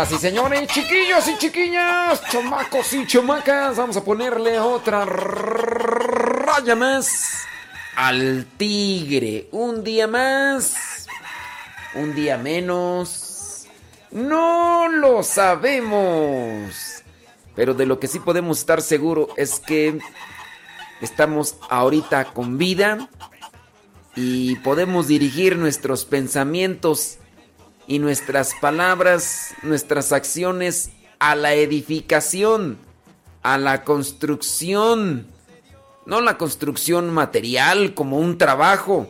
Señoras y señores, chiquillos y chiquillas, chamacos y chamacas, vamos a ponerle otra raya más al tigre. Un día más, un día menos. No lo sabemos. Pero de lo que sí podemos estar seguros es que estamos ahorita con vida y podemos dirigir nuestros pensamientos y nuestras palabras, nuestras acciones a la edificación, a la construcción. No la construcción material como un trabajo,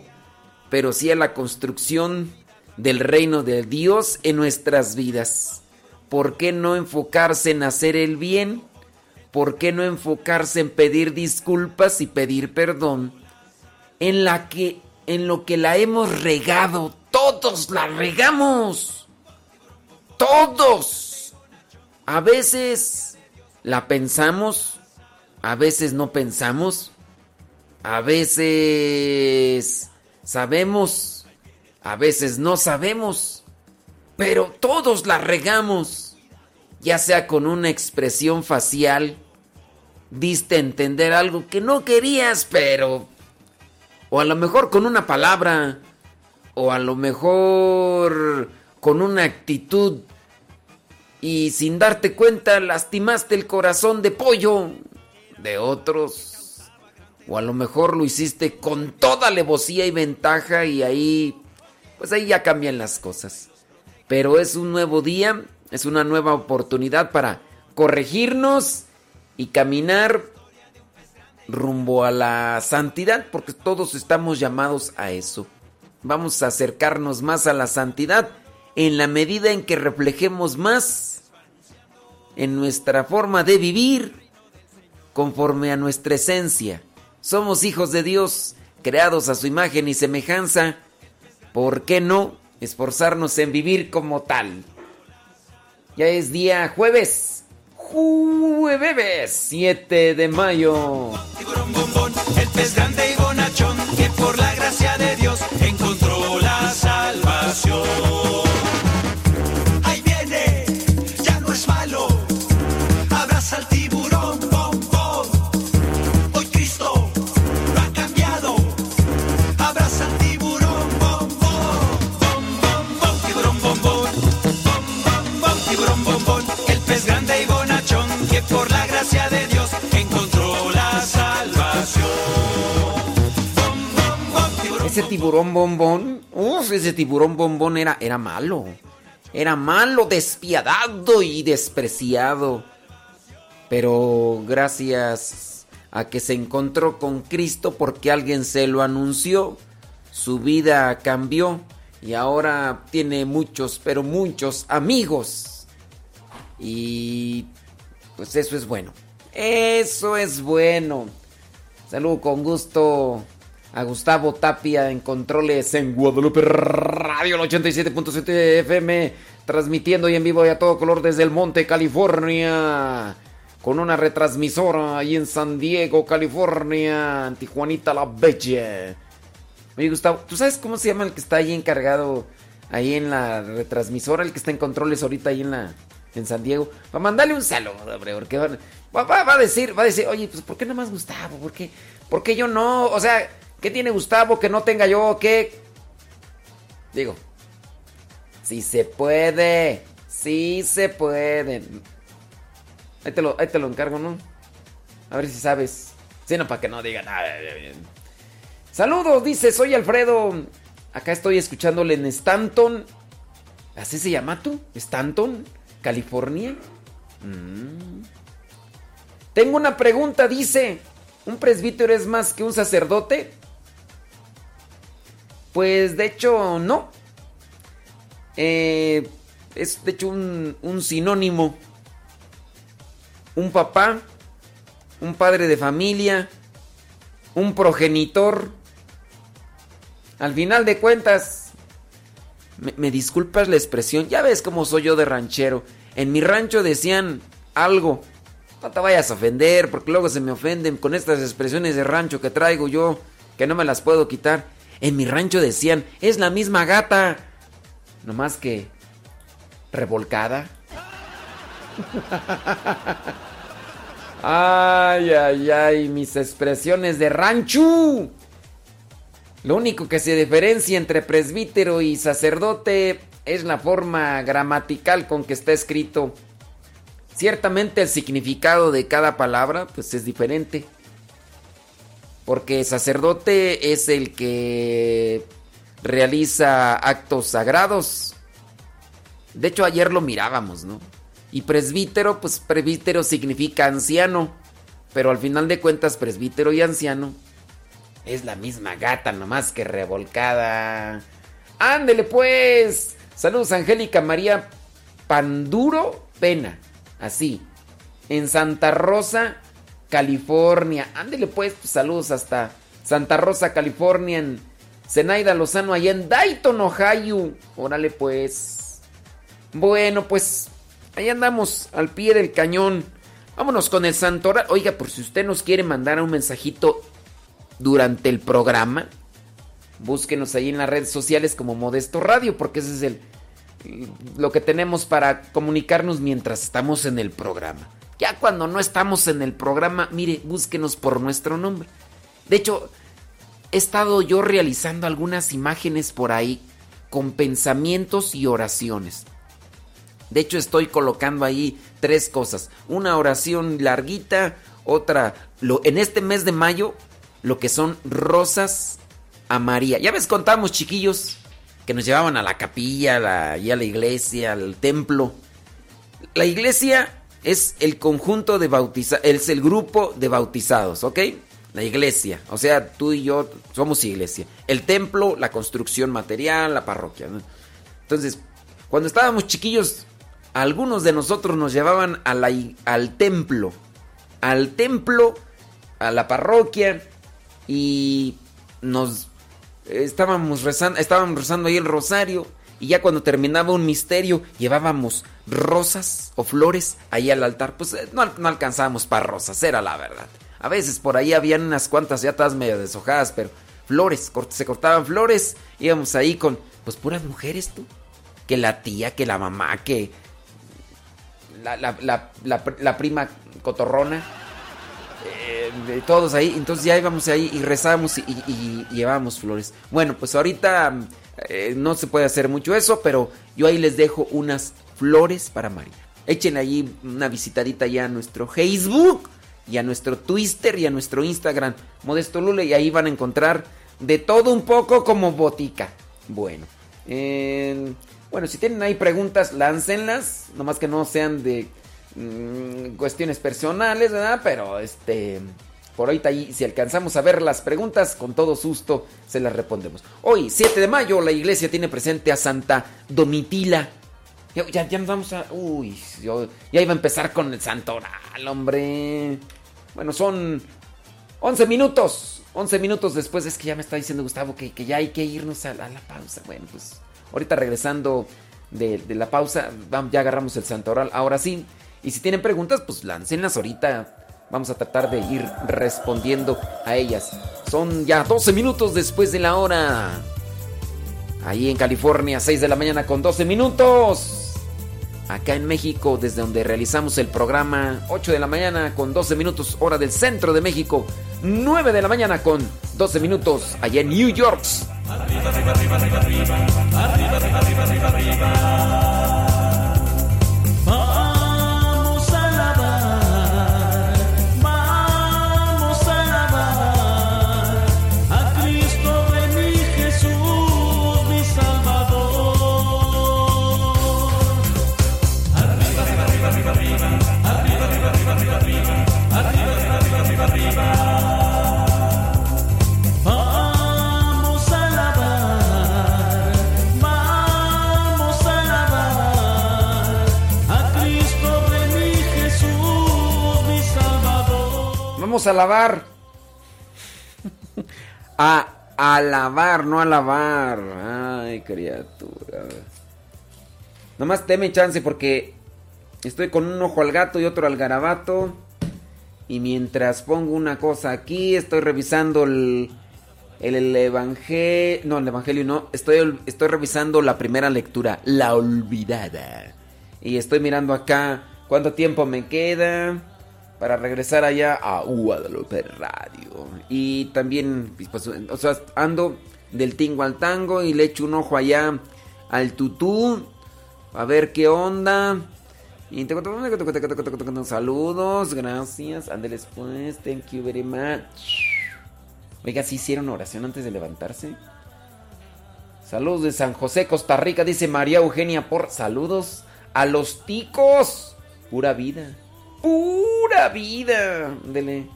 pero sí a la construcción del reino de Dios en nuestras vidas. ¿Por qué no enfocarse en hacer el bien? ¿Por qué no enfocarse en pedir disculpas y pedir perdón? En la que en lo que la hemos regado, todos la regamos. Todos. A veces la pensamos, a veces no pensamos, a veces sabemos, a veces no sabemos, pero todos la regamos, ya sea con una expresión facial, diste entender algo que no querías, pero... O a lo mejor con una palabra, o a lo mejor con una actitud, y sin darte cuenta lastimaste el corazón de pollo de otros. O a lo mejor lo hiciste con toda alevosía y ventaja y ahí, pues ahí ya cambian las cosas. Pero es un nuevo día, es una nueva oportunidad para corregirnos y caminar rumbo a la santidad, porque todos estamos llamados a eso. Vamos a acercarnos más a la santidad en la medida en que reflejemos más en nuestra forma de vivir conforme a nuestra esencia. Somos hijos de Dios, creados a su imagen y semejanza. ¿Por qué no esforzarnos en vivir como tal? Ya es día jueves. Jueves 7 de mayo. El y bonachón, que por la gracia de Dios encontró la salvación. Ese tiburón bombón, ese tiburón bombón era, era malo. Era malo, despiadado y despreciado. Pero gracias a que se encontró con Cristo porque alguien se lo anunció, su vida cambió y ahora tiene muchos, pero muchos amigos. Y pues eso es bueno. Eso es bueno. Saludo con gusto a Gustavo Tapia en controles en Guadalupe Radio, el 87.7 FM, transmitiendo y en vivo y a todo color desde el Monte, California, con una retransmisora ahí en San Diego, California, en Tijuanita la Bella. Oye, Gustavo, ¿tú sabes cómo se llama el que está ahí encargado ahí en la retransmisora, el que está en controles ahorita ahí en la en San Diego? Para mandarle un saludo, hombre, porque va, va- va a decir, va a decir, oye, pues ¿por qué nada más Gustavo? ¿Por qué, por qué yo no? O sea, ¿qué tiene Gustavo que no tenga yo? ¿Qué? Digo, si se puede, sí se puede. Ahí te lo, ahí te lo encargo, ¿no? A ver si sabes. Sí, no, para que no digan nada. Saludos, dice, soy Alfredo. Acá estoy escuchándole en Stanton. ¿Así se llama tú? ¿Stanton? ¿California? Mm. Tengo una pregunta, dice. ¿Un presbítero es más que un sacerdote? Pues de hecho, no. Eh, es de hecho un, un sinónimo. Un papá, un padre de familia, un progenitor. Al final de cuentas, me, me disculpas la expresión, ya ves cómo soy yo de ranchero. En mi rancho decían algo. No te vayas a ofender, porque luego se me ofenden con estas expresiones de rancho que traigo yo, que no me las puedo quitar. En mi rancho decían, es la misma gata. No más que revolcada. Ay, ay, ay, mis expresiones de rancho. Lo único que se diferencia entre presbítero y sacerdote es la forma gramatical con que está escrito. Ciertamente el significado de cada palabra pues es diferente. Porque sacerdote es el que realiza actos sagrados. De hecho ayer lo mirábamos, ¿no? Y presbítero, pues presbítero significa anciano. Pero al final de cuentas presbítero y anciano es la misma gata, nomás que revolcada. Ándele pues. Saludos Angélica María Panduro Pena. Así. En Santa Rosa, California. Ándele pues, pues, saludos hasta Santa Rosa, California. En Zenaida Lozano, allá en Dayton, Ohio. Órale pues. Bueno, pues ahí andamos al pie del cañón. Vámonos con el santoral. Oiga, por si usted nos quiere mandar un mensajito durante el programa, búsquenos ahí en las redes sociales como Modesto Radio, porque ese es el lo que tenemos para comunicarnos mientras estamos en el programa. Ya cuando no estamos en el programa, mire, búsquenos por nuestro nombre. De hecho, he estado yo realizando algunas imágenes por ahí con pensamientos y oraciones. De hecho, estoy colocando ahí tres cosas. Una oración larguita, otra, lo, en este mes de mayo, lo que son rosas a María. Ya ves, contamos, chiquillos, que nos llevaban a la capilla, y a la iglesia, al templo. La iglesia es el conjunto de bautizados, es el grupo de bautizados, ¿ok? La iglesia, o sea, tú y yo somos iglesia. El templo, la construcción material, la parroquia. Entonces, cuando estábamos chiquillos, algunos de nosotros nos llevaban al templo. Al templo, a la parroquia, y nos estábamos rezando, estábamos rezando ahí el rosario. Y ya cuando terminaba un misterio, llevábamos rosas o flores ahí al altar. Pues eh, no, no alcanzábamos para rosas, era la verdad. A veces por ahí habían unas cuantas ya todas medio deshojadas, pero flores, se cortaban flores. Íbamos ahí con, pues puras mujeres tú. Que la tía, que la mamá, que la, la- la- la- prima cotorrona. eh, todos ahí, entonces ya íbamos ahí y rezábamos y- y llevábamos flores. Bueno, pues ahorita eh, no se puede hacer mucho eso, pero yo ahí les dejo unas flores para María. Echen allí una visitadita ya a nuestro Facebook y a nuestro Twitter y a nuestro Instagram, Modesto Lule, y ahí van a encontrar De todo un poco como botica. Bueno. bueno, si tienen ahí preguntas, láncenlas. Nomás que no sean de mm, cuestiones personales, ¿verdad? Pero este... Por ahorita ahí, si alcanzamos a ver las preguntas, con todo susto se las respondemos. Hoy, 7 de mayo, la iglesia tiene presente a Santa Domitila. Ya, nos vamos a... Uy, yo- ya iba a empezar con el santoral, hombre. Bueno, son 11 minutos. 11 minutos después es que ya me está diciendo Gustavo que, ya hay que irnos a la, pausa. Bueno, pues ahorita regresando de, la pausa, ya agarramos el santoral. Ahora sí. Y si tienen preguntas, pues láncenlas ahorita. Vamos a tratar de ir respondiendo a ellas. Son ya 12 minutos después de la hora. Ahí en California, 6 de la mañana con 12 minutos. Acá en México, desde donde realizamos el programa, 8 de la mañana con 12 minutos, hora del centro de México. 9 de la mañana con 12 minutos, allá en New York. Vamos Vamos a lavar. A alabar, no a lavar. Ay, criatura. Nomás teme chance porque estoy con un ojo al gato y otro al garabato. Y mientras pongo una cosa aquí, estoy revisando el, el, evangelio. No, el evangelio no. Estoy, estoy revisando la primera lectura, la olvidada. Y estoy mirando acá cuánto tiempo me queda para regresar allá a Guadalupe Radio. Y también, pues, o sea, ando del tingo al tango y le echo un ojo allá al tutú. A ver qué onda. Y te- Saludos, gracias. Ándeles pues, thank you very much. Oiga, ¿sí hicieron oración antes de levantarse? Saludos de San José, Costa Rica, dice María Eugenia por saludos a los ticos. Pura vida. Pura vida. Dele.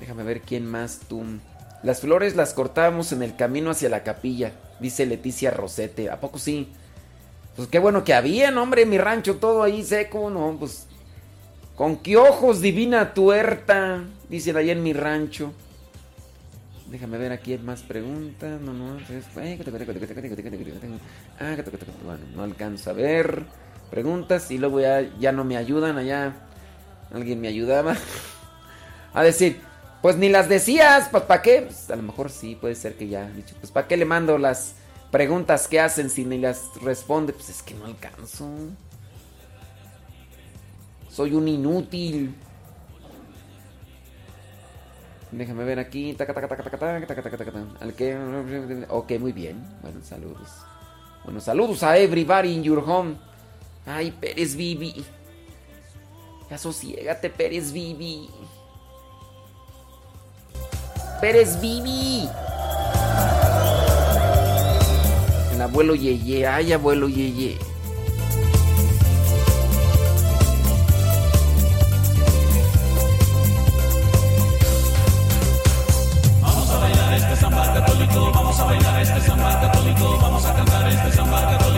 Déjame ver quién más tú. Las flores las cortábamos en el camino hacia la capilla, dice Leticia Rosete. ¿A poco sí? Pues qué bueno que había, no, hombre, mi rancho todo ahí seco, no, pues. Con qué ojos divina tuerta, dicen allá en mi rancho. Déjame ver aquí más preguntas. No, no, Ah, no alcanzo a ver preguntas y luego ya, ya no me ayudan allá alguien me ayudaba a decir, pues ni las decías, pues ¿para qué? Pues, a lo mejor sí, puede ser que ya. Pues ¿para qué le mando las preguntas que hacen si ni las responde? Pues es que no alcanzo. Soy un inútil. Déjame ver aquí. Ok, muy bien. Bueno, saludos. Bueno, saludos a everybody in your home. Ay, Pérez Vivi. Ya sosiégate, Pérez Vivi. Pérez Vivi. El abuelo Yeye, ay abuelo Yeye. Vamos a bailar este samba católico, vamos a bailar este samba católico, vamos a cantar este samba católico.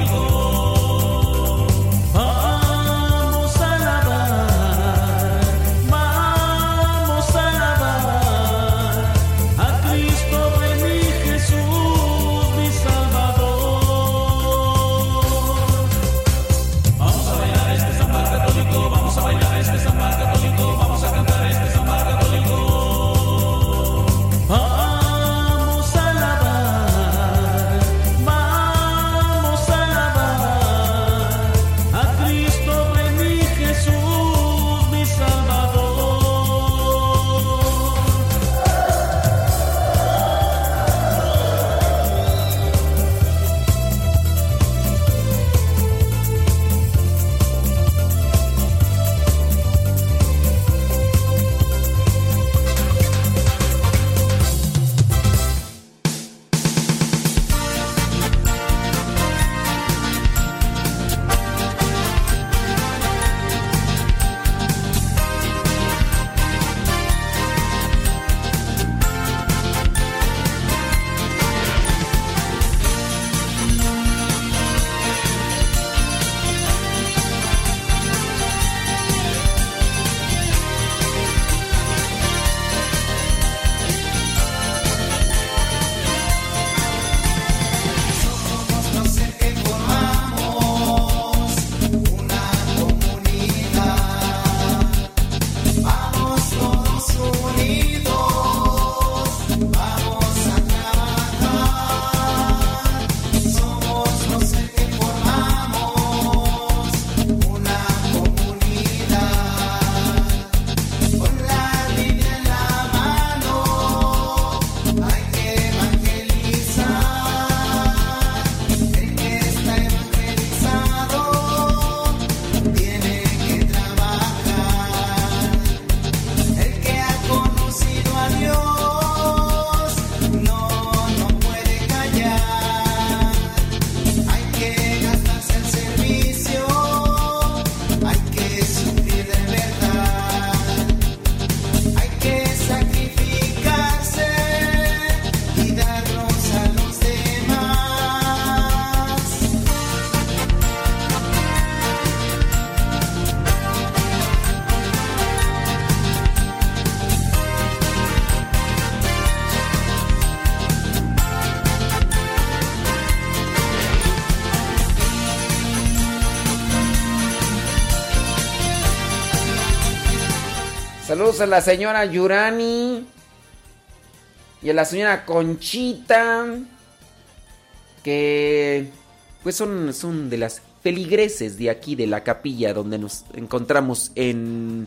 Saludos a la señora Yurani. Y a la señora Conchita. Que pues son, son de las feligreses de aquí, de la capilla, donde nos encontramos en.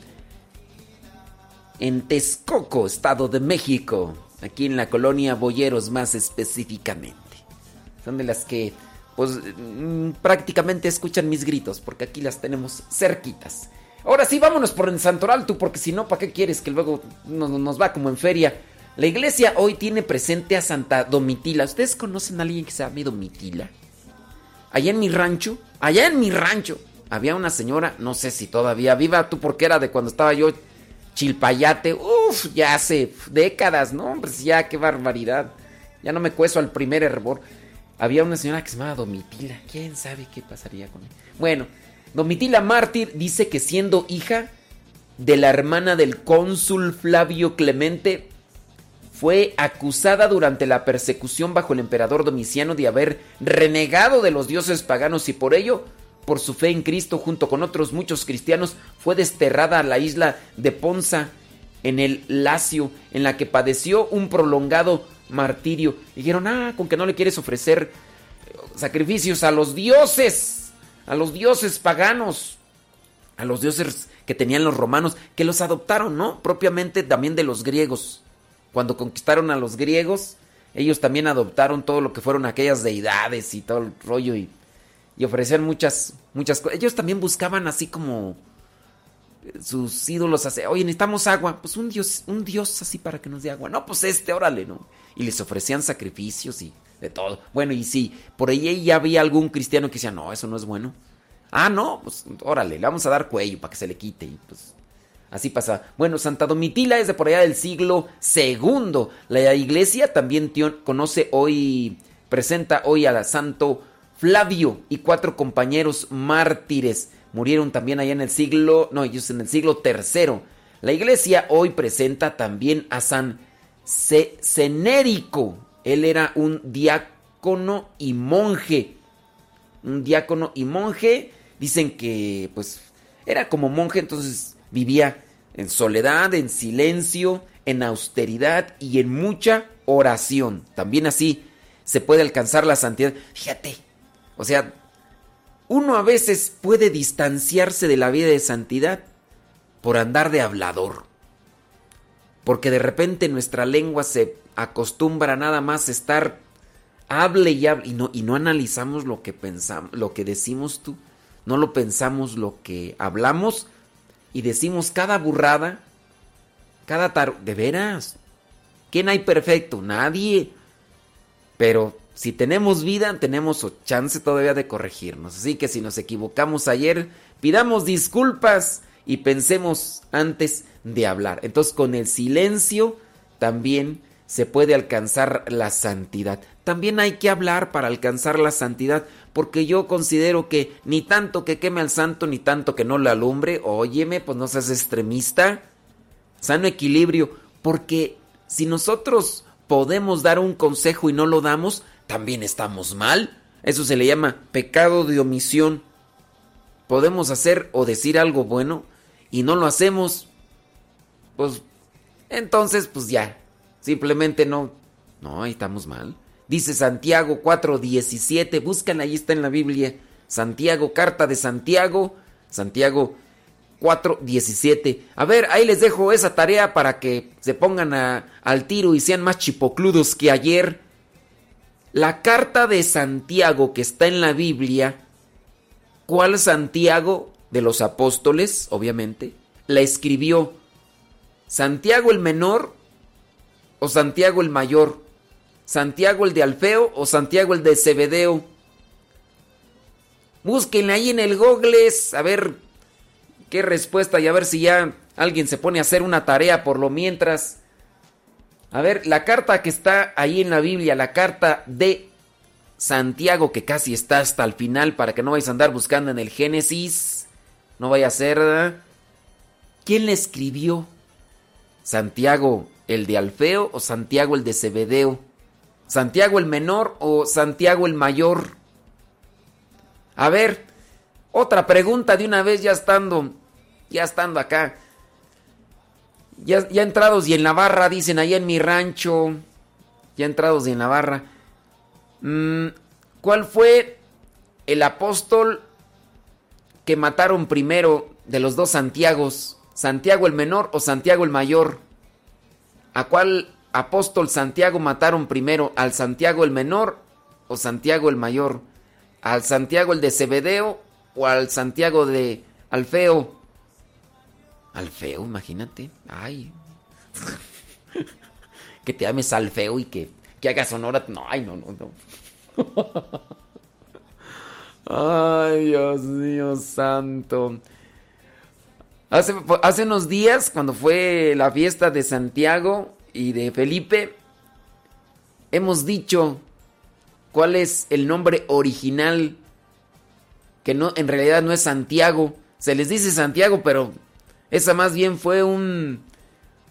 En Texcoco, Estado de México. Aquí en la colonia Boyeros, más específicamente. Son de las que, pues, mm, prácticamente escuchan mis gritos, porque aquí las tenemos cerquitas. Ahora sí, vámonos por el Santoral, tú, porque si no, ¿para qué quieres que luego nos, nos va como en feria? La iglesia hoy tiene presente a Santa Domitila. ¿Ustedes conocen a alguien que se llame Domitila? Allá en mi rancho, allá en mi rancho, había una señora, no sé si todavía viva, tú porque era de cuando estaba yo chilpayate, uff, ya hace décadas, ¿no? Hombre, ya qué barbaridad. Ya no me cueso al primer hervor. Había una señora que se llamaba Domitila, quién sabe qué pasaría con ella. Bueno, Domitila Mártir dice que siendo hija de la hermana del cónsul Flavio Clemente, fue acusada durante la persecución bajo el emperador Domiciano de haber renegado de los dioses paganos y por ello, por su fe en Cristo junto con otros muchos cristianos, fue desterrada a la isla de Ponza en el Lacio, en la que padeció un prolongado martirio. Dijeron, ah, con que no le quieres ofrecer sacrificios a los dioses, a los dioses paganos, a los dioses que tenían los romanos, que los adoptaron, ¿no? Propiamente también de los griegos. Cuando conquistaron a los griegos, ellos también adoptaron todo lo que fueron aquellas deidades y todo el rollo y, y ofrecían muchas, muchas cosas. Ellos también buscaban así como sus ídolos, así, oye, necesitamos agua, pues un dios, un dios así para que nos dé agua. No, pues este, órale, ¿no? Y les ofrecían sacrificios y de todo. Bueno, y si por ahí ya había algún cristiano que decía, no, eso no es bueno. Ah, no, pues órale, le vamos a dar cuello para que se le quite y pues Así pasa. Bueno, Santa Domitila es de por allá del siglo II. La iglesia también conoce hoy, presenta hoy a Santo Flavio y cuatro compañeros mártires. Murieron también allá en el siglo, no, ellos en el siglo III. La iglesia hoy presenta también a San Cenérico. Él era un diácono y monje. Un diácono y monje. Dicen que, pues, era como monje, entonces vivía en soledad, en silencio, en austeridad y en mucha oración. También así se puede alcanzar la santidad. Fíjate, o sea, uno a veces puede distanciarse de la vida de santidad por andar de hablador. Porque de repente nuestra lengua se acostumbra nada más estar hable y hable y no, y no analizamos lo que pensamos, lo que decimos tú, no lo pensamos lo que hablamos y decimos cada burrada, cada tar... De veras. ¿Quién hay perfecto? Nadie. Pero si tenemos vida, tenemos chance todavía de corregirnos. Así que si nos equivocamos ayer, pidamos disculpas y pensemos antes de hablar. Entonces con el silencio también se puede alcanzar la santidad. También hay que hablar para alcanzar la santidad, porque yo considero que ni tanto que queme al santo, ni tanto que no le alumbre, óyeme, pues no seas extremista. Sano equilibrio, porque si nosotros podemos dar un consejo y no lo damos, también estamos mal. Eso se le llama pecado de omisión. Podemos hacer o decir algo bueno y no lo hacemos, pues entonces pues ya, simplemente no, no, ahí estamos mal. Dice Santiago 4:17, buscan, ahí está en la Biblia. Santiago, carta de Santiago, Santiago 4:17. A ver, ahí les dejo esa tarea para que se pongan a- al tiro y sean más chipocludos que ayer. La carta de Santiago que está en la Biblia, ¿cuál Santiago de los apóstoles, obviamente, la escribió? ¿Santiago el menor o Santiago el mayor? ¿Santiago el de Alfeo o Santiago el de Cebedeo? Búsquenle ahí en el Google a ver qué respuesta y a ver si ya alguien se pone a hacer una tarea por lo mientras. A ver, la carta que está ahí en la Biblia, la carta de Santiago, que casi está hasta el final para que no vais a andar buscando en el Génesis. No vaya a ser. ¿Quién le escribió? ¿Santiago el de Alfeo o Santiago el de Cebedeo? ¿Santiago el menor o Santiago el mayor? A ver, otra pregunta de una vez ya estando, ya estando acá. Ya, ya entrados y en la barra, dicen allá en mi rancho. Ya entrados y en la barra. Mm, ¿Cuál fue el apóstol que mataron primero de los dos Santiagos? ¿Santiago el menor o Santiago el mayor? ¿A cuál apóstol Santiago mataron primero? ¿Al Santiago el menor o Santiago el mayor? ¿Al Santiago el de Cebedeo o al Santiago de Alfeo? Alfeo, imagínate. Ay. que te llames Alfeo y que, que hagas honor. No, ay, no, no, no. Ay, Dios mío santo. Hace, hace unos días, cuando fue la fiesta de Santiago y de Felipe, hemos dicho cuál es el nombre original, que no, en realidad no es Santiago. Se les dice Santiago, pero esa más bien fue un,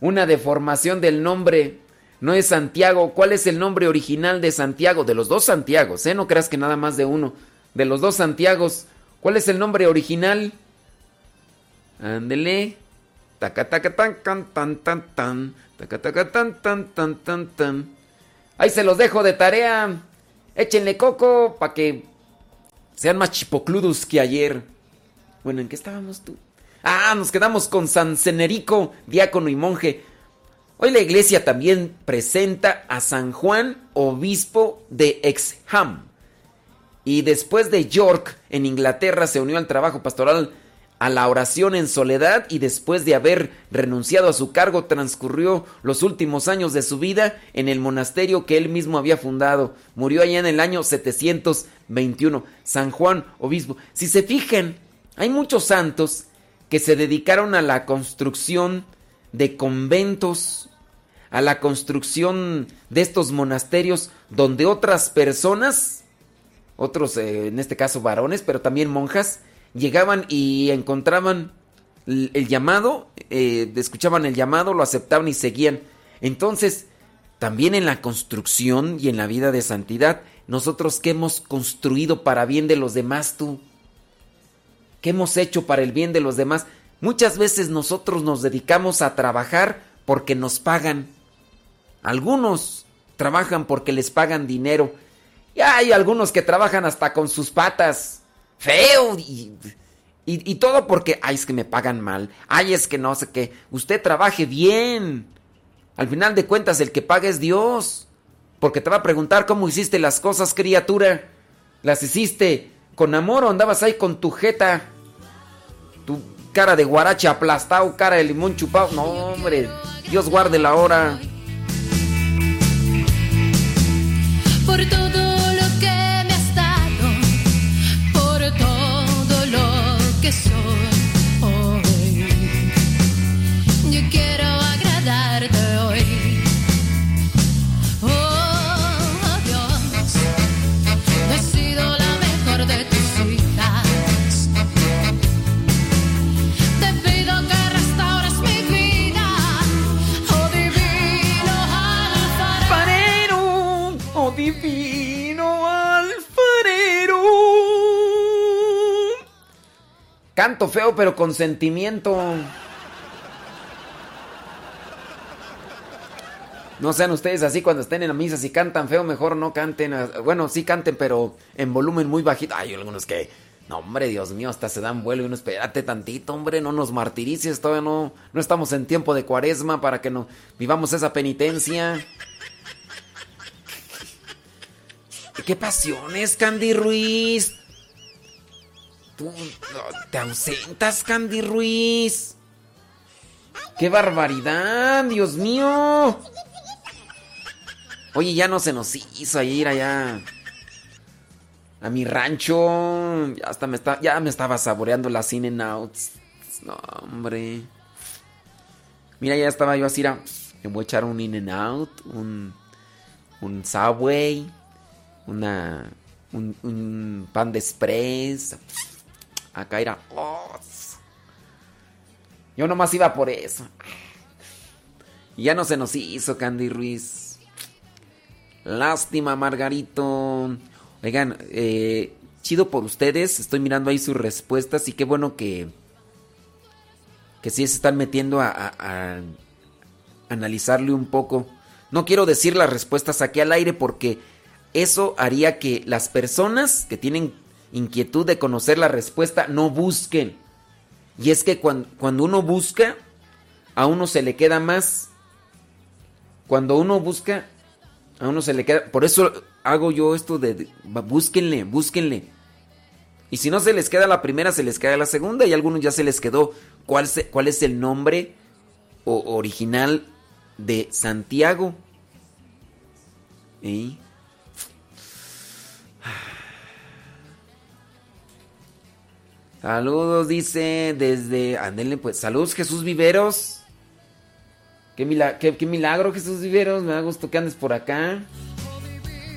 una deformación del nombre. No es Santiago. ¿Cuál es el nombre original de Santiago? De los dos Santiagos, ¿eh? No creas que nada más de uno. De los dos Santiagos. ¿Cuál es el nombre original? Ándele. Taca, tan, tan, tan, tan, tan, tan, tan, tan. Ahí se los dejo de tarea. Échenle coco para que sean más chipocludos que ayer. Bueno, ¿en qué estábamos tú? Ah, nos quedamos con San Cenerico, diácono y monje. Hoy la iglesia también presenta a San Juan, obispo de Exham. Y después de York, en Inglaterra, se unió al trabajo pastoral a la oración en soledad y después de haber renunciado a su cargo transcurrió los últimos años de su vida en el monasterio que él mismo había fundado. Murió allá en el año 721. San Juan, obispo. Si se fijan, hay muchos santos que se dedicaron a la construcción de conventos, a la construcción de estos monasterios donde otras personas, otros eh, en este caso varones, pero también monjas, llegaban y encontraban el, llamado, eh, escuchaban el llamado, lo aceptaban y seguían. Entonces, también en la construcción y en la vida de santidad, nosotros que hemos construido para bien de los demás, tú, ¿qué hemos hecho para el bien de los demás? Muchas veces nosotros nos dedicamos a trabajar porque nos pagan. Algunos trabajan porque les pagan dinero. Y hay algunos que trabajan hasta con sus patas. Feo. Y, y, todo porque, ay, es que me pagan mal. Ay, es que no sé qué. Usted trabaje bien. Al final de cuentas, el que paga es Dios. Porque te va a preguntar cómo hiciste las cosas, criatura. ¿Las hiciste con amor o andabas ahí con tu jeta? Tu cara de guarache aplastado, cara de limón chupado. No, hombre. Dios guarde la hora. por todo Canto feo pero con sentimiento. No sean ustedes así cuando estén en la misa, si cantan feo mejor no canten. Bueno, sí canten pero en volumen muy bajito. Hay algunos que, no hombre, Dios mío, hasta se dan vuelo y uno espérate tantito, hombre, no nos martirices, todavía no, no estamos en tiempo de cuaresma para que no vivamos esa penitencia. ¡Qué pasiones, Candy Ruiz! Tú te ausentas, Candy Ruiz. ¡Qué barbaridad, Dios mío! Oye, ya no se nos hizo ir allá a mi rancho. Ya hasta me está, ya me estaba saboreando las in and outs. No, hombre. Mira, ya estaba yo así, era, me voy a echar un in and out, un un Subway, una un, un pan de express. Acá era. oh, yo nomás iba por eso. Y ya no se nos hizo, Candy Ruiz. Lástima, Margarito. Oigan, eh, chido por ustedes. Estoy mirando ahí sus respuestas y qué bueno que. Que sí se están metiendo a, a- a- analizarle un poco. No quiero decir las respuestas aquí al aire porque eso haría que las personas que tienen inquietud de conocer la respuesta no busquen. Y es que cuando, cuando uno busca, a uno se le queda más. Cuando uno busca, a uno se le queda. Por eso hago yo esto de, búsquenle, búsquenle. Y si no se les queda la primera, se les queda la segunda. Y a algunos ya se les quedó cuál, se- cuál es el nombre original de Santiago. ¿Y? Saludos, dice desde. Ándele, pues. Saludos, Jesús Viveros. Qué, mila- qué- milagro, Jesús Viveros. Me da gusto que andes por acá.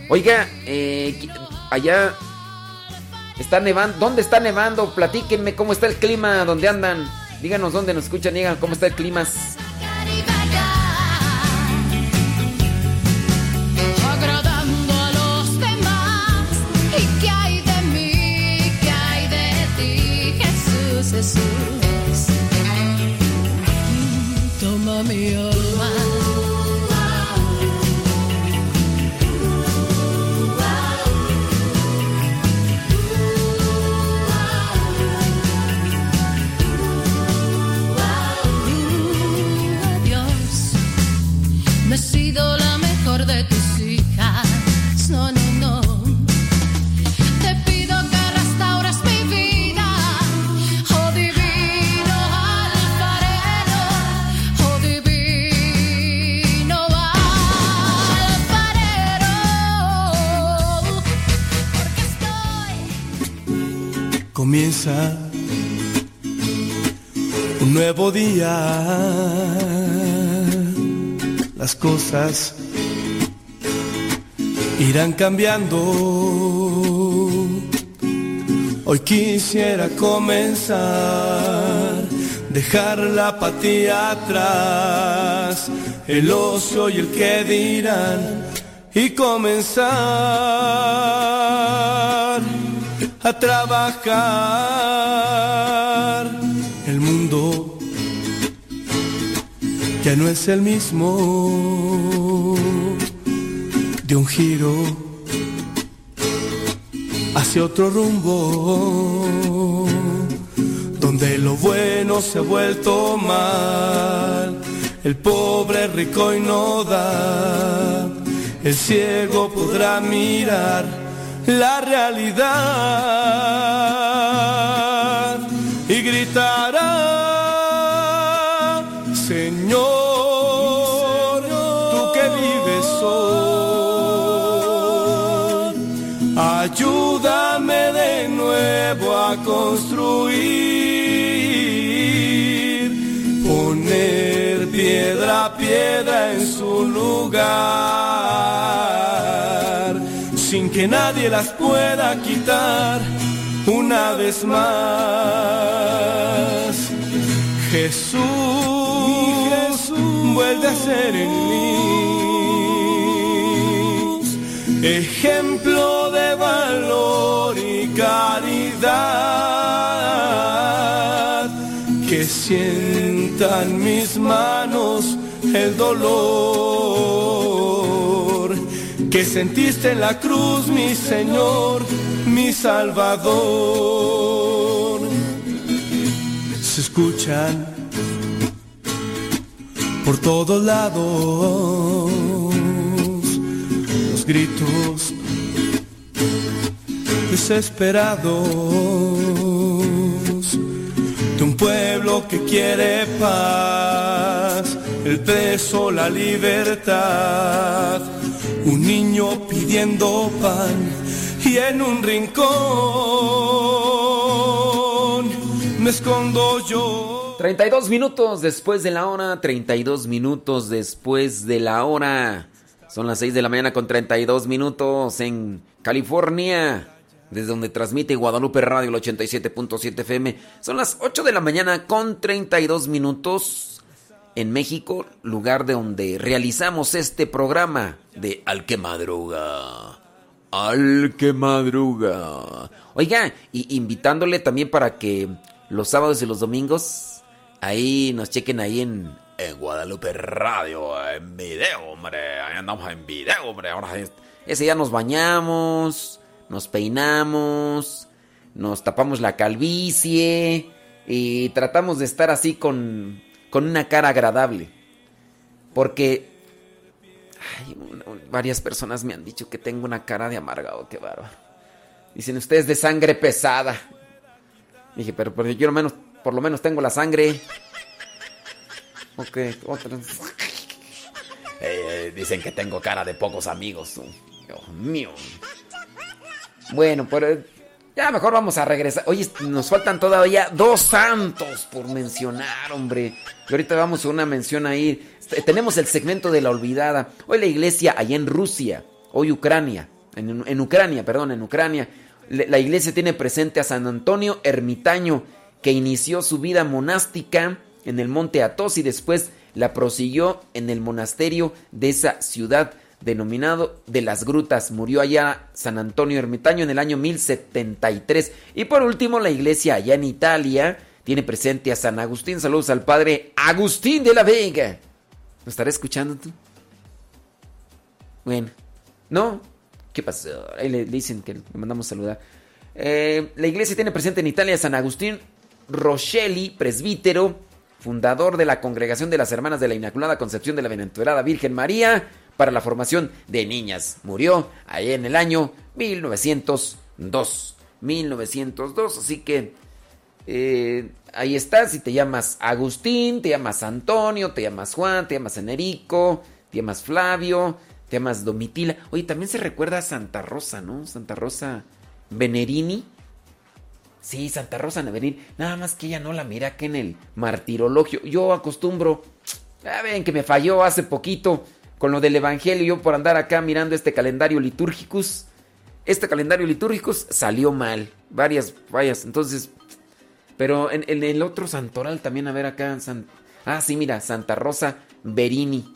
Oiga, eh, allá está nevando. ¿Dónde está nevando? Platíquenme cómo está el clima, dónde andan. Díganos dónde nos escuchan, digan cómo está el clima. Toma mi alma. Un nuevo día. Las cosas irán cambiando. Hoy quisiera comenzar, dejar la apatía atrás, el ocio y el que dirán, y comenzar a trabajar. El mundo ya no es el mismo. De un giro hacia otro rumbo, donde lo bueno se ha vuelto mal, el pobre rico y no da, el ciego podrá mirar la realidad y gritará, Señor, tú que vives hoy, ayúdame de nuevo a construir, poner piedra a piedra en su lugar, que nadie las pueda quitar una vez más. Jesús, vuelve a ser en mí. Ejemplo de valor y caridad. Que sientan mis manos el dolor que sentiste en la cruz mi Señor mi Salvador. Se escuchan por todos lados los gritos desesperados de un pueblo que quiere paz, el preso la libertad, un niño pidiendo pan y en un rincón me escondo yo. 32 minutos después de la hora, 32 minutos después de la hora. Son las 6 de la mañana con 32 minutos en California, desde donde transmite Guadalupe Radio el 87.7 FM. Son las 8 de la mañana con 32 minutos en México, lugar de donde realizamos este programa de Al que Madruga. Al que Madruga. Oiga, y invitándole también para que los sábados y los domingos ahí nos chequen ahí en en Guadalupe Radio, en video, hombre. Ahí andamos en video, hombre. Ahora es- ese día nos bañamos, nos peinamos, nos tapamos la calvicie y tratamos de estar así con, con una cara agradable. Porque ay, varias personas me han dicho que tengo una cara de amargado, qué bárbaro. Dicen ustedes de sangre pesada. Dije, pero, pero yo menos, por lo menos tengo la sangre. Ok, otra. Eh, dicen que tengo cara de pocos amigos. Dios mío. Bueno, pero ya mejor vamos a regresar. Oye, nos faltan todavía dos santos por mencionar, hombre. Y ahorita vamos a una mención ahí. Este, Tenemos el segmento de la olvidada. Hoy la iglesia allá en Rusia, hoy Ucrania, en, Ucrania, perdón, en Ucrania. La iglesia tiene presente a San Antonio Ermitaño, que inició su vida monástica en el monte Athos y después la prosiguió en el monasterio de esa ciudad denominado de las grutas. Murió allá San Antonio Ermitaño en el año 1073. Y por último, la iglesia allá en Italia tiene presente a San Agustín. Saludos al padre Agustín de la Vega. ¿Lo estaré escuchando tú? Bueno, ¿no? ¿Qué pasó? Ahí le dicen que le mandamos saludar. Eh, la iglesia tiene presente en Italia a San Agustín Rochelli, presbítero, fundador de la Congregación de las Hermanas de la Inmaculada Concepción de la Bienaventurada Virgen María para la formación de niñas. Murió ahí en el año 1902. 1902, así que eh, ahí está, si te llamas Agustín, te llamas Antonio, te llamas Juan, te llamas Enerico, te llamas Flavio, te llamas Domitila. Oye, también se recuerda a Santa Rosa, ¿no? Santa Rosa Venerini. Sí, Santa Rosa Venerini. Nada más que ella no la mira que en el martirologio. Yo acostumbro. Ya ven que me falló hace poquito con lo del Evangelio. Yo por andar acá mirando este calendario litúrgicus. Este calendario litúrgicus salió mal. Varias fallas. Entonces, pero en, el otro santoral también, a ver acá. Ah, sí, mira, Santa Rosa Verini.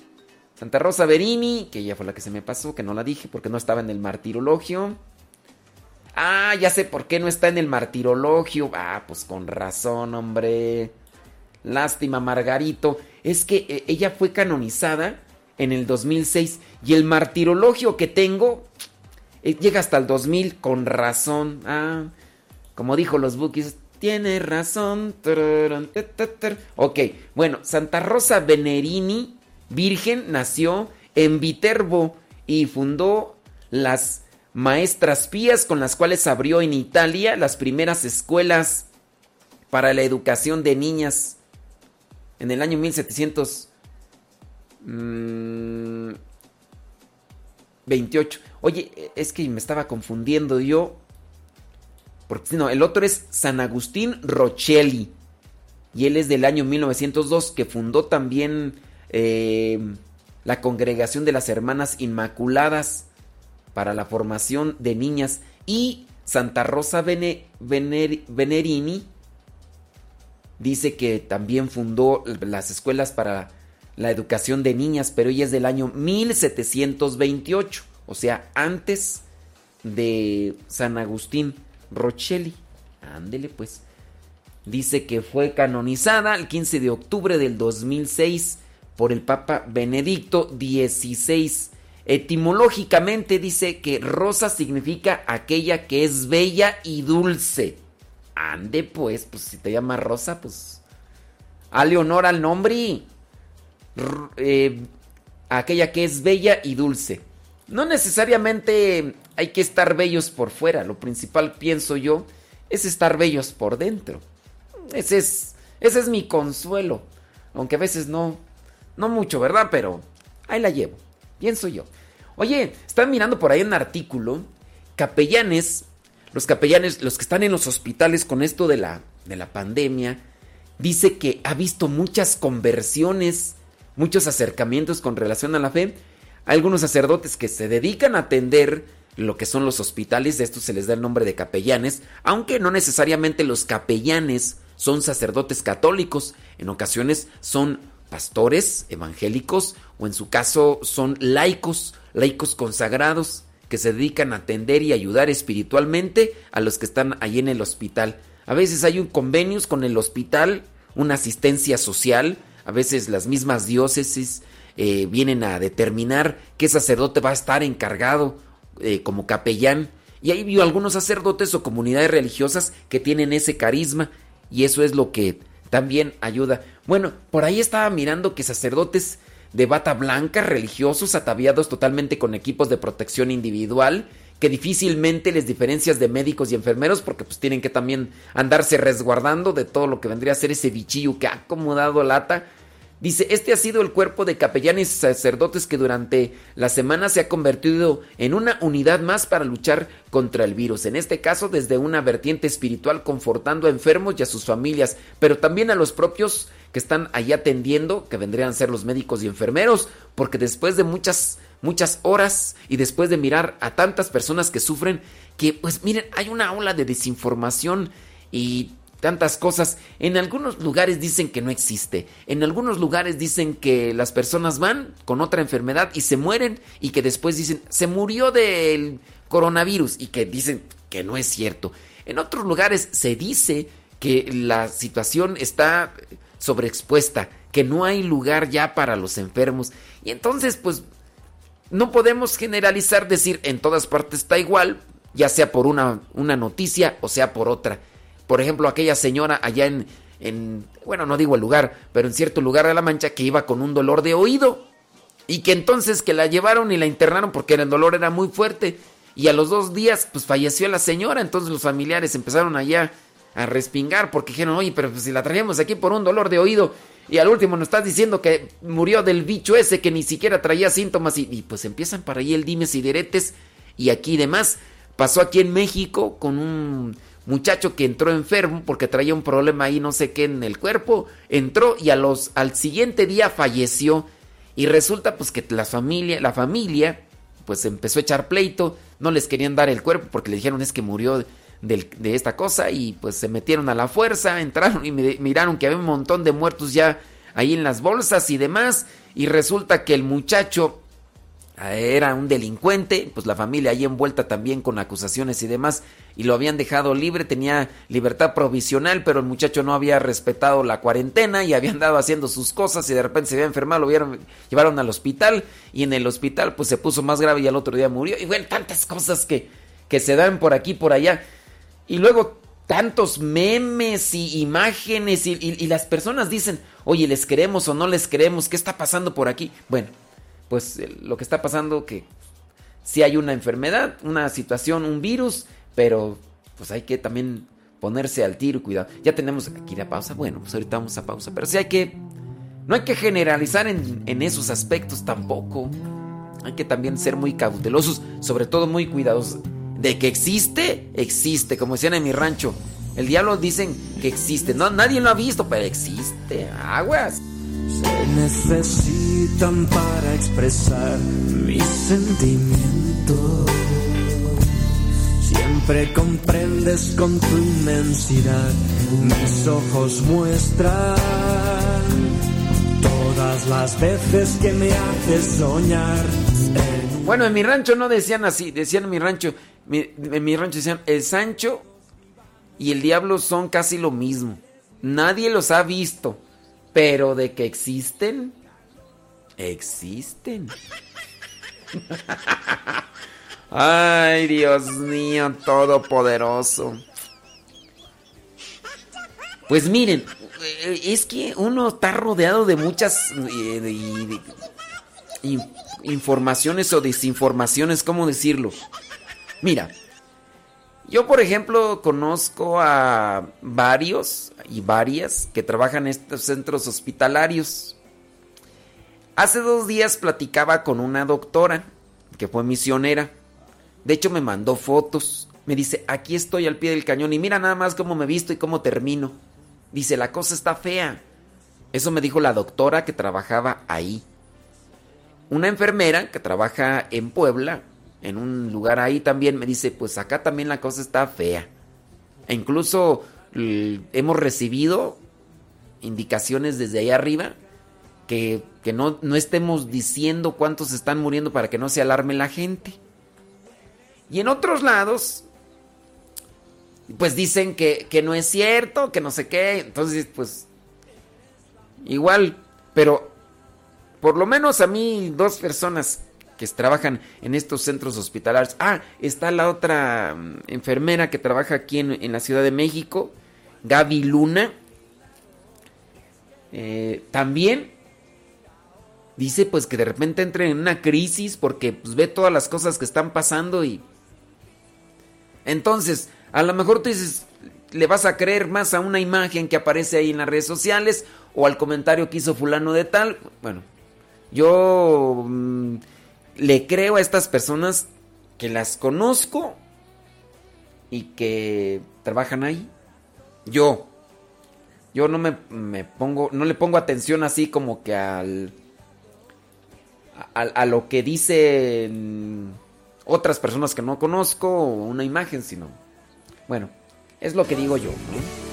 Santa Rosa Verini, que ella fue la que se me pasó, que no la dije porque no estaba en el martirologio. Ah, ya sé por qué no está en el martirologio. Ah, pues con razón, hombre. Lástima, Margarito. Es que eh, ella fue canonizada en el 2006 y el martirologio que tengo eh, llega hasta el 2000 con razón. Ah, como dijo los bookies, tiene razón. Ok, bueno, Santa Rosa Venerini, virgen, nació en Viterbo y fundó las maestras pías con las cuales abrió en Italia las primeras escuelas para la educación de niñas en el año 1700. Mm, 28. Oye, es que me estaba confundiendo yo. Porque no, el otro es San Agustín Rochelli. Y él es del año 1902, que fundó también eh, la Congregación de las Hermanas Inmaculadas para la formación de niñas. Y Santa Rosa Vener- Venerini dice que también fundó las escuelas para la educación de niñas, pero ella es del año 1728, o sea, antes de San Agustín Rochelli. Ándele pues. Dice que fue canonizada el 15 de octubre del 2006 por el Papa Benedicto XVI. Etimológicamente dice que rosa significa aquella que es bella y dulce. Ande pues, pues si te llamas Rosa, pues... Hale honor al nombre. Eh, aquella que es bella y dulce. No necesariamente hay que estar bellos por fuera. Lo principal, pienso yo, es estar bellos por dentro. Ese es, ese es mi consuelo. Aunque a veces no, no mucho, ¿verdad? Pero ahí la llevo. Pienso yo. Oye, están mirando por ahí un artículo. Capellanes, los capellanes, los que están en los hospitales con esto de la, de la pandemia, dice que ha visto muchas conversiones, muchos acercamientos con relación a la fe. Algunos sacerdotes que se dedican a atender lo que son los hospitales, de estos se les da el nombre de capellanes, aunque no necesariamente los capellanes son sacerdotes católicos, en ocasiones son pastores evangélicos o en su caso son laicos, laicos consagrados que se dedican a atender y ayudar espiritualmente a los que están ahí en el hospital. A veces hay un convenio con el hospital, una asistencia social, a veces las mismas diócesis eh, vienen a determinar qué sacerdote va a estar encargado eh, como capellán. Y hay vio algunos sacerdotes o comunidades religiosas que tienen ese carisma y eso es lo que también ayuda. Bueno, por ahí estaba mirando que sacerdotes de bata blanca, religiosos, ataviados totalmente con equipos de protección individual, que difícilmente les diferencias de médicos y enfermeros porque pues tienen que también andarse resguardando de todo lo que vendría a ser ese bichillo que ha acomodado lata. Dice, este ha sido el cuerpo de capellanes y sacerdotes que durante la semana se ha convertido en una unidad más para luchar contra el virus. En este caso, desde una vertiente espiritual, confortando a enfermos y a sus familias, pero también a los propios que están allí atendiendo, que vendrían a ser los médicos y enfermeros, porque después de muchas, muchas horas y después de mirar a tantas personas que sufren, que pues miren, hay una ola de desinformación y tantas cosas. En algunos lugares dicen que no existe. En algunos lugares dicen que las personas van con otra enfermedad y se mueren y que después dicen se murió del coronavirus y que dicen que no es cierto. En otros lugares se dice que la situación está sobreexpuesta, que no hay lugar ya para los enfermos. Y entonces, pues, no podemos generalizar, decir en todas partes está igual, ya sea por una, una noticia o sea por otra. Por ejemplo, aquella señora allá en, en, bueno, no digo el lugar, pero en cierto lugar de La Mancha que iba con un dolor de oído. Y que entonces que la llevaron y la internaron porque el dolor era muy fuerte. Y a los dos días, pues falleció la señora. Entonces los familiares empezaron allá a respingar porque dijeron, oye, pero pues, si la traíamos aquí por un dolor de oído. Y al último nos estás diciendo que murió del bicho ese que ni siquiera traía síntomas. Y, pues empiezan para ahí el dimes y diretes. Y aquí demás. Pasó aquí en México con un muchacho que entró enfermo porque traía un problema ahí no sé qué en el cuerpo, entró y a los al siguiente día falleció y resulta pues que la familia, la familia pues empezó a echar pleito, no les querían dar el cuerpo porque le dijeron es que murió de, esta cosa y pues se metieron a la fuerza, entraron y miraron que había un montón de muertos ya ahí en las bolsas y demás y resulta que el muchacho era un delincuente, pues la familia ahí envuelta también con acusaciones y demás, y lo habían dejado libre, tenía libertad provisional, pero el muchacho no había respetado la cuarentena y había andado haciendo sus cosas y de repente se había enfermado, lo vieron, llevaron al hospital y en el hospital pues se puso más grave y al otro día murió. Y bueno, tantas cosas que, que se dan por aquí, por allá. Y luego tantos memes y imágenes y, las personas dicen, oye, ¿les queremos o no les queremos? ¿Qué está pasando por aquí? Bueno pues lo que está pasando que si hay una enfermedad, una situación, un virus, pero pues hay que también ponerse al tiro, cuidado. Ya tenemos aquí la pausa, bueno, pues ahorita vamos a pausa, pero sí hay que, no hay que generalizar en, en esos aspectos tampoco. Hay que también ser muy cautelosos, sobre todo muy cuidadosos. De que existe, existe, como decían en mi rancho. El diablo dicen que existe. No, nadie lo ha visto, pero existe. Aguas. Se necesitan para expresar mis sentimientos. Siempre comprendes con tu inmensidad, mis ojos muestran todas las veces que me haces soñar. En... Bueno, en mi rancho no decían así, decían en mi rancho, en mi rancho decían, el Sancho y el diablo son casi lo mismo. Nadie los ha visto. Pero de que existen, existen. Ay, Dios mío, todopoderoso. Pues miren, es que uno está rodeado de muchas eh, informaciones o desinformaciones, ¿cómo decirlo? Mira, yo, por ejemplo, conozco a varios y varias que trabajan en estos centros hospitalarios. Hace dos días platicaba con una doctora que fue misionera. De hecho, me mandó fotos. Me dice, aquí estoy al pie del cañón y mira nada más cómo me visto y cómo termino. Dice, la cosa está fea. Eso me dijo la doctora que trabajaba ahí. Una enfermera que trabaja en Puebla en un lugar ahí también me dice, pues acá también la cosa está fea. E incluso hemos recibido indicaciones desde ahí arriba que, que no, no, estemos diciendo cuántos están muriendo para que no se alarme la gente. Y en otros lados, pues dicen que, que no es cierto, que no sé qué. Entonces, pues, igual Pero por lo menos a mí dos personas que trabajan en estos centros hospitalarios. Ah, está la otra mm, enfermera que trabaja aquí en, en la Ciudad de México, Gaby Luna. Eh, también dice pues que de repente entra en una crisis porque pues, ve todas las cosas que están pasando y... Entonces, a lo mejor tú dices, le vas a creer más a una imagen que aparece ahí en las redes sociales o al comentario que hizo fulano de tal. Bueno, yo mm, le creo a estas personas que las conozco y que trabajan ahí. Yo. Yo no me, me pongo, no le pongo atención así como que al, a, a lo que dicen otras personas que no conozco o una imagen, sino, bueno, es lo que digo yo. ¿no?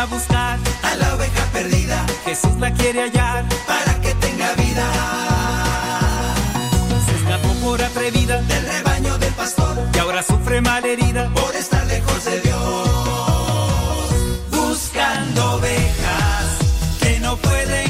A buscar a la oveja perdida. Jesús la quiere hallar para que tenga vida. Se escapó por atrevida del rebaño del pastor y ahora sufre malherida por estar lejos de Dios. Buscando ovejas que no pueden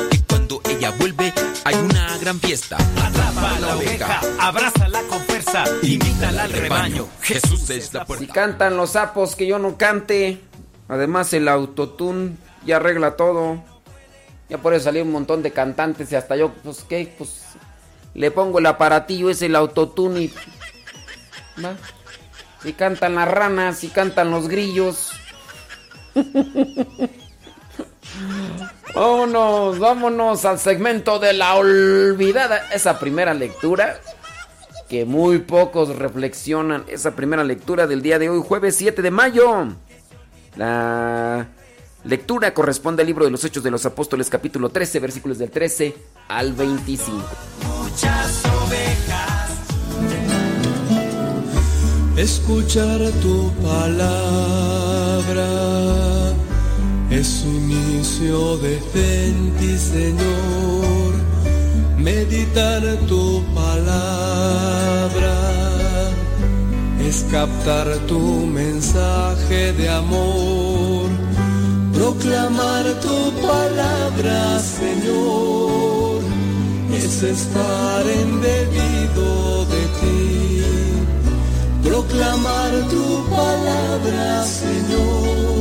Ella vuelve hay una gran fiesta. Atrapa la oveja, abrázala con fuerza, invítala al rebaño. Jesús es la Si puerta. cantan los sapos, que yo no cante. Además, el autotune ya arregla todo. Ya por eso salió un montón de cantantes y hasta yo, pues, ¿qué? Pues le pongo el aparatillo, es el autotune y. ¿va? Si cantan las ranas, si cantan los grillos. vámonos, vámonos al segmento de la olvidada. Esa primera lectura que muy pocos reflexionan. Esa primera lectura del día de hoy, jueves 7 de mayo. La lectura corresponde al libro de los Hechos de los Apóstoles, capítulo 13, versículos del 13 al 25. muchas ovejas. Escuchar tu palabra es inicio de ti, Señor. Meditar tu palabra es captar tu mensaje de amor. Proclamar tu palabra, Señor, es estar embebido de ti. Proclamar tu palabra, Señor,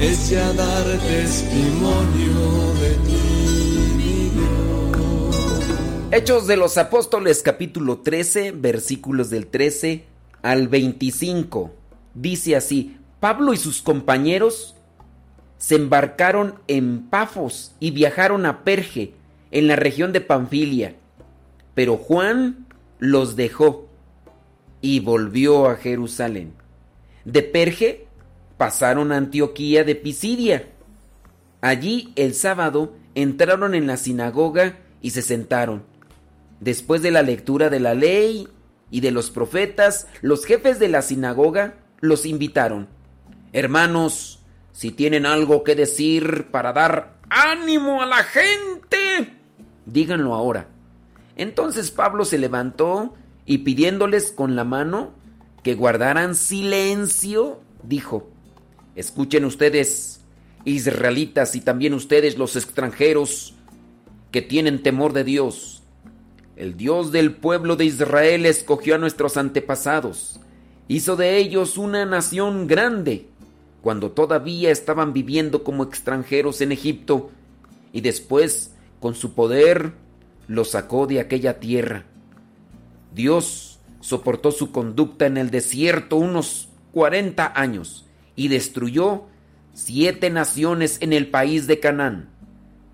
es ya dar testimonio de ti. Hechos de los Apóstoles capítulo 13, versículos del 13 al 25. Dice así, Pablo y sus compañeros se embarcaron en Pafos y viajaron a Perge, en la región de Panfilia. Pero Juan los dejó y volvió a Jerusalén. De Perge pasaron a Antioquía de Pisidia. Allí el sábado entraron en la sinagoga y se sentaron. Después de la lectura de la ley y de los profetas, los jefes de la sinagoga los invitaron. Hermanos, si tienen algo que decir para dar ánimo a la gente, díganlo ahora. Entonces Pablo se levantó y pidiéndoles con la mano que guardaran silencio, dijo, escuchen ustedes, israelitas, y también ustedes los extranjeros que tienen temor de Dios. El Dios del pueblo de Israel escogió a nuestros antepasados, hizo de ellos una nación grande, cuando todavía estaban viviendo como extranjeros en Egipto, y después, con su poder, los sacó de aquella tierra. Dios soportó su conducta en el desierto unos 40 años y destruyó siete naciones en el país de Canaán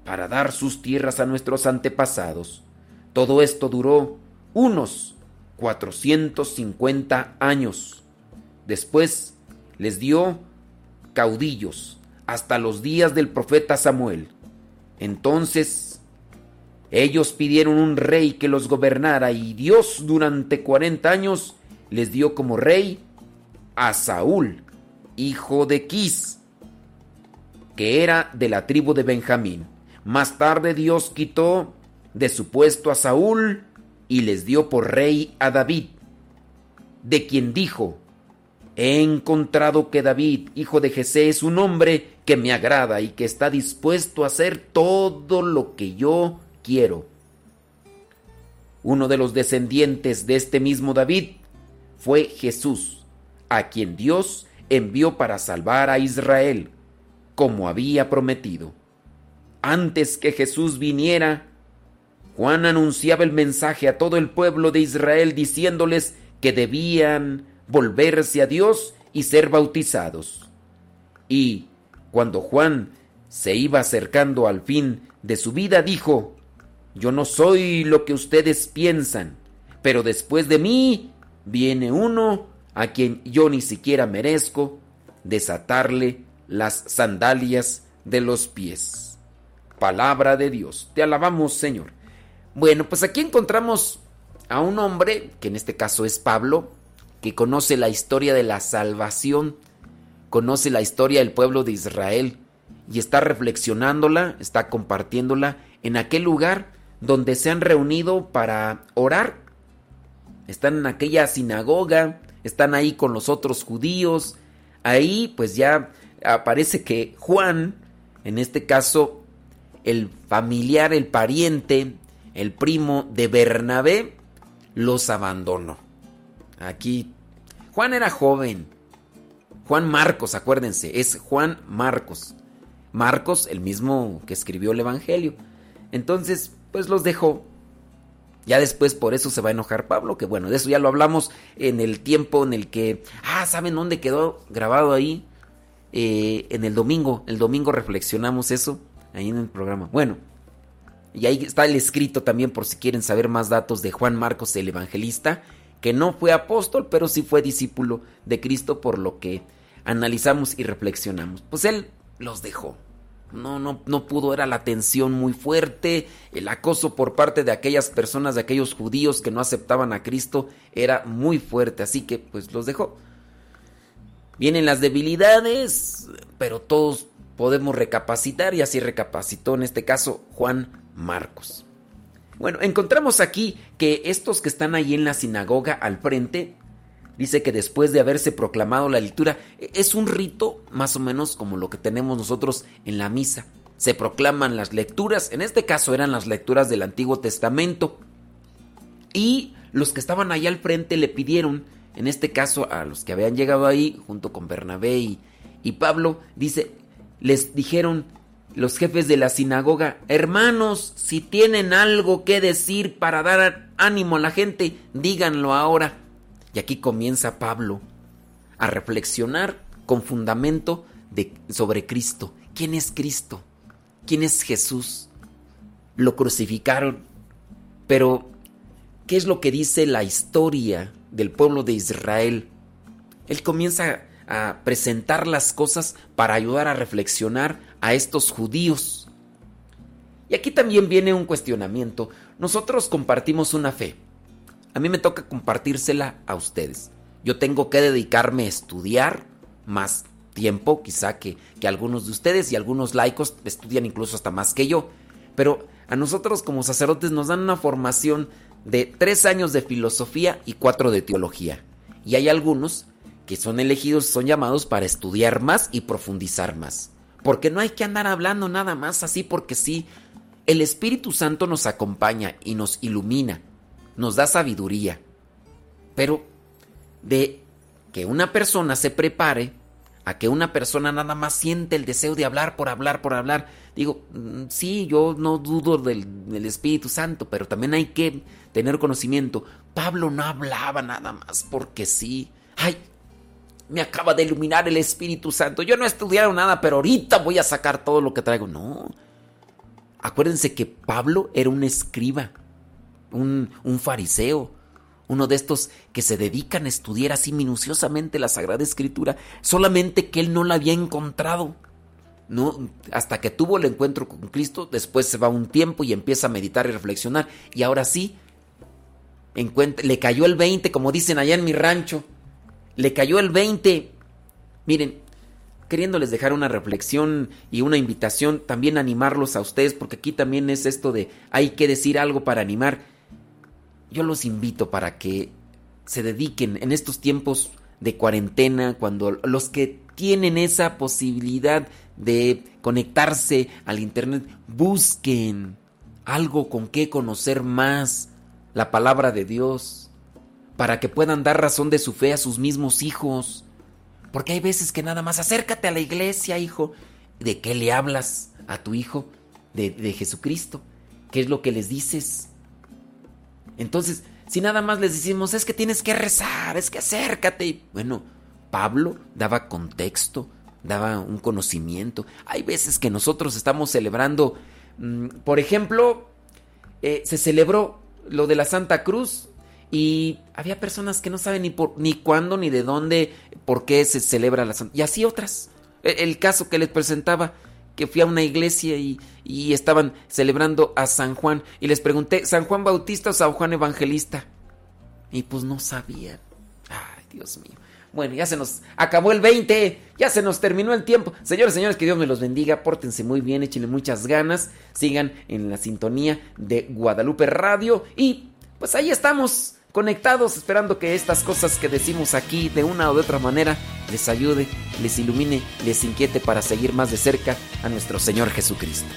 para dar sus tierras a nuestros antepasados. Todo esto duró unos 450 años. Después les dio caudillos hasta los días del profeta Samuel. Entonces ellos pidieron un rey que los gobernara y Dios durante 40 años les dio como rey a Saúl, hijo de Quis, que era de la tribu de Benjamín. Más tarde Dios quitó de su puesto a Saúl y les dio por rey a David, de quien dijo, He encontrado que David, hijo de Jesé, es un hombre que me agrada y que está dispuesto a hacer todo lo que yo quiero. Uno de los descendientes de este mismo David fue Jesús, a quien Dios envió para salvar a Israel, como había prometido. Antes que Jesús viniera, Juan anunciaba el mensaje a todo el pueblo de Israel diciéndoles que debían volverse a Dios y ser bautizados. Y cuando Juan se iba acercando al fin de su vida, dijo, Yo no soy lo que ustedes piensan, pero después de mí viene uno a quien yo ni siquiera merezco desatarle las sandalias de los pies. Palabra de Dios, te alabamos Señor. Bueno, pues aquí encontramos a un hombre, que en este caso es Pablo, que conoce la historia de la salvación, conoce la historia del pueblo de Israel y está reflexionándola, está compartiéndola en aquel lugar donde se han reunido para orar. Están en aquella sinagoga, están ahí con los otros judíos. Ahí pues ya aparece que Juan, en este caso el familiar, el pariente, el primo de Bernabé, los abandonó. Aquí, Juan era joven. Juan Marcos, acuérdense, es Juan Marcos. Marcos, el mismo que escribió el Evangelio. Entonces, pues los dejó. Ya después por eso se va a enojar Pablo, que bueno, de eso ya lo hablamos en el tiempo en el que... Ah, ¿saben dónde quedó grabado ahí? Eh, en el domingo. El domingo reflexionamos eso ahí en el programa. Bueno, y ahí está el escrito también por si quieren saber más datos de Juan Marcos el Evangelista, que no fue apóstol, pero sí fue discípulo de Cristo por lo que analizamos y reflexionamos. Pues él los dejó. No, no, no pudo, era la tensión muy fuerte, el acoso por parte de aquellas personas, de aquellos judíos que no aceptaban a Cristo, era muy fuerte, así que pues los dejó. Vienen las debilidades, pero todos podemos recapacitar y así recapacitó en este caso Juan Marcos. Bueno, encontramos aquí que estos que están ahí en la sinagoga al frente, dice que después de haberse proclamado la lectura, es un rito más o menos como lo que tenemos nosotros en la misa. Se proclaman las lecturas, en este caso eran las lecturas del Antiguo Testamento, y los que estaban ahí al frente le pidieron, en este caso a los que habían llegado ahí, junto con Bernabé y, y Pablo, dice, les dijeron los jefes de la sinagoga, hermanos, si tienen algo que decir para dar ánimo a la gente, díganlo ahora. Y aquí comienza Pablo a reflexionar con fundamento sobre Cristo. ¿Quién es Cristo? ¿Quién es Jesús? Lo crucificaron. Pero, ¿qué es lo que dice la historia del pueblo de Israel? Él comienza a presentar las cosas para ayudar a reflexionar a estos judíos. Y aquí también viene un cuestionamiento. Nosotros compartimos una fe. A mí me toca compartírsela a ustedes. Yo tengo que dedicarme a estudiar más tiempo, quizá que, que algunos de ustedes y algunos laicos estudian incluso hasta más que yo. Pero a nosotros como sacerdotes nos dan una formación de tres años de filosofía y cuatro de teología. Y hay algunos que son elegidos, son llamados para estudiar más y profundizar más. Porque no hay que andar hablando nada más así porque sí. El Espíritu Santo nos acompaña y nos ilumina, nos da sabiduría. Pero de que una persona se prepare a que una persona nada más siente el deseo de hablar por hablar, por hablar. Digo, mm, sí, yo no dudo del, del, Espíritu Santo, pero también hay que tener conocimiento. Pablo no hablaba nada más porque sí. Ay, me acaba de iluminar el Espíritu Santo. Yo no he estudiado nada, pero ahorita voy a sacar todo lo que traigo. No. Acuérdense que Pablo era un escriba, un, un fariseo, uno de estos que se dedican a estudiar así minuciosamente la Sagrada Escritura, solamente que él no la había encontrado. No, hasta que tuvo el encuentro con Cristo, después se va un tiempo y empieza a meditar y reflexionar. Y ahora sí, le cayó el 20, como dicen allá en mi rancho. Le cayó el 20. Miren, queriéndoles dejar una reflexión y una invitación, también animarlos a ustedes, porque aquí también es esto de hay que decir algo para animar. Yo los invito para que se dediquen en estos tiempos de cuarentena, cuando los que tienen esa posibilidad de conectarse al Internet, busquen algo con que conocer más la palabra de Dios, para que puedan dar razón de su fe a sus mismos hijos. Porque hay veces que nada más acércate a la iglesia, hijo. ¿De qué le hablas a tu hijo? De, de Jesucristo. ¿Qué es lo que les dices? Entonces, si nada más les decimos, es que tienes que rezar, es que acércate. Bueno, Pablo daba contexto, daba un conocimiento. Hay veces que nosotros estamos celebrando, mmm, por ejemplo, eh, se celebró lo de la Santa Cruz y había personas que no saben ni por ni cuándo ni de dónde, por qué se celebra la Santa. Y así otras. El, el caso que les presentaba, que fui a una iglesia y, y, estaban celebrando a San Juan y les pregunté, ¿San Juan Bautista o San Juan Evangelista? Y pues no sabían. Ay, Dios mío. Bueno, ya se nos acabó el 20, ya se nos terminó el tiempo. Señores, señores, que Dios me los bendiga, pórtense muy bien, échenle muchas ganas, sigan en la sintonía de Guadalupe Radio y pues ahí estamos conectados esperando que estas cosas que decimos aquí de una o de otra manera les ayude, les ilumine, les inquiete para seguir más de cerca a nuestro Señor Jesucristo.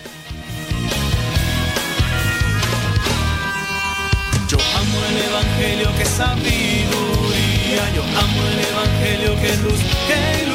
Yo amo el Evangelio que sabiduría, yo amo el Evangelio que luz, ilumina,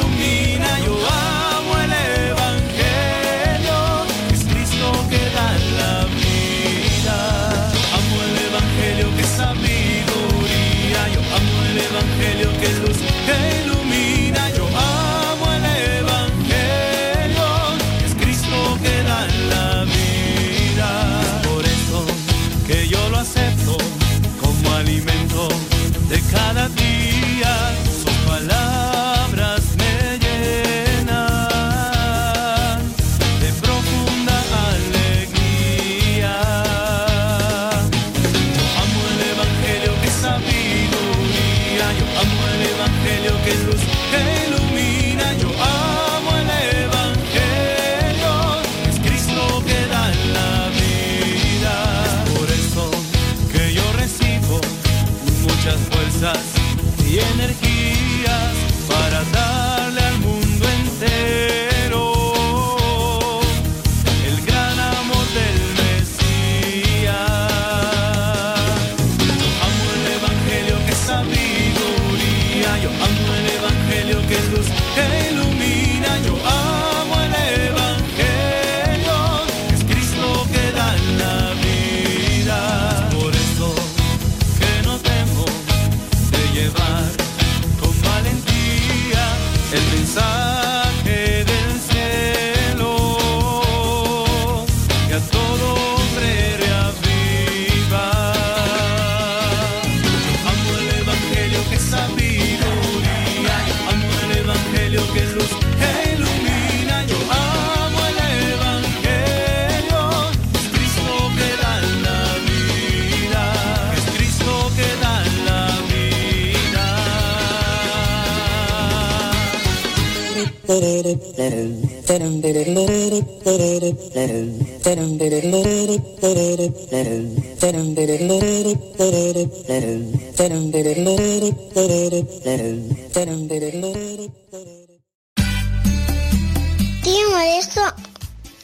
Tío Modesto,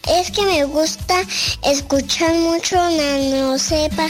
es que me gusta escuchar mucho Nano Sepa.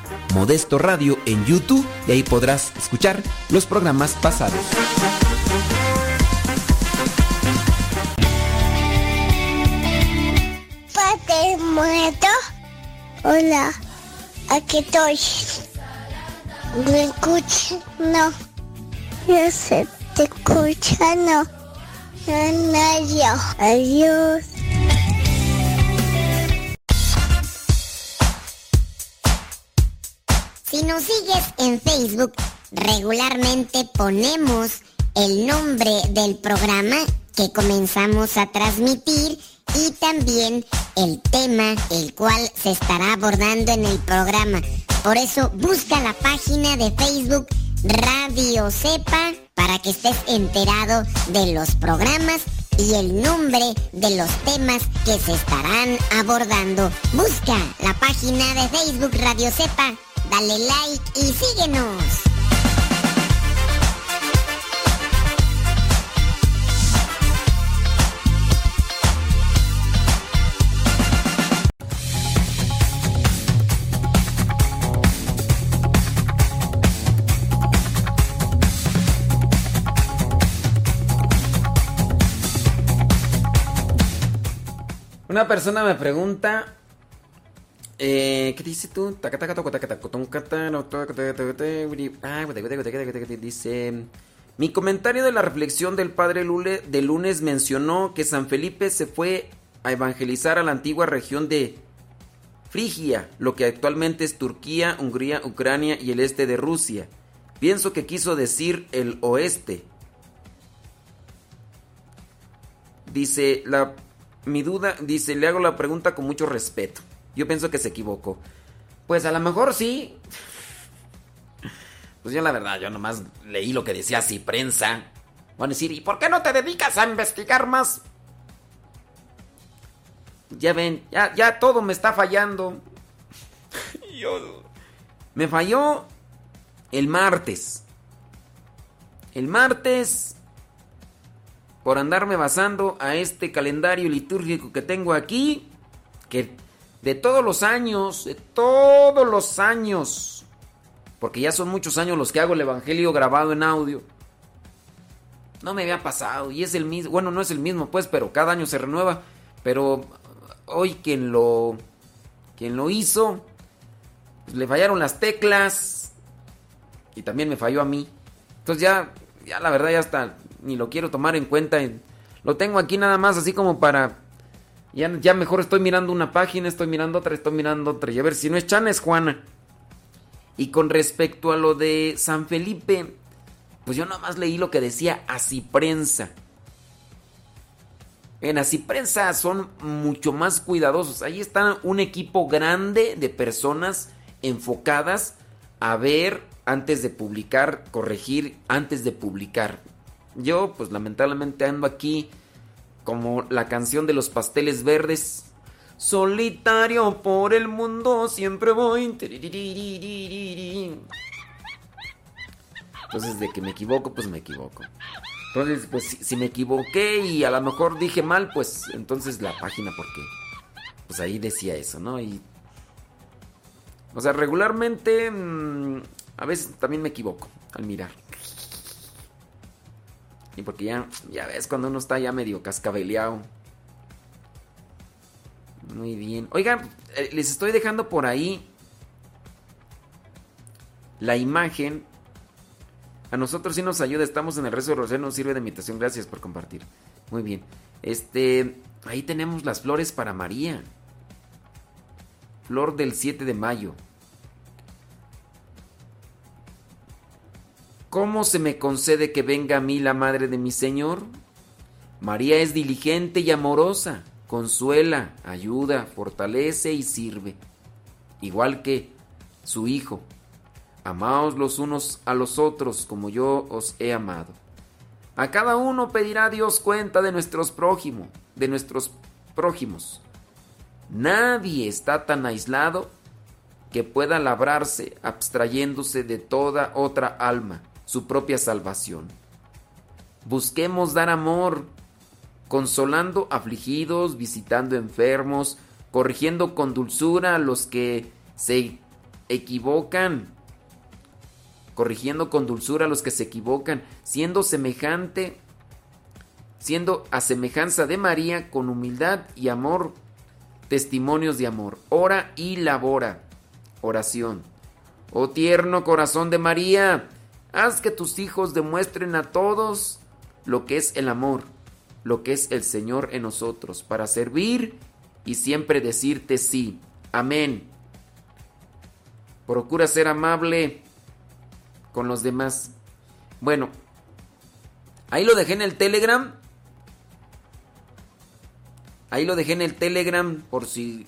Modesto Radio en YouTube y ahí podrás escuchar los programas pasados. Padre muerto. Hola, aquí estoy. ¿Me escuchas? No. Yo sé, te escucha, no. No, no, yo. Adiós. Si nos sigues en Facebook, regularmente ponemos el nombre del programa que comenzamos a transmitir y también el tema el cual se estará abordando en el programa. Por eso busca la página de Facebook Radio Cepa para que estés enterado de los programas y el nombre de los temas que se estarán abordando. Busca la página de Facebook Radio Cepa, dale like y síguenos. Una persona me pregunta, eh, ¿qué dice tú? Dice, mi comentario de la reflexión del padre Lule de lunes mencionó que San Felipe se fue a evangelizar a la antigua región de Frigia, lo que actualmente es Turquía, Hungría, Ucrania y el este de Rusia. Pienso que quiso decir el oeste. Dice, la, mi duda, dice, le hago la pregunta con mucho respeto. Yo pienso que se equivocó. Pues a lo mejor sí. Pues yo la verdad, yo nomás leí lo que decía así prensa. Van a decir, ¿y por qué no te dedicas a investigar más? Ya ven, ya, ya todo me está fallando. Yo- Me falló el martes. El martes, por andarme basando a este calendario litúrgico que tengo aquí, que de todos los años, de todos los años, porque ya son muchos años los que hago el Evangelio grabado en audio, no me había pasado y es el mismo, bueno, no es el mismo pues, pero cada año se renueva, pero hoy quien lo, quien lo hizo, pues, le fallaron las teclas y también me falló a mí. Entonces ya, ya la verdad ya está, ni lo quiero tomar en cuenta. Lo tengo aquí nada más así como para... Ya, ya mejor estoy mirando una página, estoy mirando otra, estoy mirando otra. Y a ver, si no es Chana, es Juana. Y con respecto a lo de San Felipe, pues yo nada más leí lo que decía así prensa. En así prensa son mucho más cuidadosos. Ahí está un equipo grande de personas enfocadas a ver antes de publicar, corregir antes de publicar. Yo, pues lamentablemente ando aquí como la canción de los pasteles verdes. Solitario por el mundo siempre voy. Entonces, de que me equivoco, pues me equivoco. Entonces, pues si, me equivoqué y a lo mejor dije mal, pues entonces la página, porque pues ahí decía eso, ¿no? Y, o sea, regularmente mm, a veces también me equivoco al mirar. Y porque ya, ya ves, cuando uno está ya medio cascabeleado. Muy bien. Oigan, eh, les estoy dejando por ahí la imagen. A nosotros sí nos ayuda, estamos en el rezo de Rosario, nos sirve de invitación. Gracias por compartir. Muy bien. Este, ahí tenemos las flores para María. Flor del 7 de mayo. ¿Cómo se me concede que venga a mí la madre de mi Señor? María es diligente y amorosa, consuela, ayuda, fortalece y sirve, igual que su Hijo. Amaos los unos a los otros como yo os he amado. A cada uno pedirá Dios cuenta de nuestros prójimos, de nuestros prójimos. Nadie está tan aislado que pueda labrarse abstrayéndose de toda otra alma, su propia salvación. Busquemos dar amor, consolando afligidos, visitando enfermos, corrigiendo con dulzura a los que se equivocan, corrigiendo con dulzura a los que se equivocan, siendo semejante, siendo a semejanza de María con humildad y amor, testimonios de amor. Ora y labora. Oración. Oh tierno corazón de María, haz que tus hijos demuestren a todos lo que es el amor, lo que es el Señor en nosotros, para servir y siempre decirte sí. Amén. Procura ser amable con los demás. Bueno, ahí lo dejé en el Telegram. Ahí lo dejé en el Telegram por si...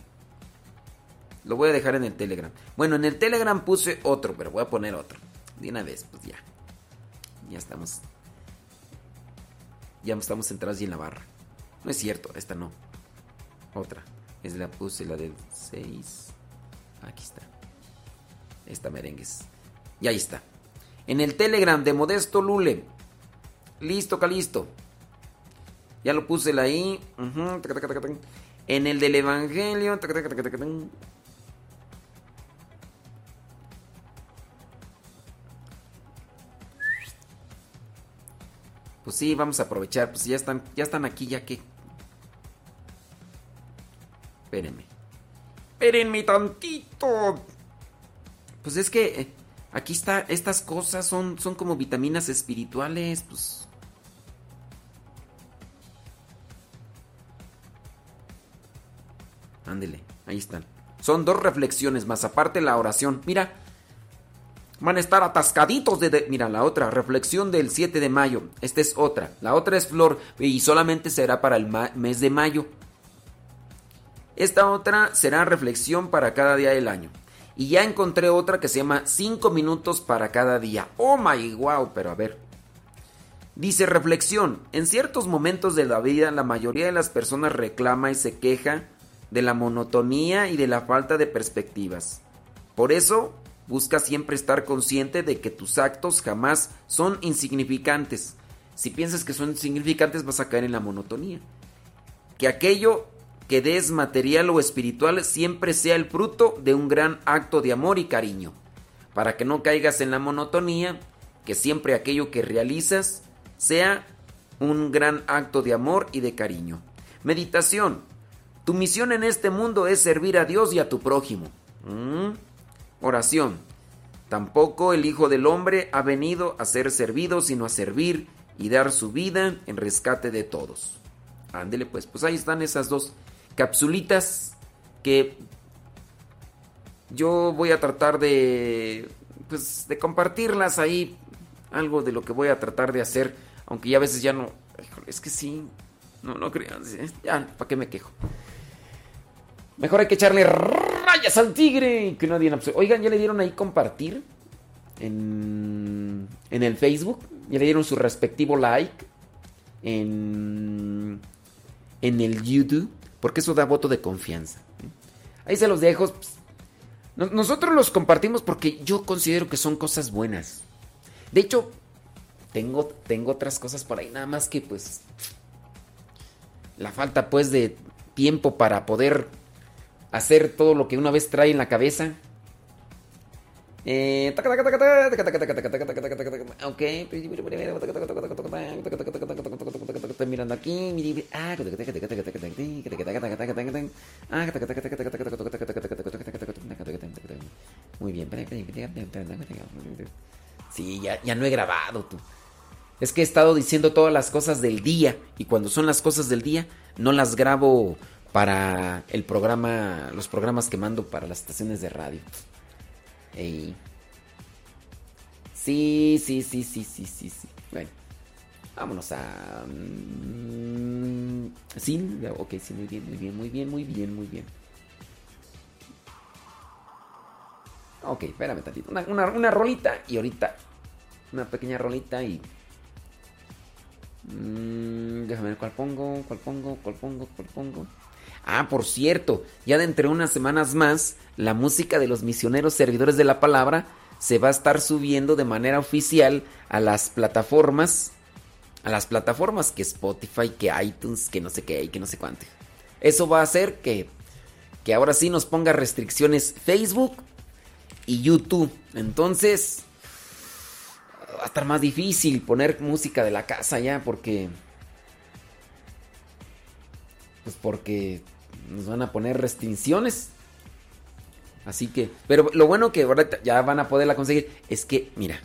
Lo voy a dejar en el Telegram. Bueno, en el Telegram puse otro, pero voy a poner otro. De una vez, pues ya. Ya estamos. Ya estamos centrados y en la barra. No es cierto, esta no. Otra. Es la puse, la del 6. Aquí está. Esta merengues. Y ahí está. En el Telegram de Modesto Lule. Listo, Calisto. Ya lo puse ahí. En el del Evangelio. Pues sí, vamos a aprovechar. Pues ya están, ya están aquí, ya que. Espérenme. Espérenme tantito. Pues es que eh, aquí está, estas cosas son, son como vitaminas espirituales, pues. Ándele, ahí están. Son dos reflexiones más, aparte la oración. Mira, van a estar atascaditos de, Mira, la otra, reflexión del 7 de mayo. Esta es otra. La otra es flor y solamente será para el mes de mayo. Esta otra será reflexión para cada día del año. Y ya encontré otra que se llama 5 minutos para cada día. Oh my wow, pero a ver. Dice reflexión, en ciertos momentos de la vida la mayoría de las personas reclama y se queja de la monotonía y de la falta de perspectivas. Por eso, busca siempre estar consciente de que tus actos jamás son insignificantes. Si piensas que son insignificantes vas a caer en la monotonía. Que aquello que des material o espiritual siempre sea el fruto de un gran acto de amor y cariño. Para que no caigas en la monotonía, que siempre aquello que realizas sea un gran acto de amor y de cariño. Meditación. Tu misión en este mundo es servir a Dios y a tu prójimo. Mm. Oración. Tampoco el Hijo del Hombre ha venido a ser servido, sino a servir y dar su vida en rescate de todos. Ándele pues, pues ahí están esas dos capsulitas que yo voy a tratar de pues de compartirlas ahí algo de lo que voy a tratar de hacer aunque ya a veces ya no es que sí no no crean ya para qué me quejo mejor hay que echarle rayas al tigre que nadie oigan ya le dieron ahí compartir en en el Facebook ya le dieron su respectivo like en en el YouTube porque eso da voto de confianza. Ahí se los dejo. pues, no- nosotros los compartimos porque yo considero que son cosas buenas. De hecho, tengo, tengo otras cosas por ahí, nada más que pues la falta pues de tiempo para poder hacer todo lo que una vez trae en la cabeza. Eh, ok. Mirando aquí. Muy bien. Sí, ya, ya no he grabado tú. Es que he estado diciendo todas las cosas del día. Y cuando son las cosas del día, no las grabo para el programa, los programas que mando para las estaciones de radio. Ey. Sí, sí, sí, sí, sí, sí, sí. Bueno, vámonos a... mm, Sí, ok, sí, muy bien, muy bien, muy bien, muy bien, muy bien. Ok, espérame tantito. Una, una, una rolita y ahorita. Una pequeña rolita y. Mm, déjame ver cuál pongo, cuál pongo, cuál pongo, cuál pongo. Ah, por cierto, ya de unas semanas más, la música de los misioneros servidores de la palabra se va a estar subiendo de manera oficial a las plataformas. A las plataformas que Spotify, que iTunes, que no sé qué, que no sé cuánto. Eso va a hacer que, que ahora sí nos ponga restricciones Facebook y YouTube. Entonces, va a estar más difícil poner música de la casa ya porque... Pues porque nos van a poner restricciones. Así que, pero lo bueno que ahora ya van a poderla conseguir es que, mira,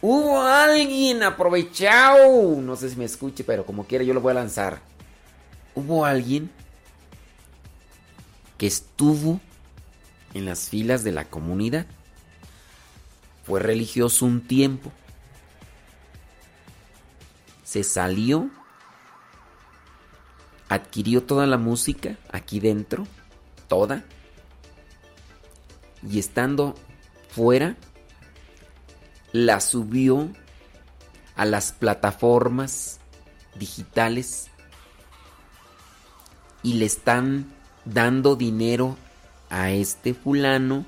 hubo alguien aprovechado. No sé si me escuche, pero como quiera yo lo voy a lanzar. Hubo alguien que estuvo en las filas de la comunidad. Fue religioso un tiempo. Se salió. Adquirió toda la música aquí dentro. Toda. Y estando fuera, la subió a las plataformas digitales y le están dando dinero a este fulano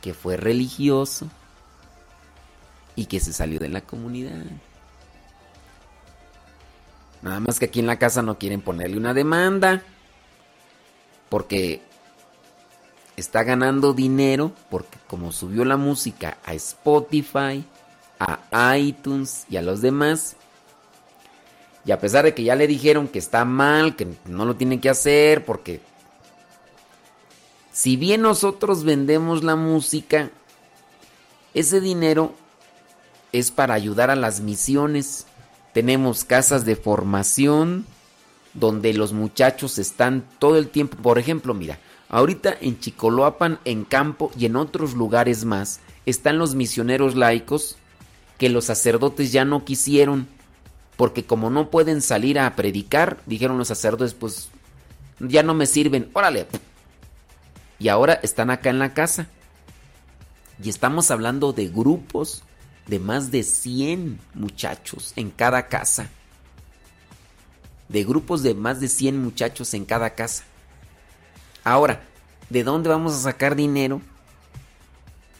que fue religioso y que se salió de la comunidad. Nada más que aquí en la casa no quieren ponerle una demanda porque está ganando dinero porque como subió la música a Spotify, a iTunes y a los demás, y a pesar de que ya le dijeron que está mal, que no lo tienen que hacer, porque si bien nosotros vendemos la música, ese dinero es para ayudar a las misiones. Tenemos casas de formación donde los muchachos están todo el tiempo. Por ejemplo, mira, ahorita en Chicoloapan, en Campo y en otros lugares más, están los misioneros laicos que los sacerdotes ya no quisieron porque como no pueden salir a predicar, dijeron los sacerdotes, pues ya no me sirven, órale. Y ahora están acá en la casa. Y estamos hablando de grupos de más de 100 muchachos en cada casa. De grupos de más de 100 muchachos en cada casa. Ahora, ¿de dónde vamos a sacar dinero?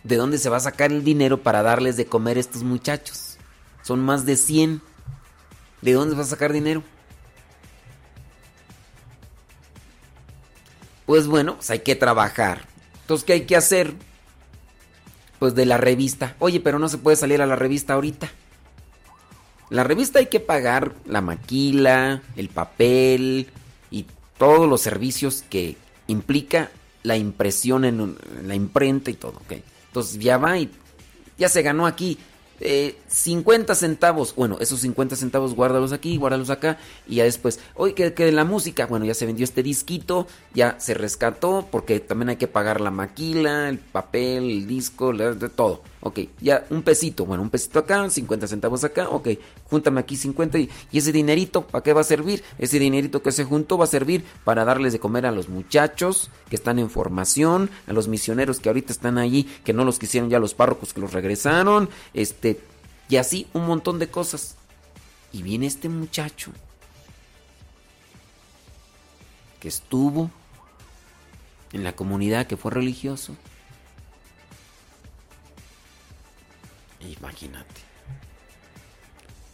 ¿De dónde se va a sacar el dinero para darles de comer a estos muchachos? Son más de 100. ¿De dónde va a sacar dinero? Pues bueno, pues hay que trabajar. Entonces, ¿qué hay que hacer? Pues de la revista. Oye, pero no se puede salir a la revista ahorita. La revista hay que pagar la maquila, el papel y todos los servicios que implica la impresión en, un- la imprenta y todo. Entonces ya va y ya se ganó aquí eh, 50 centavos. Bueno, esos 50 centavos guárdalos aquí, guárdalos acá y ya después, oye, que, que la música, bueno, ya se vendió este disquito, ya se rescató porque también hay que pagar la maquila, el papel, el disco, la- de todo. Ok, ya un pesito, bueno, un pesito acá, 50 centavos acá, ok, júntame aquí 50 y, y ese dinerito, ¿para qué va a servir? Ese dinerito que se juntó va a servir para darles de comer a los muchachos que están en formación, a los misioneros que ahorita están allí, que no los quisieron ya los párrocos que los regresaron, este, y así un montón de cosas. Y viene este muchacho que estuvo en la comunidad que fue religioso. Imagínate.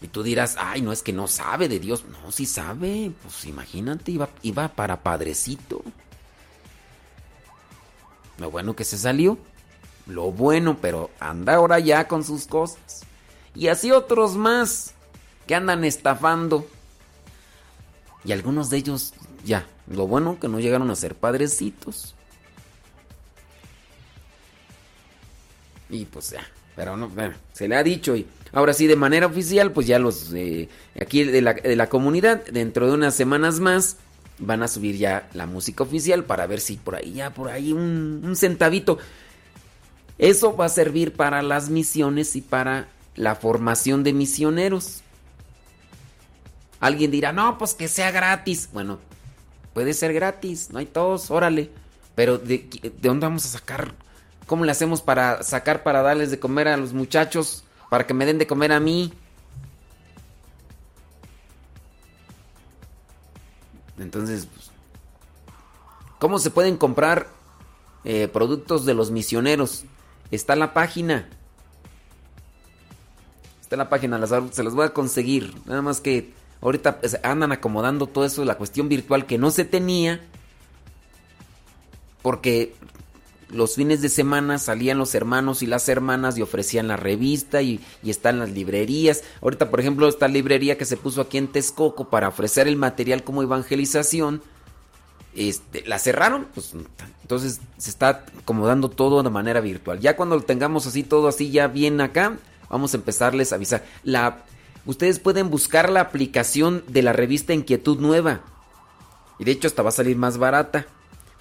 Y tú dirás, ay, no es que no sabe de Dios. No, sí sabe. Pues imagínate, iba, iba para padrecito. Lo bueno que se salió. Lo bueno, pero anda ahora ya con sus cosas. Y así otros más que andan estafando. Y algunos de ellos, ya, lo bueno que no llegaron a ser padrecitos. Y pues ya, pero no, bueno, se le ha dicho. Y ahora sí, de manera oficial, pues ya los eh, aquí de la, de la comunidad, dentro de unas semanas más, van a subir ya la música oficial para ver si por ahí, ya por ahí un, centavito. Eso va a servir para las misiones y para la formación de misioneros. Alguien dirá, no, pues que sea gratis. Bueno, puede ser gratis, no hay todos, órale. Pero ¿de, qué- de dónde vamos a sacar? ¿Cómo le hacemos para sacar para darles de comer a los muchachos? Para que me den de comer a mí. Entonces, pues, ¿cómo se pueden comprar eh, productos de los misioneros? Está la página. Está la página, se las voy a conseguir. Nada más que ahorita andan acomodando todo eso, la cuestión virtual que no se tenía. Porque los fines de semana salían los hermanos y las hermanas y ofrecían la revista y, están las librerías. Ahorita, por ejemplo, esta librería que se puso aquí en Texcoco para ofrecer el material como evangelización. Este, la cerraron, pues entonces se está acomodando todo de manera virtual. Ya cuando lo tengamos así todo así ya bien acá, vamos a empezarles a avisar. La, ustedes pueden buscar la aplicación de la revista Inquietud Nueva. Y de hecho hasta va a salir más barata.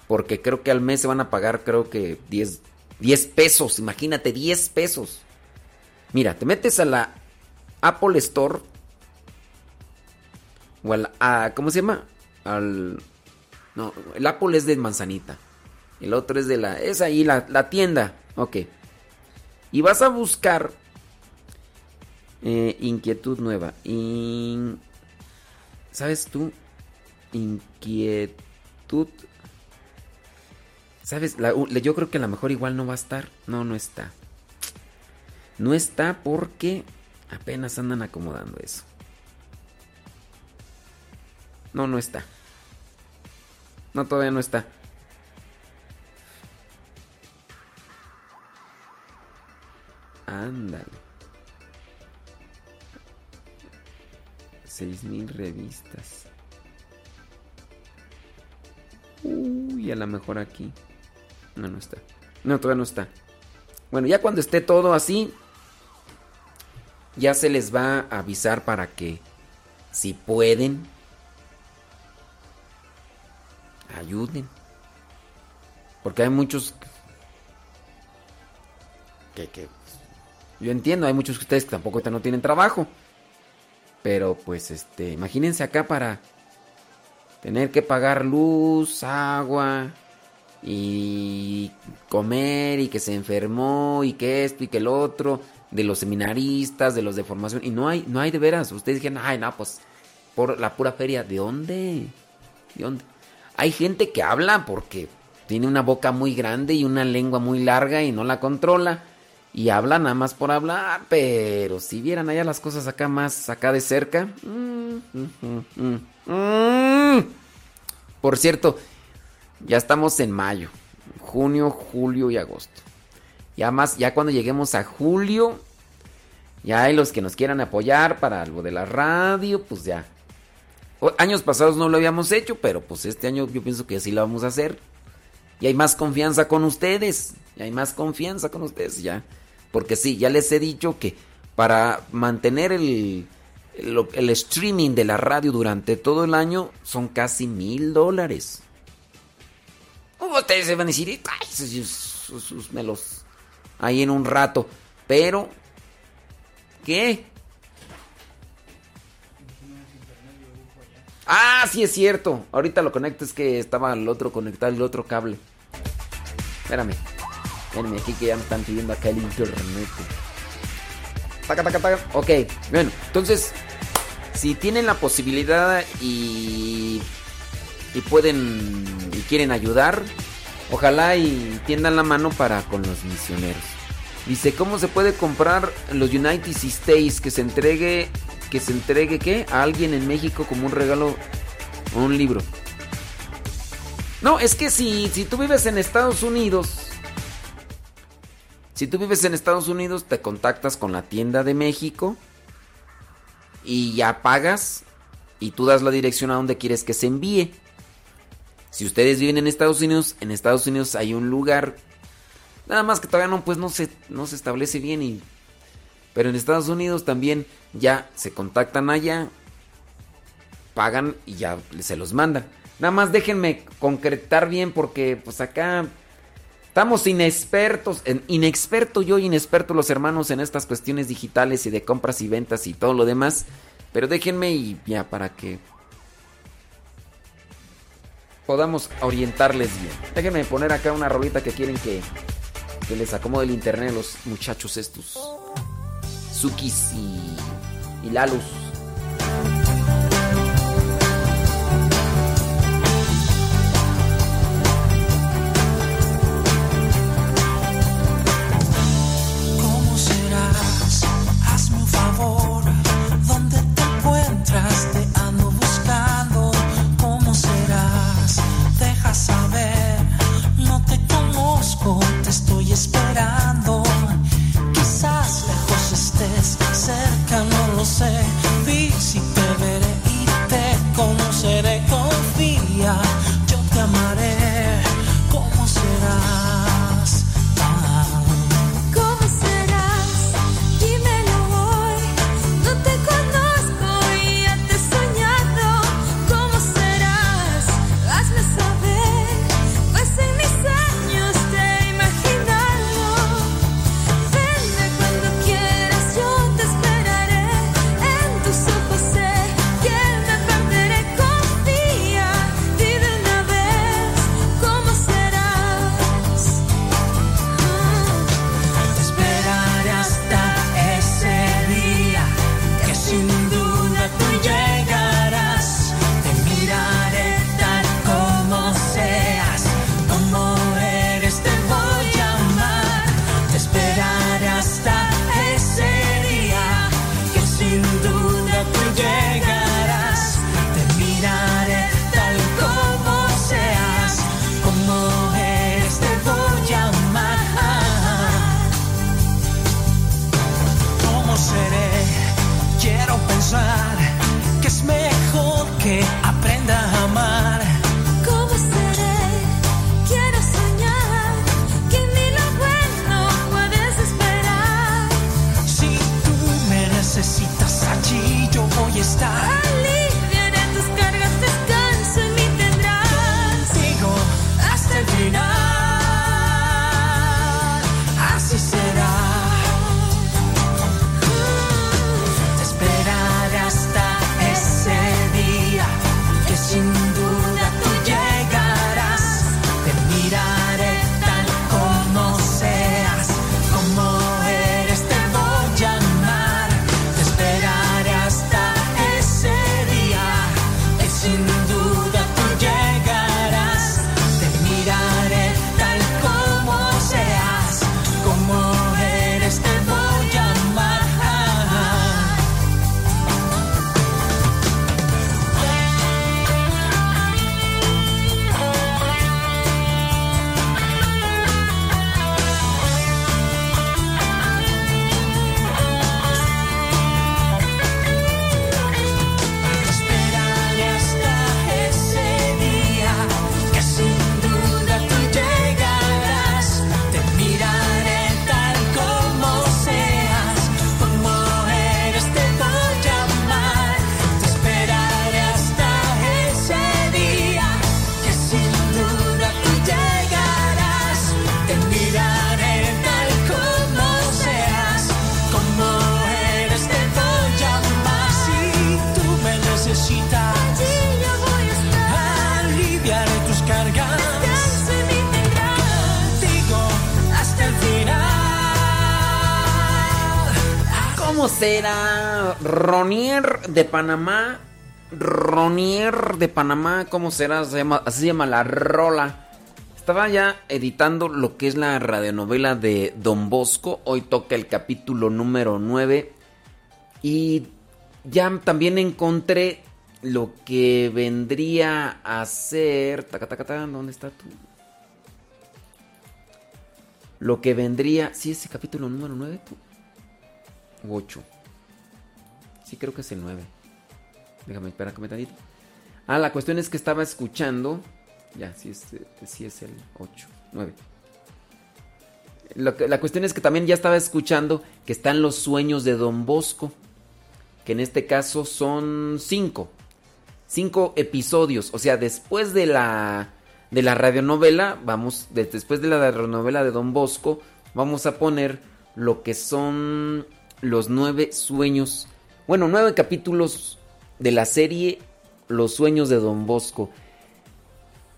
Porque creo que al mes se van a pagar creo que 10, 10 pesos. Imagínate, 10 pesos. Mira, te metes a la Apple Store. O al, a- ¿Cómo se llama? Al... No, el Apple es de manzanita. El otro es de la... Es ahí la, la tienda. Ok. Y vas a buscar... eh, inquietud nueva. In- ¿Sabes tú? Inquietud... ¿Sabes? Yo creo que a lo mejor igual no va a estar. No, no está. No está porque apenas andan acomodando eso. No, no está. No, todavía no está. Ándale. Seis mil revistas. Uy, a lo mejor aquí. No, no está. No, todavía no está. Bueno, ya cuando esté todo así, ya se les va a avisar para que, si pueden, ayuden. Porque hay muchos que, que yo entiendo, hay muchos de ustedes que tampoco no tienen trabajo. Pero pues este, imagínense acá para tener que pagar luz, agua y comer y que se enfermó y que esto y que el otro, de los seminaristas, de los de formación y no hay no hay de veras. Ustedes dijeron, "Ay, no, pues por la pura feria, ¿de dónde? ¿De dónde?" Hay gente que habla porque tiene una boca muy grande y una lengua muy larga y no la controla y habla nada más por hablar, pero si vieran allá las cosas acá más acá de cerca. mm, mm, mm, mm. Por cierto, ya estamos en mayo, junio, julio y agosto. Ya más, ya cuando lleguemos a julio, ya hay los que nos quieran apoyar para algo de la radio, pues ya. Años pasados no lo habíamos hecho, pero pues este año yo pienso que sí lo vamos a hacer. Y hay más confianza con ustedes. Y hay más confianza con ustedes ya. Porque sí, ya les he dicho que para mantener el, el, el streaming de la radio durante todo el año son casi mil dólares. Ustedes se van a decir, "Ay, esos- esos- esos me los ahí en un rato. Pero, ¿qué? Ah, sí es cierto. Ahorita lo conecto, es que estaba el otro conectado, el otro cable. Espérame. Espérame, aquí que ya me están pidiendo acá el internet. Taca, taca, taca. Ok, bueno, entonces, si tienen la posibilidad y, y pueden y quieren ayudar, ojalá y tiendan la mano para con los misioneros. Dice, ¿cómo se puede comprar los United States que se entregue que se entregue qué a alguien en México como un regalo o un libro? No, es que si, si tú vives en Estados Unidos, si tú vives en Estados Unidos, te contactas con la tienda de México y ya pagas y tú das la dirección a donde quieres que se envíe. Si ustedes viven en Estados Unidos, en Estados Unidos hay un lugar, nada más que todavía no, pues no se, no se establece bien y... Pero en Estados Unidos también ya se contactan allá, pagan y ya se los mandan. Nada más déjenme concretar bien porque pues acá estamos inexpertos, inexperto yo, inexperto los hermanos en estas cuestiones digitales y de compras y ventas y todo lo demás. Pero déjenme y ya para que podamos orientarles bien. Déjenme poner acá una rolita que quieren que, que les acomode el internet a los muchachos estos. Sukis y, y Lalus. De Panamá. Ronier de Panamá, ¿cómo será? Se llama- así se llama la rola. Estaba ya editando lo que es la radionovela de Don Bosco. Hoy toca el capítulo número 9. Y ya también encontré lo que vendría a ser. ¿Dónde está tú? Lo que vendría. ¿Sí es el capítulo número 9? Tú? U 8. Sí, creo que es el 9. Déjame esperar un tantito. Ah, la cuestión es que estaba escuchando. Ya, sí es, sí es el 8, 9. Lo que- la cuestión es que también ya estaba escuchando que están los sueños de Don Bosco. Que en este caso son 5. 5 episodios. O sea, después de la, de la radionovela, vamos, de- después de la radionovela de Don Bosco, vamos a poner lo que son los nueve sueños. Bueno, nueve capítulos de la serie Los sueños de Don Bosco.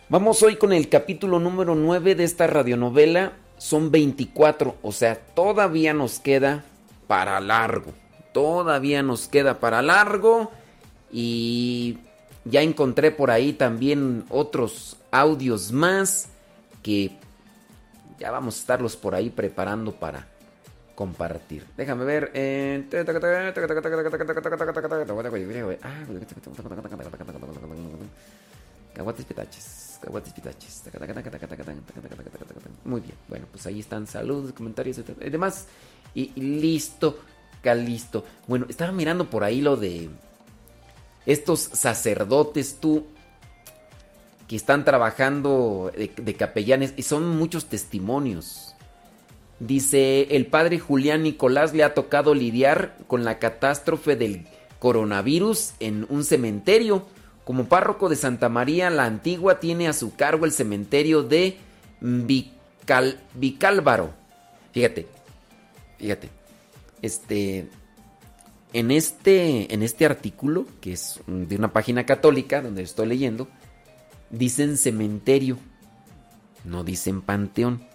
Vamos hoy con el capítulo número 9 de esta radionovela. Son 24, o sea, todavía nos queda para largo. Todavía nos queda para largo. Y ya encontré por ahí también otros audios más que ya vamos a estarlos por ahí preparando para compartir. Déjame ver. eh, Caguates. Caguates pitaches. Muy bien. Bueno, pues ahí están saludos, comentarios y demás. Y listo. Calisto. Bueno, estaba mirando por ahí lo de estos sacerdotes, tú, que están trabajando de capellanes, y son muchos testimonios. Dice, el padre Julián Nicolás le ha tocado lidiar con la catástrofe del coronavirus en un cementerio. Como párroco de Santa María la Antigua tiene a su cargo el cementerio de Vical- Vicálvaro. Fíjate, fíjate. Este, en este, en este artículo, que es de una página católica donde estoy leyendo, dicen cementerio, no dicen panteón.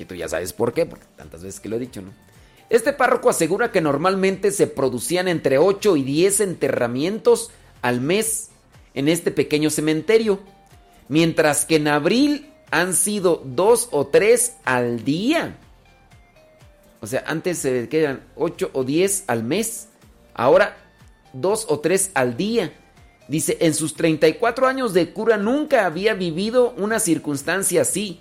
Y tú ya sabes por qué, porque tantas veces que lo he dicho, ¿no? Este párroco asegura que normalmente se producían entre 8 y 10 enterramientos al mes en este pequeño cementerio, mientras que en abril han sido 2 o 3 al día. O sea, antes se quedan 8 o 10 al mes, ahora 2 o 3 al día. Dice, en sus 34 años de cura nunca había vivido una circunstancia así.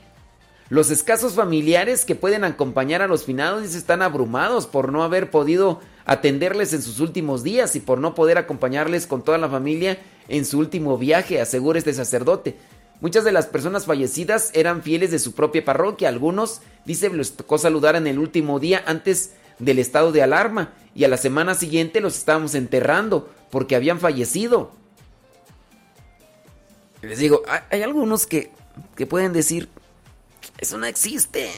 Los escasos familiares que pueden acompañar a los finados están abrumados por no haber podido atenderles en sus últimos días y por no poder acompañarles con toda la familia en su último viaje, asegura este sacerdote. Muchas de las personas fallecidas eran fieles de su propia parroquia. Algunos, dice, les tocó saludar en el último día antes del estado de alarma y a la semana siguiente los estábamos enterrando porque habían fallecido. Les digo, hay algunos que, que pueden decir, eso no existe.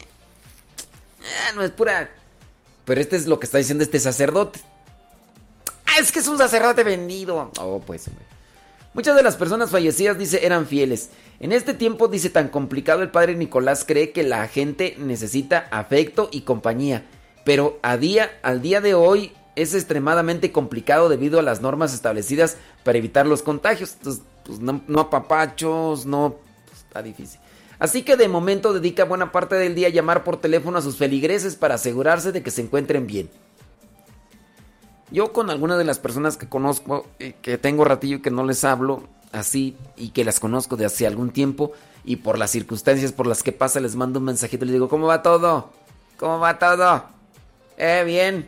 Ah, no es pura. Pero este es lo que está diciendo este sacerdote. Ah, es que es un sacerdote vendido. Oh, pues. Muchas de las personas fallecidas, dice, eran fieles. En este tiempo, dice, tan complicado, el padre Nicolás cree que la gente necesita afecto y compañía. Pero a día, al día de hoy es extremadamente complicado debido a las normas establecidas para evitar los contagios. Entonces, pues no, no apapachos, no... pues, está difícil. Así que de momento dedica buena parte del día a llamar por teléfono a sus feligreses para asegurarse de que se encuentren bien. Yo con algunas de las personas que conozco, eh, que tengo ratillo y que no les hablo así y que las conozco de hace algún tiempo y por las circunstancias por las que pasa les mando un mensajito y les digo, ¿cómo va todo? ¿Cómo va todo? Eh, bien.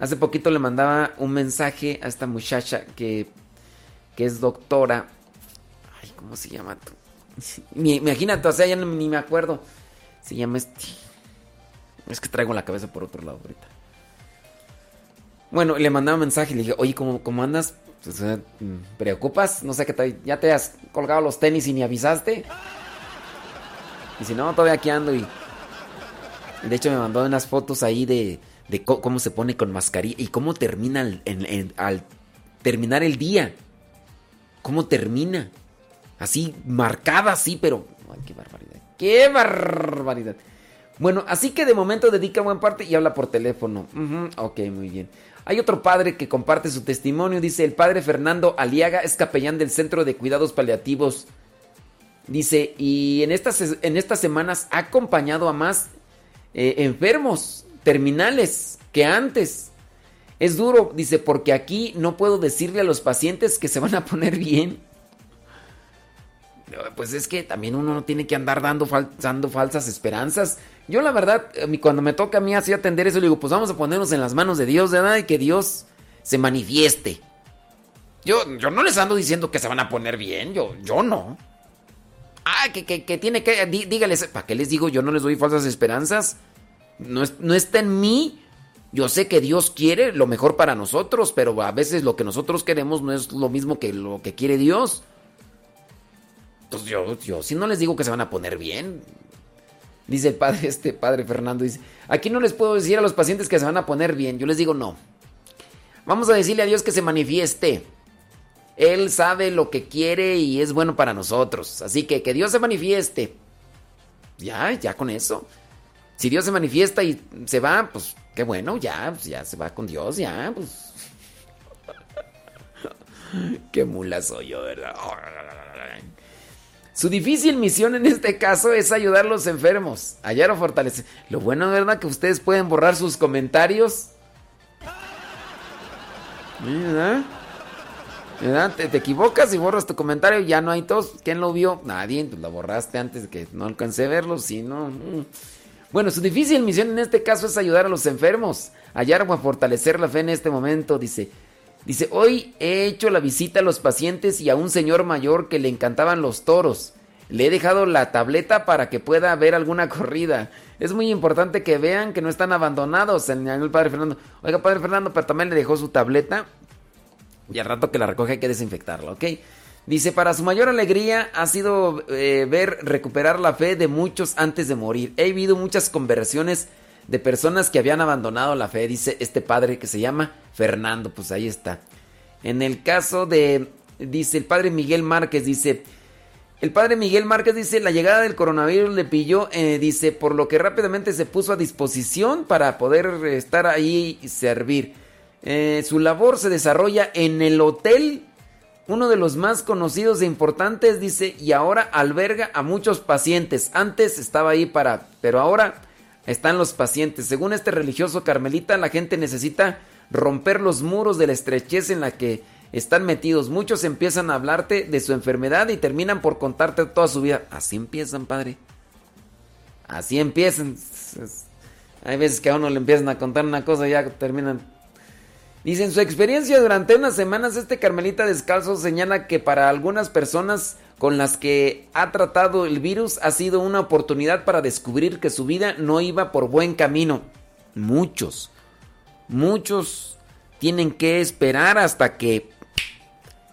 Hace poquito le mandaba un mensaje a esta muchacha que, que es doctora. Ay, ¿cómo se llama tú? Imagínate, o sea, ya ni me acuerdo. Se llama este. Es que traigo la cabeza por otro lado ahorita. Bueno, le mandaba mensaje y le dije, oye, ¿cómo, cómo andas? Pues, mm, ¿Preocupas? No sé qué tal. ¿Ya te has colgado los tenis y ni avisaste? Y si no, todavía aquí ando y... De hecho, me mandó unas fotos ahí de, cómo se pone con mascarilla y cómo termina al terminar el día. ¿Cómo termina? Así, marcada así, pero... Ay, qué barbaridad. ¡Qué barbaridad! Bueno, así que de momento dedica buen parte y habla por teléfono. Ujú, ok, muy bien. Hay otro padre que comparte su testimonio. Dice, el padre Fernando Aliaga es capellán del Centro de Cuidados Paliativos. Dice, y en estas, en estas semanas ha acompañado a más eh, enfermos terminales que antes. Es duro, dice, porque aquí no puedo decirle a los pacientes que se van a poner bien. Pues es que también uno no tiene que andar dando, dando falsas esperanzas. Yo la verdad, cuando me toca a mí así atender eso, le digo, pues vamos a ponernos en las manos de Dios, ¿verdad? Y que Dios se manifieste. Yo, yo no les ando diciendo que se van a poner bien, yo, yo no. Ah, que, que, tiene que, dí- dígales, ¿para qué les digo? Yo no les doy falsas esperanzas. No, es- no está en mí. Yo sé que Dios quiere lo mejor para nosotros, pero a veces lo que nosotros queremos no es lo mismo que lo que quiere Dios. Yo, yo si no les digo que se van a poner bien. Dice el padre, este padre Fernando, dice, aquí no les puedo decir a los pacientes que se van a poner bien. Yo les digo no. Vamos a decirle a Dios que se manifieste. Él sabe lo que quiere y es bueno para nosotros. Así que que Dios se manifieste. Ya, ya con eso. Si Dios se manifiesta y se va, pues qué bueno, ya, pues, ya se va con Dios, ya, pues. qué mula soy yo, ¿verdad? Su difícil misión en este caso es ayudar a los enfermos, hallar o fortalecer. Lo bueno, ¿verdad? Que ustedes pueden borrar sus comentarios. ¿Verdad? ¿Verdad? Te, te equivocas y borras tu comentario, ya no hay tos. ¿Quién lo vio? Nadie, pues lo borraste antes de que no alcancé a verlo, si no. mm. Bueno, su difícil misión en este caso es ayudar a los enfermos, hallar o fortalecer la fe en este momento, dice. Dice, hoy he hecho la visita a los pacientes y a un señor mayor que le encantaban los toros. Le he dejado la tableta para que pueda ver alguna corrida. Es muy importante que vean que no están abandonados, señaló el padre Fernando. Oiga, padre Fernando, pero también le dejó su tableta. Y al rato que la recoge hay que desinfectarla, ¿ok? Dice, para su mayor alegría ha sido eh, ver recuperar la fe de muchos antes de morir. He vivido muchas conversiones de personas que habían abandonado la fe, dice este padre que se llama Fernando, pues ahí está. En el caso de, dice el padre Miguel Márquez, dice, el padre Miguel Márquez dice, la llegada del coronavirus le pilló, eh, dice, por lo que rápidamente se puso a disposición para poder estar ahí y servir. Eh, su labor se desarrolla en el hotel, uno de los más conocidos e importantes, dice, y ahora alberga a muchos pacientes. Antes estaba ahí para, pero ahora están los pacientes. Según este religioso carmelita, la gente necesita romper los muros de la estrechez en la que están metidos. Muchos empiezan a hablarte de su enfermedad y terminan por contarte toda su vida. Así empiezan, padre. Así empiezan. Hay veces que a uno le empiezan a contar una cosa y ya terminan. Dice, en su experiencia durante unas semanas, este Carmelita Descalzo señala que para algunas personas con las que ha tratado el virus ha sido una oportunidad para descubrir que su vida no iba por buen camino. Muchos, muchos tienen que esperar hasta que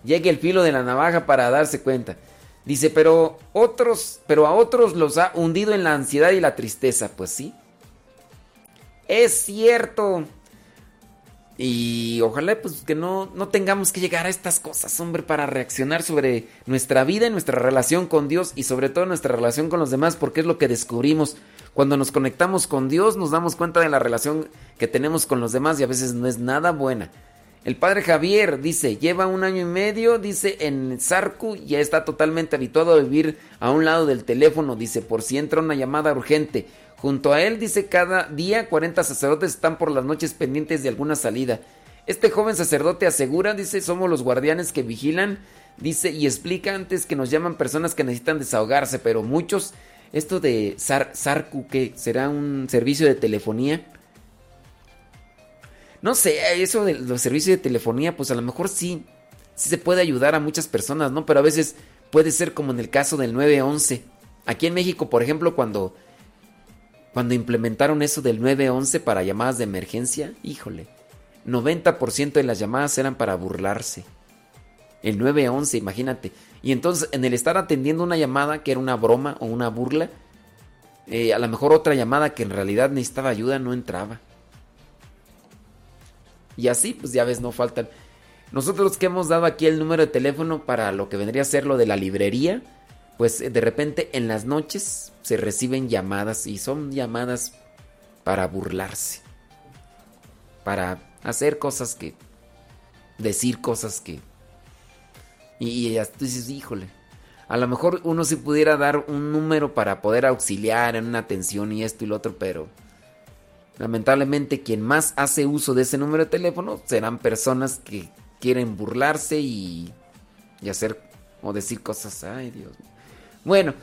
llegue el filo de la navaja para darse cuenta. Dice, pero otros, pero a otros los ha hundido en la ansiedad y la tristeza. Pues sí. Es cierto. Y ojalá pues que no, no tengamos que llegar a estas cosas, hombre, para reaccionar sobre nuestra vida y nuestra relación con Dios y sobre todo nuestra relación con los demás, porque es lo que descubrimos. Cuando nos conectamos con Dios nos damos cuenta de la relación que tenemos con los demás y a veces no es nada buena. El padre Javier dice, lleva un año y medio, dice, en Sarku, ya está totalmente habituado a vivir a un lado del teléfono, dice, por si entra una llamada urgente. Junto a él, dice, cada día 40 sacerdotes están por las noches pendientes de alguna salida. Este joven sacerdote asegura, dice, somos los guardianes que vigilan, dice, y explica antes que nos llaman personas que necesitan desahogarse, pero muchos, esto de Sar Sarku, que será un servicio de telefonía. No sé, eso de los servicios de telefonía, pues a lo mejor sí, sí se puede ayudar a muchas personas, ¿no? Pero a veces puede ser como en el caso del 911. Aquí en México, por ejemplo, cuando cuando implementaron eso del 911 para llamadas de emergencia, híjole, 90% de las llamadas eran para burlarse. El 911, imagínate. Y entonces, en el estar atendiendo una llamada que era una broma o una burla, eh, a lo mejor otra llamada que en realidad necesitaba ayuda no entraba. Y así, pues ya ves, no faltan. Nosotros que hemos dado aquí el número de teléfono para lo que vendría a ser lo de la librería, pues de repente en las noches se reciben llamadas y son llamadas para burlarse, para hacer cosas que, decir cosas que, y, y tú dices, híjole, a lo mejor uno sí pudiera dar un número para poder auxiliar en una atención y esto y lo otro, pero lamentablemente quien más hace uso de ese número de teléfono serán personas que quieren burlarse y, y hacer o decir cosas, ay Dios mío. Bueno,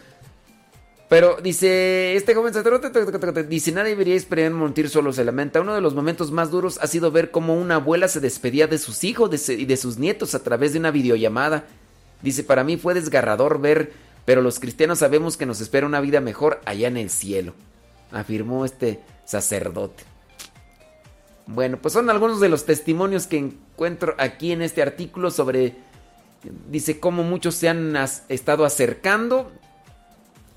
pero dice, este joven sacerdote dice, nadie debería esperar mentir solo se lamenta. Uno de los momentos más duros ha sido ver cómo una abuela se despedía de sus hijos y de sus nietos a través de una videollamada. Dice, para mí fue desgarrador ver, pero los cristianos sabemos que nos espera una vida mejor allá en el cielo, afirmó este sacerdote. Bueno, pues son algunos de los testimonios que encuentro aquí en este artículo sobre, dice, cómo muchos se han estado acercando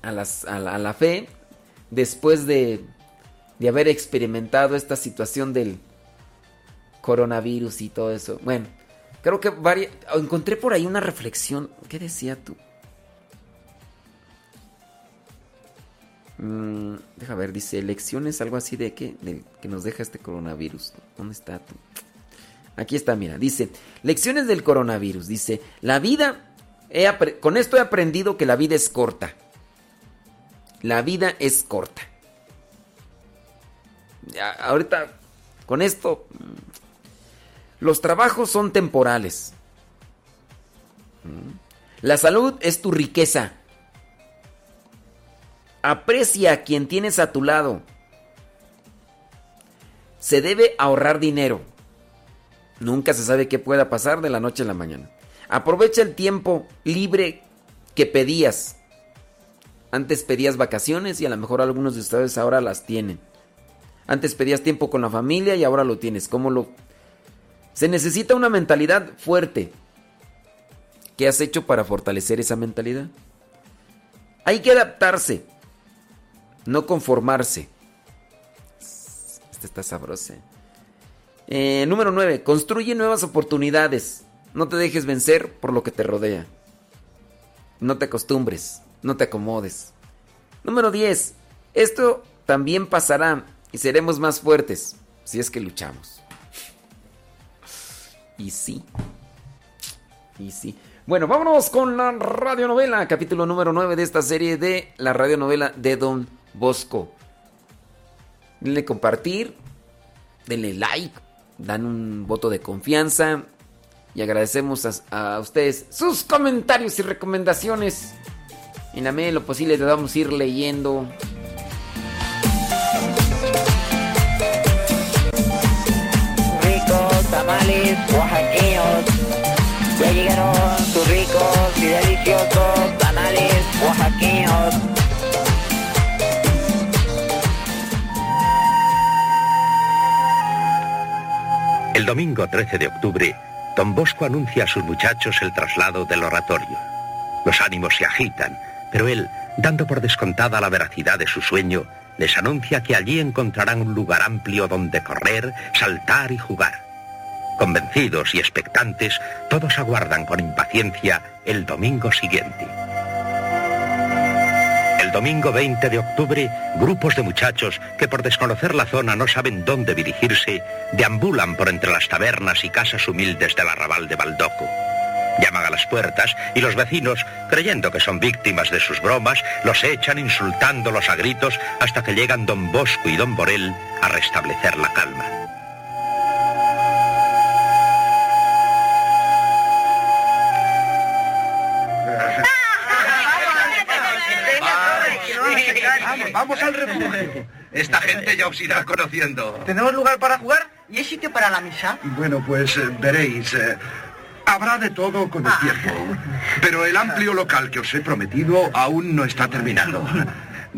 a, la, fe después de, de haber experimentado esta situación del coronavirus y todo eso. Bueno, creo que encontré por ahí una reflexión. ¿Qué decía tú? Mm, deja ver, dice lecciones, algo así de que, del que nos deja este coronavirus. ¿Dónde está tú? Aquí está, mira, dice, lecciones del coronavirus. Dice, la vida, con esto he aprendido que la vida es corta. La vida es corta. Ahorita, con esto, mm, los trabajos son temporales. Mm. La salud es tu riqueza. Aprecia a quien tienes a tu lado. Se debe ahorrar dinero. Nunca se sabe qué pueda pasar de la noche a la mañana. Aprovecha el tiempo libre que pedías. Antes pedías vacaciones y a lo mejor algunos de ustedes ahora las tienen. Antes pedías tiempo con la familia y ahora lo tienes. ¿Cómo lo...? Se necesita una mentalidad fuerte. ¿Qué has hecho para fortalecer esa mentalidad? Hay que adaptarse, no conformarse. Esta está sabrosa. Eh, número 9. Construye nuevas oportunidades. No te dejes vencer por lo que te rodea. No te acostumbres, no te acomodes. Número 10. Esto también pasará y seremos más fuertes si es que luchamos. Y sí. Y sí. Bueno, vámonos con la radionovela, capítulo número 9 de esta serie de la radionovela de Don Bosco. Denle compartir, denle like, dan un voto de confianza y agradecemos a, a ustedes sus comentarios y recomendaciones. En la medida de lo posible te vamos a ir leyendo. ricos tamales oaxaqueños. Ya llegaron sus ricos y deliciosos tamales oaxaqueños. El domingo 13 de octubre, don Bosco anuncia a sus muchachos el traslado del oratorio. Los ánimos se agitan, pero él, dando por descontada la veracidad de su sueño, les anuncia que allí encontrarán un lugar amplio donde correr, saltar y jugar. Convencidos y expectantes, todos aguardan con impaciencia el domingo siguiente. El domingo 20 de octubre, grupos de muchachos que por desconocer la zona no saben dónde dirigirse, deambulan por entre las tabernas y casas humildes del arrabal de Baldoco. Llaman a las puertas y los vecinos, creyendo que son víctimas de sus bromas, los echan insultándolos a gritos hasta que llegan don Bosco y don Borel a restablecer la calma. Vamos, al refugio. Esta gente ya os irá conociendo. ¿Tenemos lugar para jugar? ¿Y hay sitio para la misa? Bueno, pues eh, veréis. eh, habrá de todo con el tiempo. Pero el amplio local que os he prometido aún no está terminado.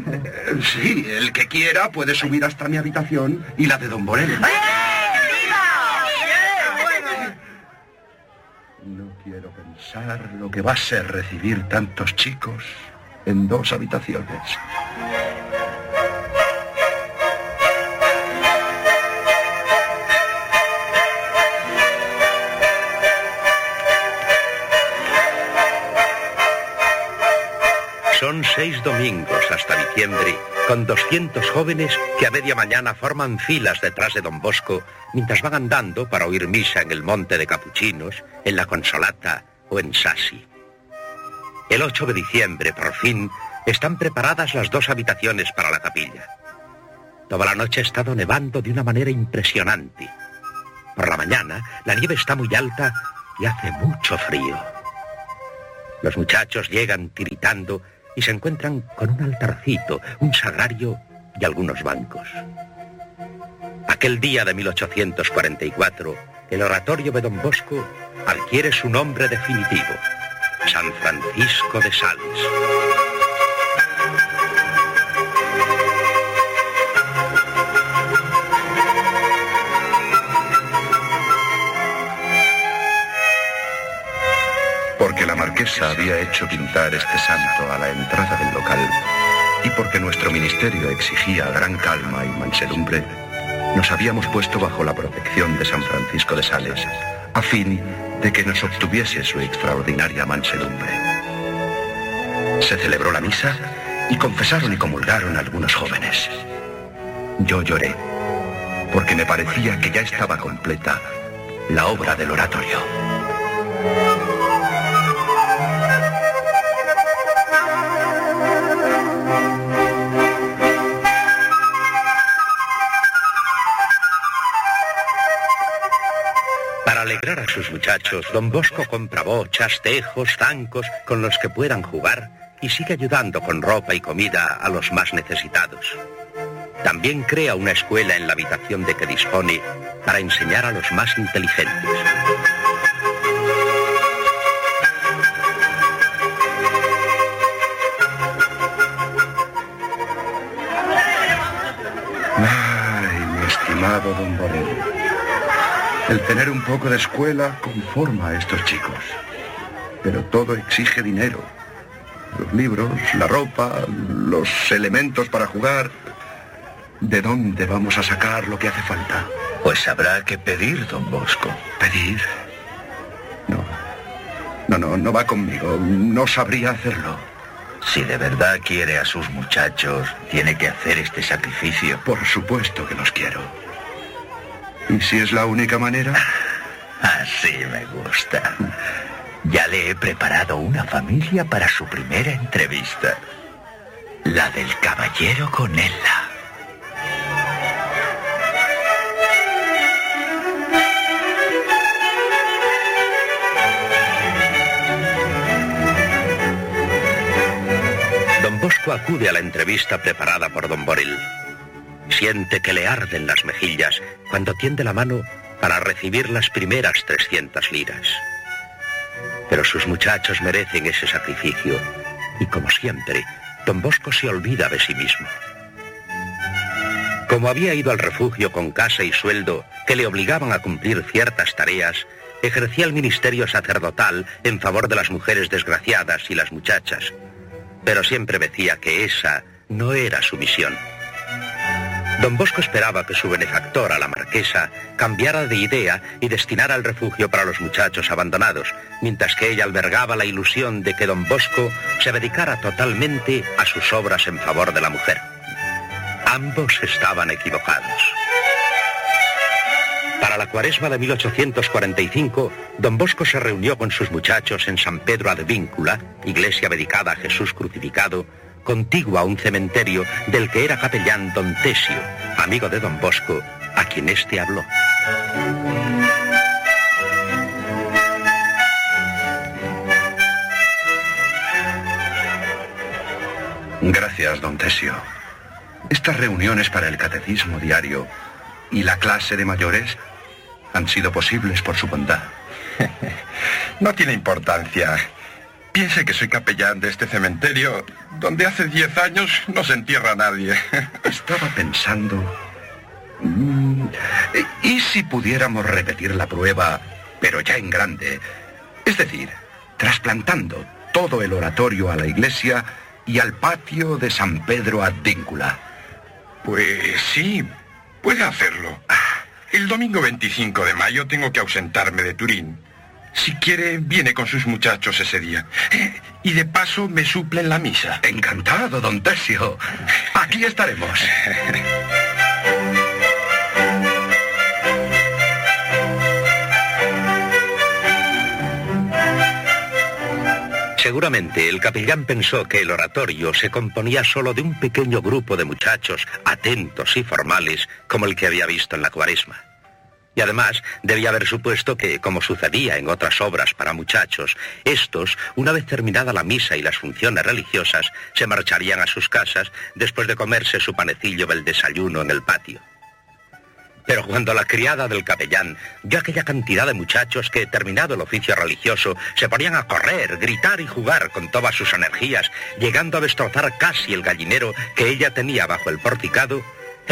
Eh, Sí, el que quiera puede subir hasta mi habitación y la de Don Borel. No quiero pensar lo que va a ser recibir tantos chicos en dos habitaciones. Son seis domingos hasta diciembre, con 200 jóvenes que a media mañana forman filas detrás de don Bosco mientras van andando para oír misa en el Monte de Capuchinos, en la Consolata o en Sassi. El 8 de diciembre, por fin, están preparadas las dos habitaciones para la capilla. Toda la noche ha estado nevando de una manera impresionante. Por la mañana, la nieve está muy alta y hace mucho frío. Los muchachos llegan tiritando y se encuentran con un altarcito, un sagrario y algunos bancos. Aquel día de 1844, el oratorio de Don Bosco adquiere su nombre definitivo, San Francisco de Sales. Marquesa había hecho pintar este santo a la entrada del local y porque nuestro ministerio exigía gran calma y mansedumbre, nos habíamos puesto bajo la protección de San Francisco de Sales, a fin de que nos obtuviese su extraordinaria mansedumbre. Se celebró la misa y confesaron y comulgaron algunos jóvenes. Yo lloré, porque me parecía que ya estaba completa la obra del oratorio. Alegrar a sus muchachos, don Bosco compra bochas, tejos, zancos con los que puedan jugar y sigue ayudando con ropa y comida a los más necesitados. También crea una escuela en la habitación de que dispone para enseñar a los más inteligentes. Ay, mi estimado don Borel. El tener un poco de escuela conforma a estos chicos. Pero todo exige dinero. Los libros, la ropa, los elementos para jugar. ¿De dónde vamos a sacar lo que hace falta? Pues habrá que pedir, don Bosco. ¿Pedir? No. No, no, no va conmigo. No sabría hacerlo. Si de verdad quiere a sus muchachos, tiene que hacer este sacrificio. Por supuesto que los quiero. ¿Y si es la única manera? Así me gusta. Ya le he preparado una familia para su primera entrevista. La del caballero con Ella. Don Bosco acude a la entrevista preparada por don Boril. Siente que le arden las mejillas cuando tiende la mano para recibir las primeras 300 liras. Pero sus muchachos merecen ese sacrificio y como siempre, don Bosco se olvida de sí mismo. Como había ido al refugio con casa y sueldo que le obligaban a cumplir ciertas tareas, ejercía el ministerio sacerdotal en favor de las mujeres desgraciadas y las muchachas, pero siempre decía que esa no era su misión. Don Bosco esperaba que su benefactora, la marquesa, cambiara de idea y destinara el refugio para los muchachos abandonados, mientras que ella albergaba la ilusión de que don Bosco se dedicara totalmente a sus obras en favor de la mujer. Ambos estaban equivocados. Para la cuaresma de 1845, don Bosco se reunió con sus muchachos en San Pedro Advíncula, iglesia dedicada a Jesús crucificado, contigua a un cementerio del que era capellán don Tesio, amigo de don Bosco, a quien éste habló. Gracias, don Tesio. Estas reuniones para el catecismo diario y la clase de mayores han sido posibles por su bondad. No tiene importancia. Piense que soy capellán de este cementerio donde hace diez años no se entierra nadie. Estaba pensando... mm, ¿Y si pudiéramos repetir la prueba, pero ya en grande? Es decir, trasplantando todo el oratorio a la iglesia y al patio de San Pedro Advíncula. Pues sí, puede hacerlo. El domingo 25 de mayo tengo que ausentarme de Turín. Si quiere, viene con sus muchachos ese día. Eh, y de paso me suple en la misa. Encantado, don Tesio. Aquí estaremos. Seguramente el capellán pensó que el oratorio se componía solo de un pequeño grupo de muchachos atentos y formales como el que había visto en la cuaresma. Y además debía haber supuesto que, como sucedía en otras obras para muchachos, estos, una vez terminada la misa y las funciones religiosas, se marcharían a sus casas después de comerse su panecillo del desayuno en el patio. Pero cuando la criada del capellán vio aquella cantidad de muchachos que, terminado el oficio religioso, se ponían a correr, gritar y jugar con todas sus energías, llegando a destrozar casi el gallinero que ella tenía bajo el porticado,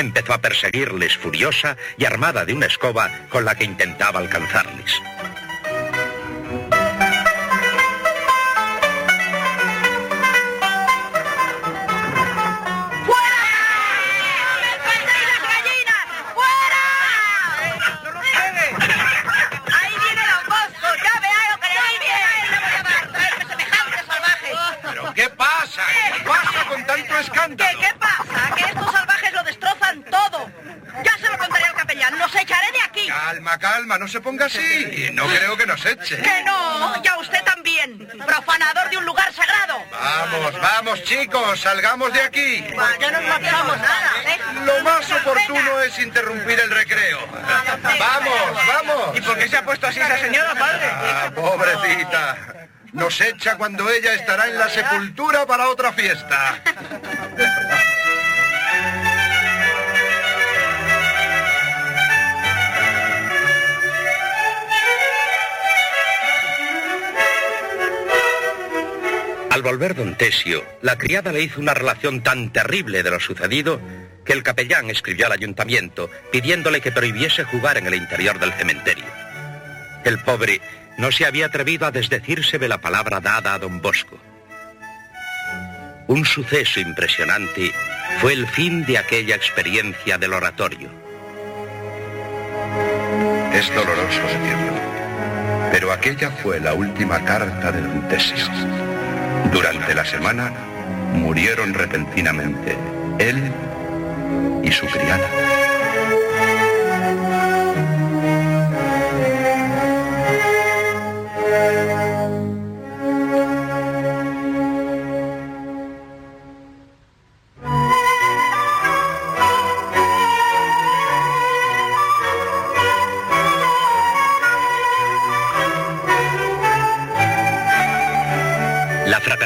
empezó a perseguirles furiosa y armada de una escoba con la que intentaba alcanzarles. Se ponga así. No creo que nos eche. ¡Que no! ¡Ya usted también! ¡Profanador de un lugar sagrado! Vamos, vamos, chicos, salgamos de aquí. Ya nos marchamos nada, ¿eh? Lo más oportuno es interrumpir el recreo. Vamos, vamos. ¿Y por qué se ha puesto así esa señora, padre? Ah, pobrecita. Nos echa cuando ella estará en la sepultura para otra fiesta. Al volver don Tesio, la criada le hizo una relación tan terrible de lo sucedido que el capellán escribió al ayuntamiento pidiéndole que prohibiese jugar en el interior del cementerio. El pobre no se había atrevido a desdecírseme la palabra dada a don Bosco. Un suceso impresionante fue el fin de aquella experiencia del oratorio. Es doloroso decirlo, pero aquella fue la última carta de Don Tesio. Durante la semana murieron repentinamente él y su criada.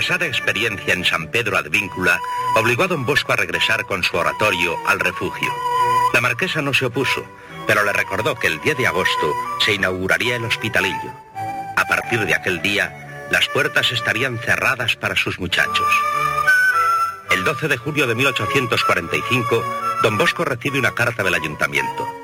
Fracasada experiencia en San Pedro Advíncula obligó a don Bosco a regresar con su oratorio al refugio. La marquesa no se opuso, pero le recordó que el 10 de agosto se inauguraría el hospitalillo. A partir de aquel día, las puertas estarían cerradas para sus muchachos. El 12 de julio de 1845, don Bosco recibe una carta del ayuntamiento.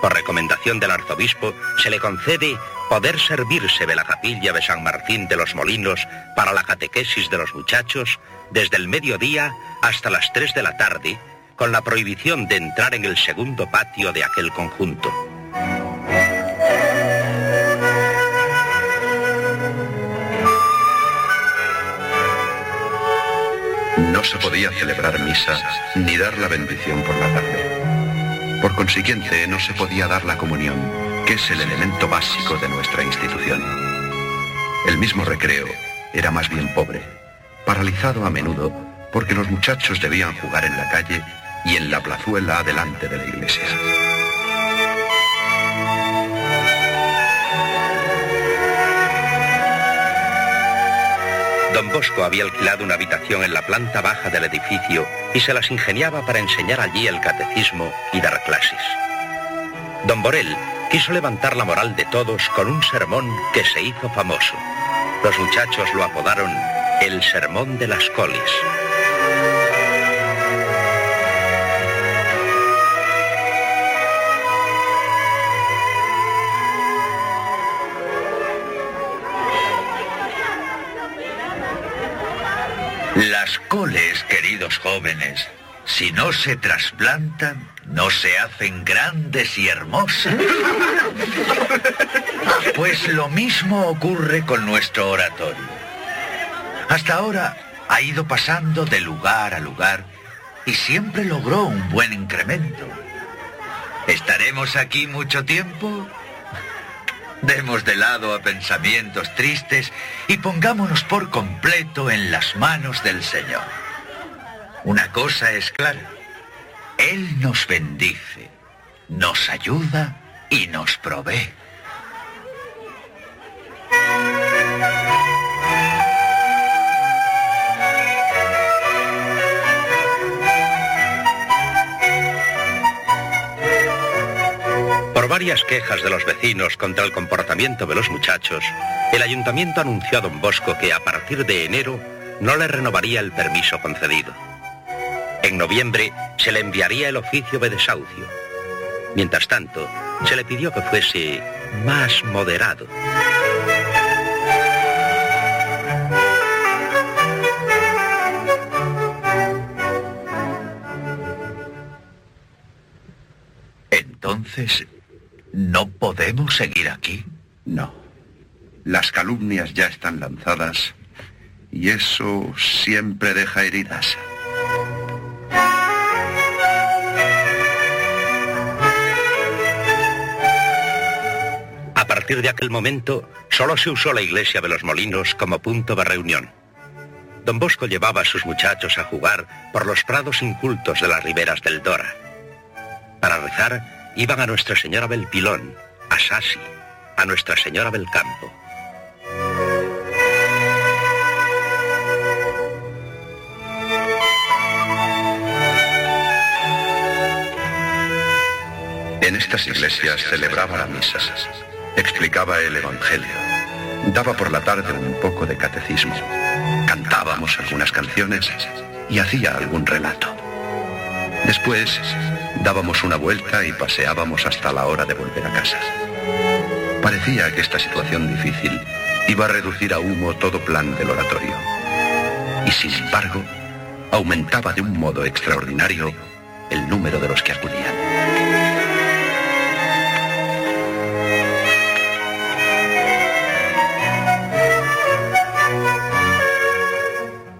Por recomendación del arzobispo, se le concede poder servirse de la capilla de San Martín de los Molinos para la catequesis de los muchachos desde el mediodía hasta las 3 de la tarde, con la prohibición de entrar en el segundo patio de aquel conjunto. No se podía celebrar misa ni dar la bendición por la tarde. Por consiguiente, no se podía dar la comunión, que es el elemento básico de nuestra institución. El mismo recreo era más bien pobre, paralizado a menudo porque los muchachos debían jugar en la calle y en la plazuela delante de la iglesia. Don Bosco había alquilado una habitación en la planta baja del edificio y se las ingeniaba para enseñar allí el catecismo y dar clases. Don Borel quiso levantar la moral de todos con un sermón que se hizo famoso. Los muchachos lo apodaron el Sermón de las Coles. Las coles, queridos jóvenes, Si no se trasplantan, no se hacen grandes y hermosas. Pues lo mismo ocurre con nuestro oratorio. Hasta ahora ha ido pasando de lugar a lugar y siempre logró un buen incremento. ¿Estaremos aquí mucho tiempo? Demos de lado a pensamientos tristes y pongámonos por completo en las manos del Señor. Una cosa es clara. Él nos bendice, nos ayuda y nos provee. Varias quejas de los vecinos contra el comportamiento de los muchachos, el ayuntamiento anunció a don Bosco que a partir de enero no le renovaría el permiso concedido. En noviembre se le enviaría el oficio de desahucio. Mientras tanto, se le pidió que fuese más moderado. Entonces, ¿no podemos seguir aquí? No. Las calumnias ya están lanzadas y eso siempre deja heridas. A partir de aquel momento, solo se usó la iglesia de los molinos como punto de reunión. Don Bosco llevaba a sus muchachos a jugar por los prados incultos de las riberas del Dora. Para rezar, iban a Nuestra Señora del Pilón, a Sasi, a Nuestra Señora del Campo. En estas iglesias celebraba la misa, explicaba el Evangelio, daba por la tarde un poco de catecismo, cantábamos algunas canciones y hacía algún relato. Después dábamos una vuelta y paseábamos hasta la hora de volver a casa. Parecía que esta situación difícil iba a reducir a humo todo plan del oratorio. Y sin embargo, aumentaba de un modo extraordinario el número de los que acudían.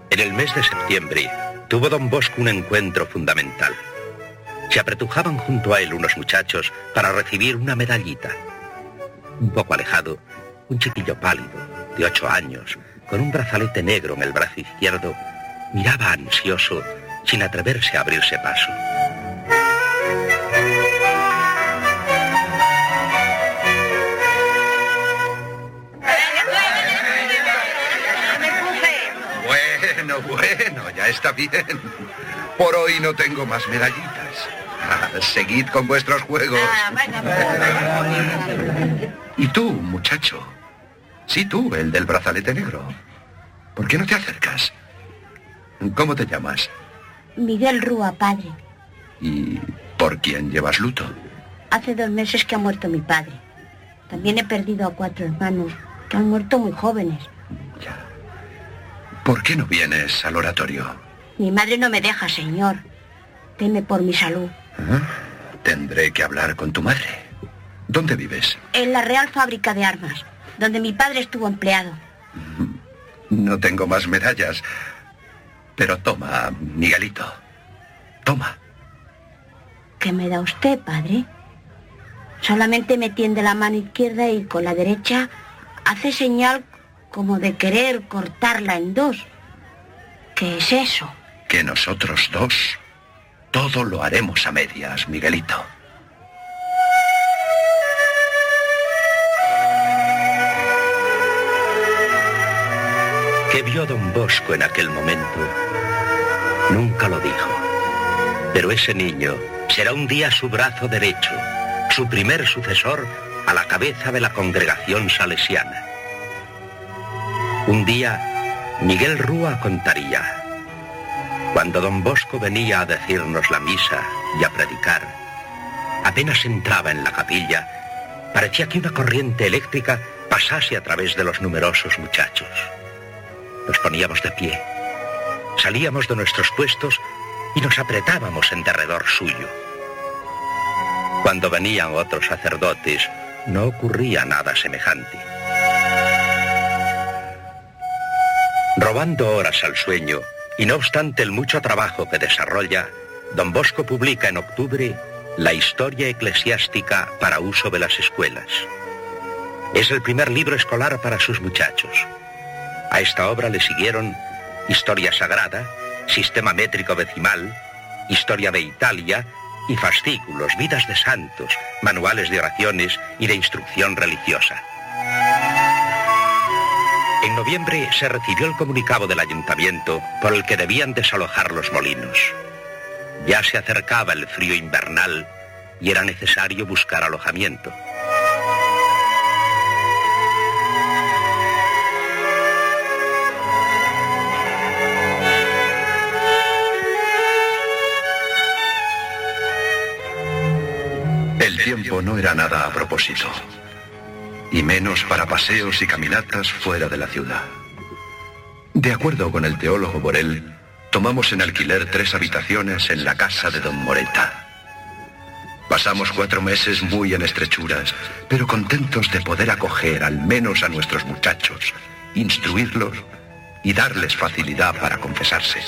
En el mes de septiembre tuvo don Bosco un encuentro fundamental. Se apretujaban junto a él unos muchachos para recibir una medallita. Un poco alejado, un chiquillo pálido, de ocho años, con un brazalete negro en el brazo izquierdo, miraba ansioso, sin atreverse a abrirse paso. Bueno, bueno, ya está bien. Por hoy no tengo más medallitas. Seguid con vuestros juegos. Y tú, muchacho. Sí, tú, el del brazalete negro. ¿Por qué no te acercas? ¿Cómo te llamas? Miguel Rúa, padre. ¿Y por quién llevas luto? Hace dos meses que ha muerto mi padre. También he perdido a cuatro hermanos que han muerto muy jóvenes. ¿Por qué no vienes al oratorio? Mi madre no me deja, señor. Teme por mi salud. ¿Ah? Tendré que hablar con tu madre. ¿Dónde vives? En la Real Fábrica de Armas, donde mi padre estuvo empleado. No tengo más medallas. Pero toma, Miguelito. Toma. ¿Qué me da usted, padre? Solamente me tiende la mano izquierda y con la derecha hace señal como de querer cortarla en dos. ¿Qué es eso? Que nosotros dos todo lo haremos a medias, Miguelito. ¿Qué vio don Bosco en aquel momento? Nunca lo dijo. Pero ese niño será un día su brazo derecho, su primer sucesor a la cabeza de la congregación salesiana. Un día, Miguel Rúa contaría, cuando don Bosco venía a decirnos la misa y a predicar, apenas entraba en la capilla, parecía que una corriente eléctrica pasase a través de los numerosos muchachos. Nos poníamos de pie, salíamos de nuestros puestos y nos apretábamos en derredor suyo. Cuando venían otros sacerdotes, no ocurría nada semejante. Robando horas al sueño, y no obstante el mucho trabajo que desarrolla, don Bosco publica en octubre la historia eclesiástica para uso de las escuelas. Es el primer libro escolar para sus muchachos. A esta obra le siguieron Historia Sagrada, Sistema Métrico Decimal, Historia de Italia y fascículos, vidas de santos, manuales de oraciones y de instrucción religiosa. En noviembre se recibió el comunicado del ayuntamiento por el que debían desalojar los molinos. Ya se acercaba el frío invernal y era necesario buscar alojamiento. El tiempo no era nada a propósito. Y menos para paseos y caminatas fuera de la ciudad. De acuerdo con el teólogo Borel, tomamos en alquiler tres habitaciones en la casa de don Moreta. Pasamos cuatro meses muy en estrechuras, pero contentos de poder acoger al menos a nuestros muchachos, instruirlos y darles facilidad para confesarse.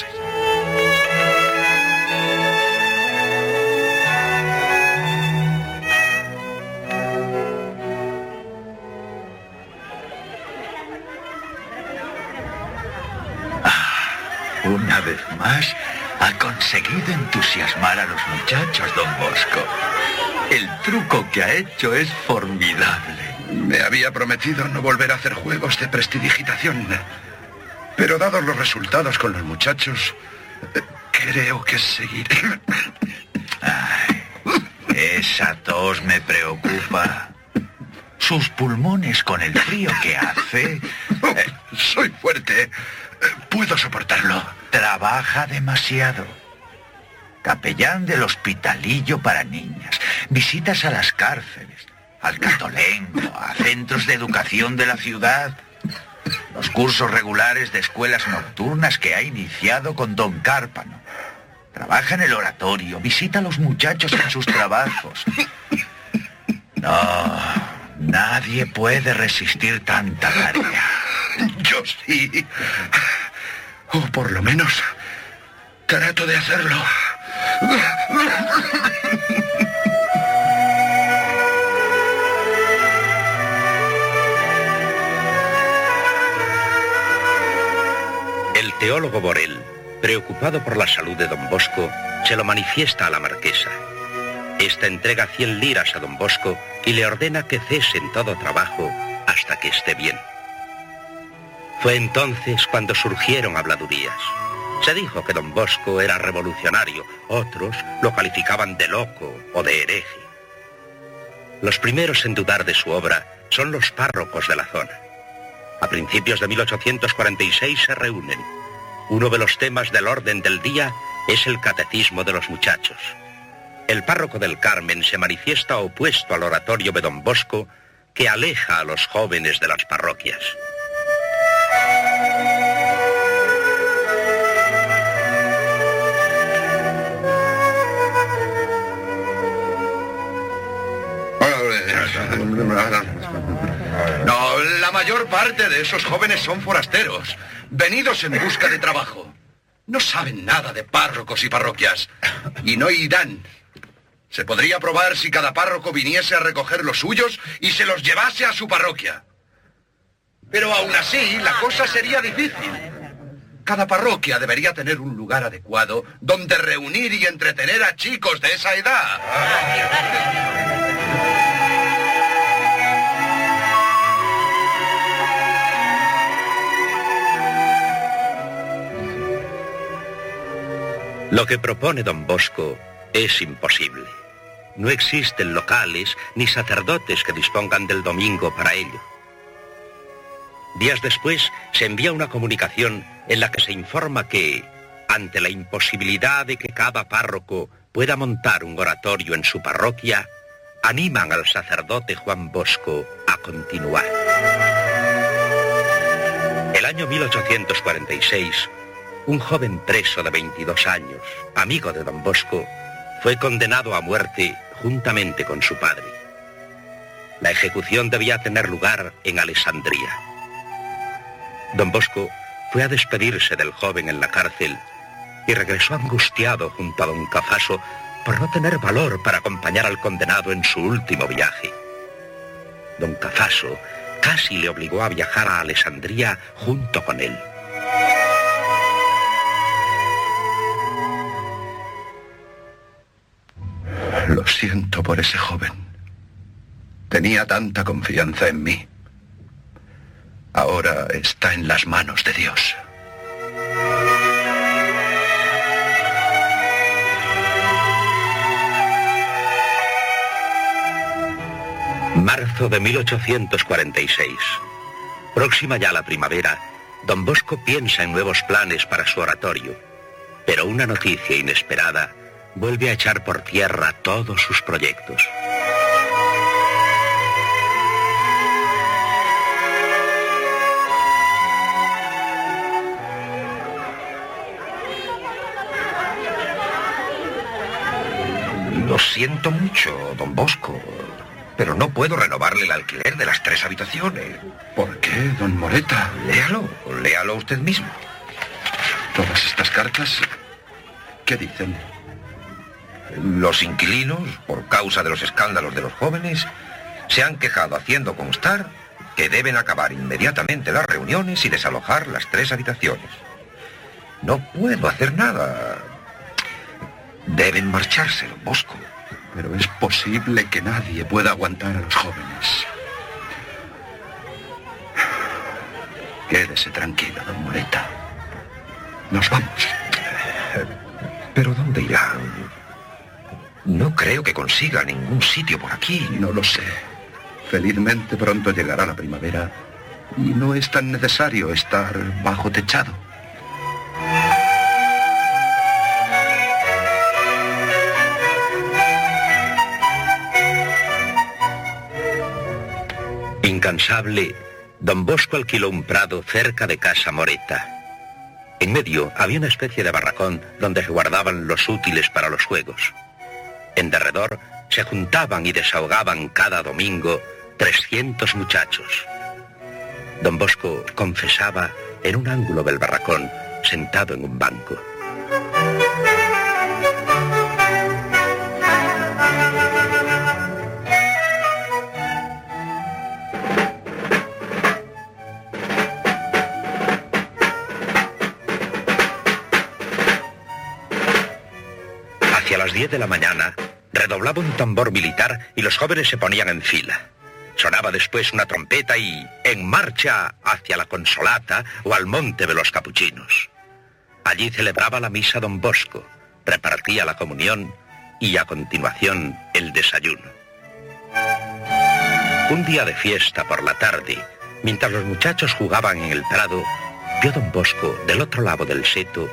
Una vez más, ha conseguido entusiasmar a los muchachos, don Bosco. El truco que ha hecho es formidable. Me había prometido no volver a hacer juegos de prestidigitación. Pero dados los resultados con los muchachos, creo que seguiré. Esa tos me preocupa. Sus pulmones con el frío que hace. soy fuerte. Puedo soportarlo. Trabaja demasiado. Capellán del hospitalillo para niñas. Visitas a las cárceles, al Catolengo, a centros de educación de la ciudad. Los cursos regulares de escuelas nocturnas que ha iniciado con don Cárpano. Trabaja en el oratorio, visita a los muchachos en sus trabajos. No, nadie puede resistir tanta tarea. Yo sí. O por lo menos trato de hacerlo. El teólogo Borel, preocupado por la salud de don Bosco, se lo manifiesta a la marquesa. Esta entrega 100 liras a don Bosco y le ordena que cese en todo trabajo hasta que esté bien. Fue entonces cuando surgieron habladurías. Se dijo que don Bosco era revolucionario, otros lo calificaban de loco o de hereje. Los primeros en dudar de su obra son los párrocos de la zona. A principios de 1846 se reúnen. Uno de los temas del orden del día es el catecismo de los muchachos. El párroco del Carmen se manifiesta opuesto al oratorio de don Bosco que aleja a los jóvenes de las parroquias. No, la mayor parte de esos jóvenes son forasteros, venidos en busca de trabajo. No saben nada de párrocos y parroquias, y no irán. Se podría probar si cada párroco viniese a recoger los suyos y se los llevase a su parroquia. Pero aún así, la cosa sería difícil. Cada parroquia debería tener un lugar adecuado donde reunir y entretener a chicos de esa edad. Lo que propone don Bosco es imposible. No existen locales ni sacerdotes que dispongan del domingo para ello. Días después se envía una comunicación en la que se informa que, ante la imposibilidad de que cada párroco pueda montar un oratorio en su parroquia, animan al sacerdote Juan Bosco a continuar. El año 1846 un joven preso de 22 años, amigo de don Bosco, fue condenado a muerte juntamente con su padre. La ejecución debía tener lugar en Alessandría. Don Bosco fue a despedirse del joven en la cárcel y regresó angustiado junto a don Cafaso por no tener valor para acompañar al condenado en su último viaje. Don Cafaso casi le obligó a viajar a Alessandría junto con él. Lo siento por ese joven. Tenía tanta confianza en mí. Ahora está en las manos de Dios. Marzo de 1846. Próxima ya la primavera, don Bosco piensa en nuevos planes para su oratorio, pero una noticia inesperada vuelve a echar por tierra todos sus proyectos. Lo siento mucho, don Bosco, pero no puedo renovarle el alquiler de las tres habitaciones. ¿Por qué, don Moreta? Léalo, léalo usted mismo. Todas estas cartas, ¿qué dicen? Los inquilinos, por causa de los escándalos de los jóvenes, se han quejado haciendo constar que deben acabar inmediatamente las reuniones y desalojar las tres habitaciones. No puedo hacer nada. Deben marcharse, don Bosco. Pero es posible que nadie pueda aguantar a los jóvenes. Quédese tranquilo, don Moreta. Nos vamos. ¿Pero dónde irán? No creo que consiga ningún sitio por aquí. No lo sé. Felizmente pronto llegará la primavera y no es tan necesario estar bajo techado. Incansable, don Bosco alquiló un prado cerca de Casa Moreta. En medio había una especie de barracón donde se guardaban los útiles para los juegos. En derredor se juntaban y desahogaban cada domingo 300 muchachos. Don Bosco confesaba en un ángulo del barracón, sentado en un banco. Las 10 de la mañana, redoblaba un tambor militar y los jóvenes se ponían en fila. Sonaba después una trompeta y en marcha hacia la consolata o al monte de los capuchinos. Allí celebraba la misa don Bosco, repartía la comunión y a continuación el desayuno. Un día de fiesta por la tarde, mientras los muchachos jugaban en el prado, vio don Bosco del otro lado del seto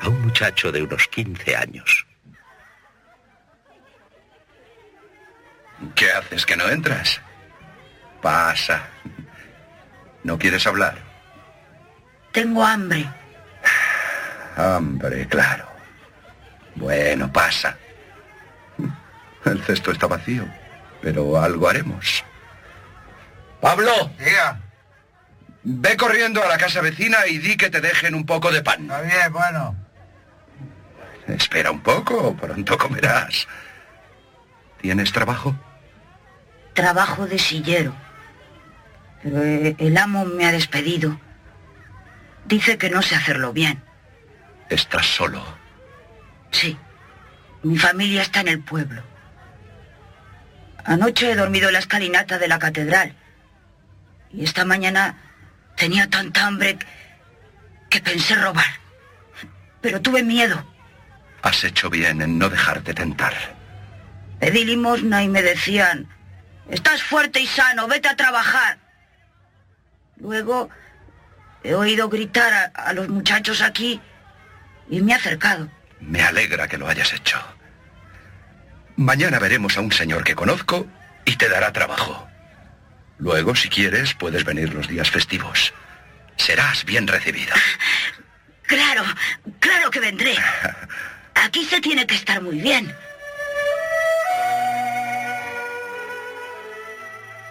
a un muchacho de unos 15 años. ¿Qué haces que no entras? Pasa. ¿No quieres hablar? Tengo hambre. Hambre, claro. Bueno, pasa. El cesto está vacío, pero algo haremos. Pablo. Diga. Ve corriendo a la casa vecina y di que te dejen un poco de pan. Está bien, bueno. Espera un poco, pronto comerás. ¿Tienes trabajo? Trabajo de sillero. Pero eh, el amo me ha despedido. Dice que no sé hacerlo bien. Estás solo. Sí. Mi familia está en el pueblo. Anoche he dormido en la escalinata de la catedral. Y esta mañana tenía tanta hambre que pensé robar. Pero tuve miedo. Has hecho bien en no dejarte tentar. Pedí limosna y me decían, estás fuerte y sano, vete a trabajar. Luego he oído gritar a, a los muchachos aquí y me he acercado. Me alegra que lo hayas hecho. Mañana veremos a un señor que conozco y te dará trabajo. Luego, si quieres, puedes venir los días festivos. Serás bien recibida. Claro, claro que vendré. Aquí se tiene que estar muy bien.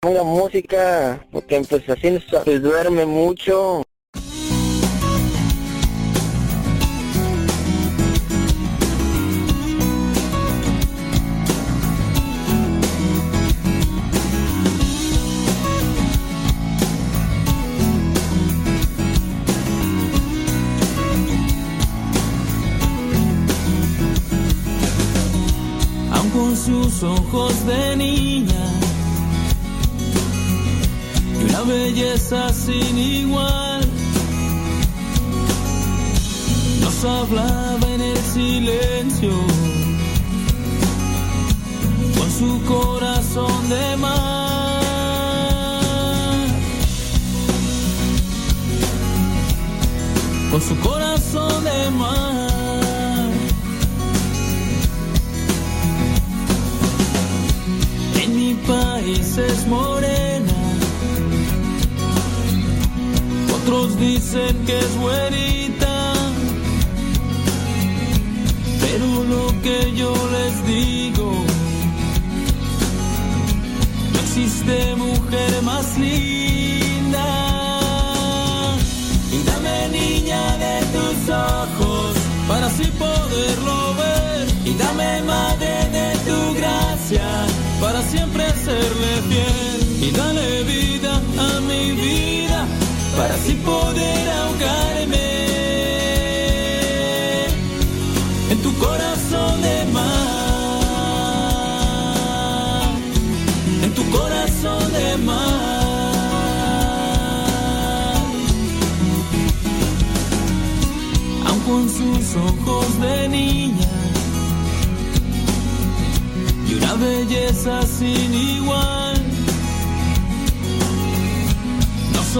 Ponga música, porque pues así se duerme mucho. aun con sus ojos de niña una belleza sin igual. Nos hablaba en el silencio con su corazón de mar. Con su corazón de mar. En mi país es morena. Otros dicen que es güerita. Pero lo que yo les digo, no existe mujer más linda. Y dame niña de tus ojos para así poderlo ver. Y dame madre de tu gracia para siempre serle fiel. Y dale vida a mi vida para así poder ahogarme en tu corazón de mar. En tu corazón de mar. Aun con sus ojos de niña y una belleza sin igual.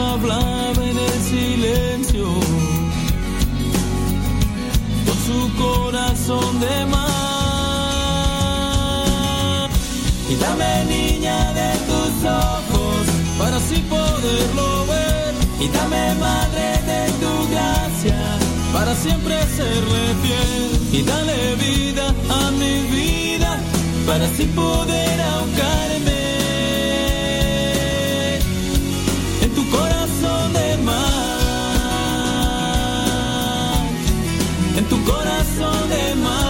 Hablaba en el silencio con su corazón de mar. Y dame niña de tus ojos para así poderlo ver. Y dame madre de tu gracia para siempre serle fiel. Y dale vida a mi vida para así poder ahogarme en tu corazón de mar.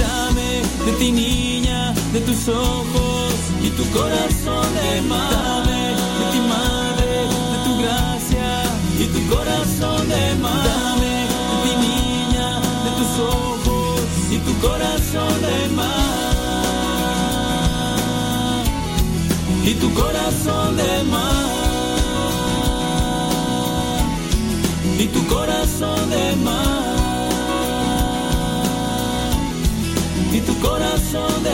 Dame de ti niña, de tus ojos y tu corazón de mar. De ti madre, de tu gracia y tu corazón de mar. Dame de ti niña, de tus ojos y tu corazón de mar. Y tu corazón de mar. Y tu corazón de mar. Y tu corazón de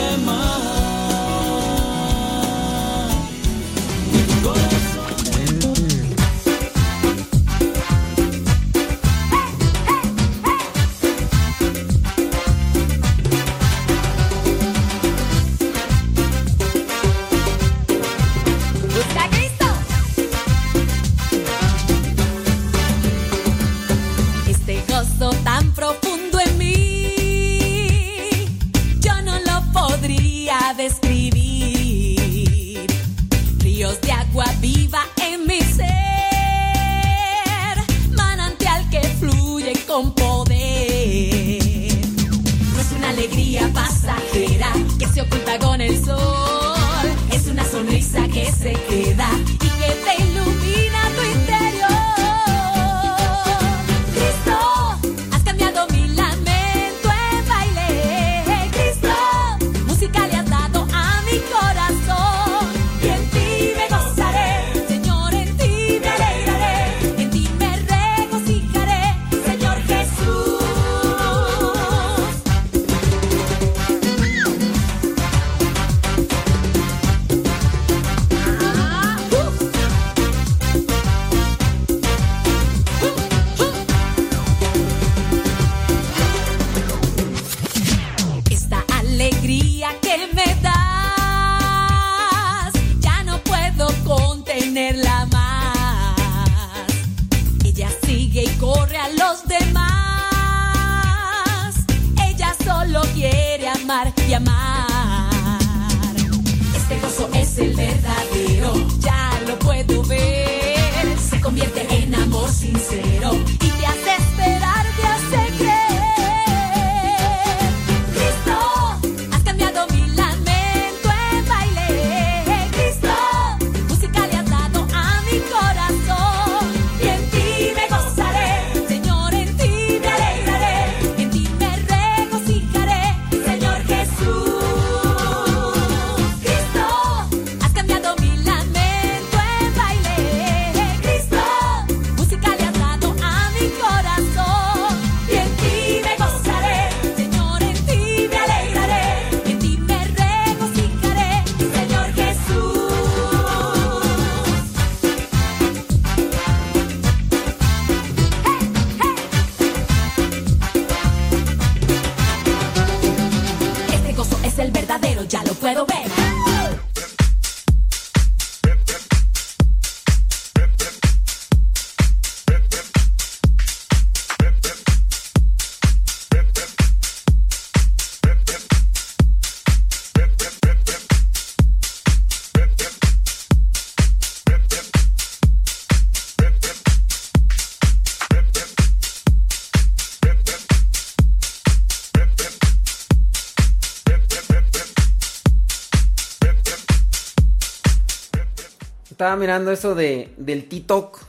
mirando eso de, del TikTok.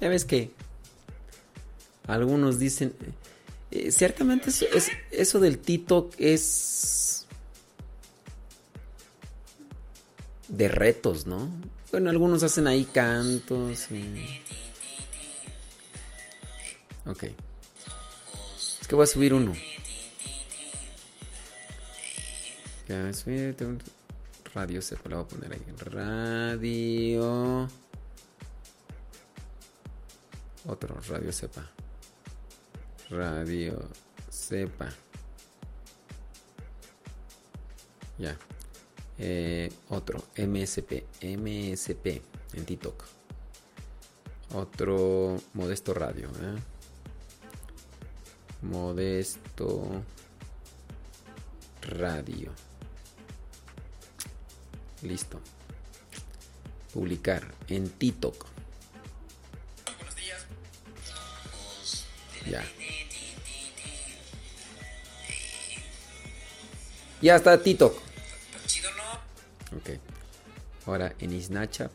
Ya ves que algunos dicen... eh, ciertamente eso, es- eso del TikTok es... De retos, ¿no? Bueno, algunos hacen ahí cantos. Ok. Es que voy a subir uno. Ya, subir, Radio Sepa, la voy a poner ahí. Radio. Otro, Radio Sepa. Radio Sepa. Ya. Eh, otro, MSP. MSP en TikTok. Otro, Modesto Radio. ¿eh? Modesto Radio. Listo. Publicar en TikTok. Ya. Ya está TikTok. Ok. Ahora en Snapchat.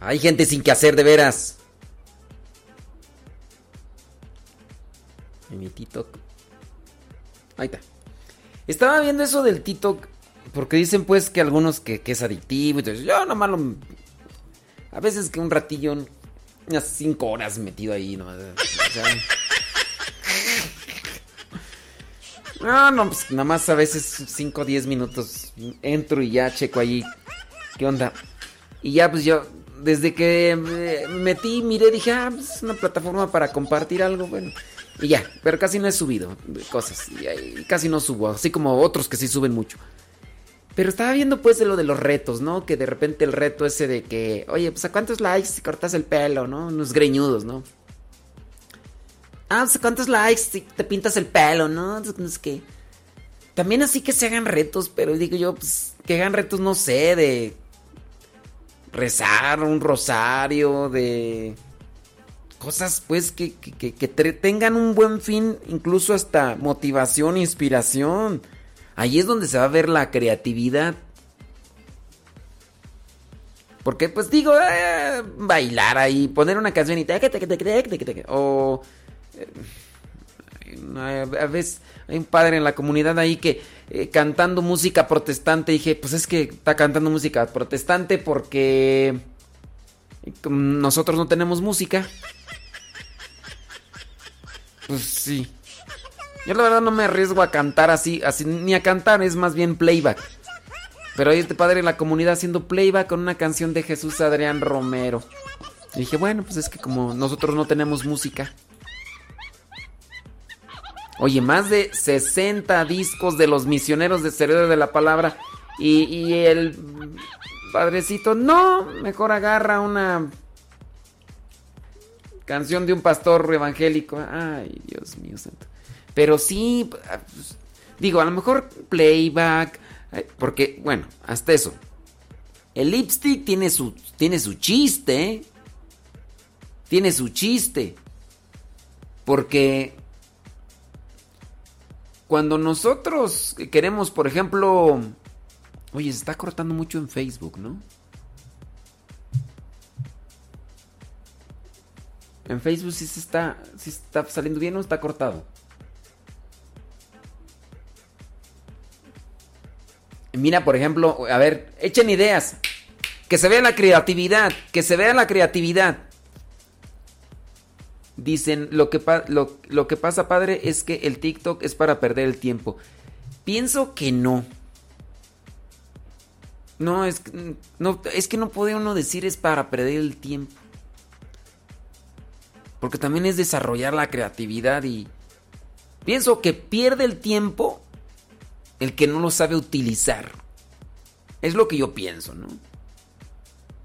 Hay gente sin que hacer de veras. En mi TikTok. Ahí está. Estaba viendo eso del TikTok. Porque dicen pues que algunos que, es adictivo. Entonces yo nomás lo... A veces que un ratillo... Unas 5 horas metido ahí nomás. o sea, no, no, pues nada más a veces 5 o 10 minutos entro y ya checo ahí qué onda. Y ya pues yo, desde que me metí, miré, dije, ah, pues es una plataforma para compartir algo, bueno. Y ya, pero casi no he subido cosas. Y, casi no subo, así como otros que sí suben mucho. Pero estaba viendo pues de lo de los retos, ¿no? Que de repente el reto ese de que, oye, pues a cuántos likes si cortas el pelo, ¿no? Unos greñudos, ¿no? Ah, pues a cuántos likes si te pintas el pelo, ¿no? Es que... También así que se hagan retos, pero digo yo, pues que hagan retos, no sé, de rezar un rosario, de cosas pues que, que, tengan un buen fin, incluso hasta motivación, inspiración. Ahí es donde se va a ver la creatividad. Porque pues digo, eh, bailar ahí, poner una teque, o a veces hay un padre en la comunidad ahí que eh, cantando música protestante dije, pues es que está cantando música protestante porque como nosotros no tenemos música. Pues sí. Yo la verdad no me arriesgo a cantar así, así ni a cantar, es más bien playback. Pero hay este padre en la comunidad haciendo playback con una canción de Jesús Adrián Romero. Y dije, bueno, pues es que como nosotros no tenemos música. Oye, más de 60 discos de los misioneros de Cerebro de la Palabra. Y, y el padrecito, no, mejor agarra una canción de un pastor evangélico. Ay, Dios mío santo. Pero sí, pues, digo, a lo mejor playback. Porque, bueno, hasta eso. El lipstick tiene su, tiene su chiste. ¿eh? Tiene su chiste. Porque cuando nosotros queremos, por ejemplo... Oye, se está cortando mucho en Facebook, ¿no? En Facebook sí está, sí está saliendo bien o está cortado. Mira, por ejemplo, a ver, echen ideas. Que se vea la creatividad, que se vea la creatividad. Dicen, lo que, lo, lo que pasa, padre, es que el TikTok es para perder el tiempo. Pienso que no. No, es, no, es que no puede uno decir es para perder el tiempo. Porque también es desarrollar la creatividad y... Pienso que pierde el tiempo el que no lo sabe utilizar. Es lo que yo pienso, ¿no?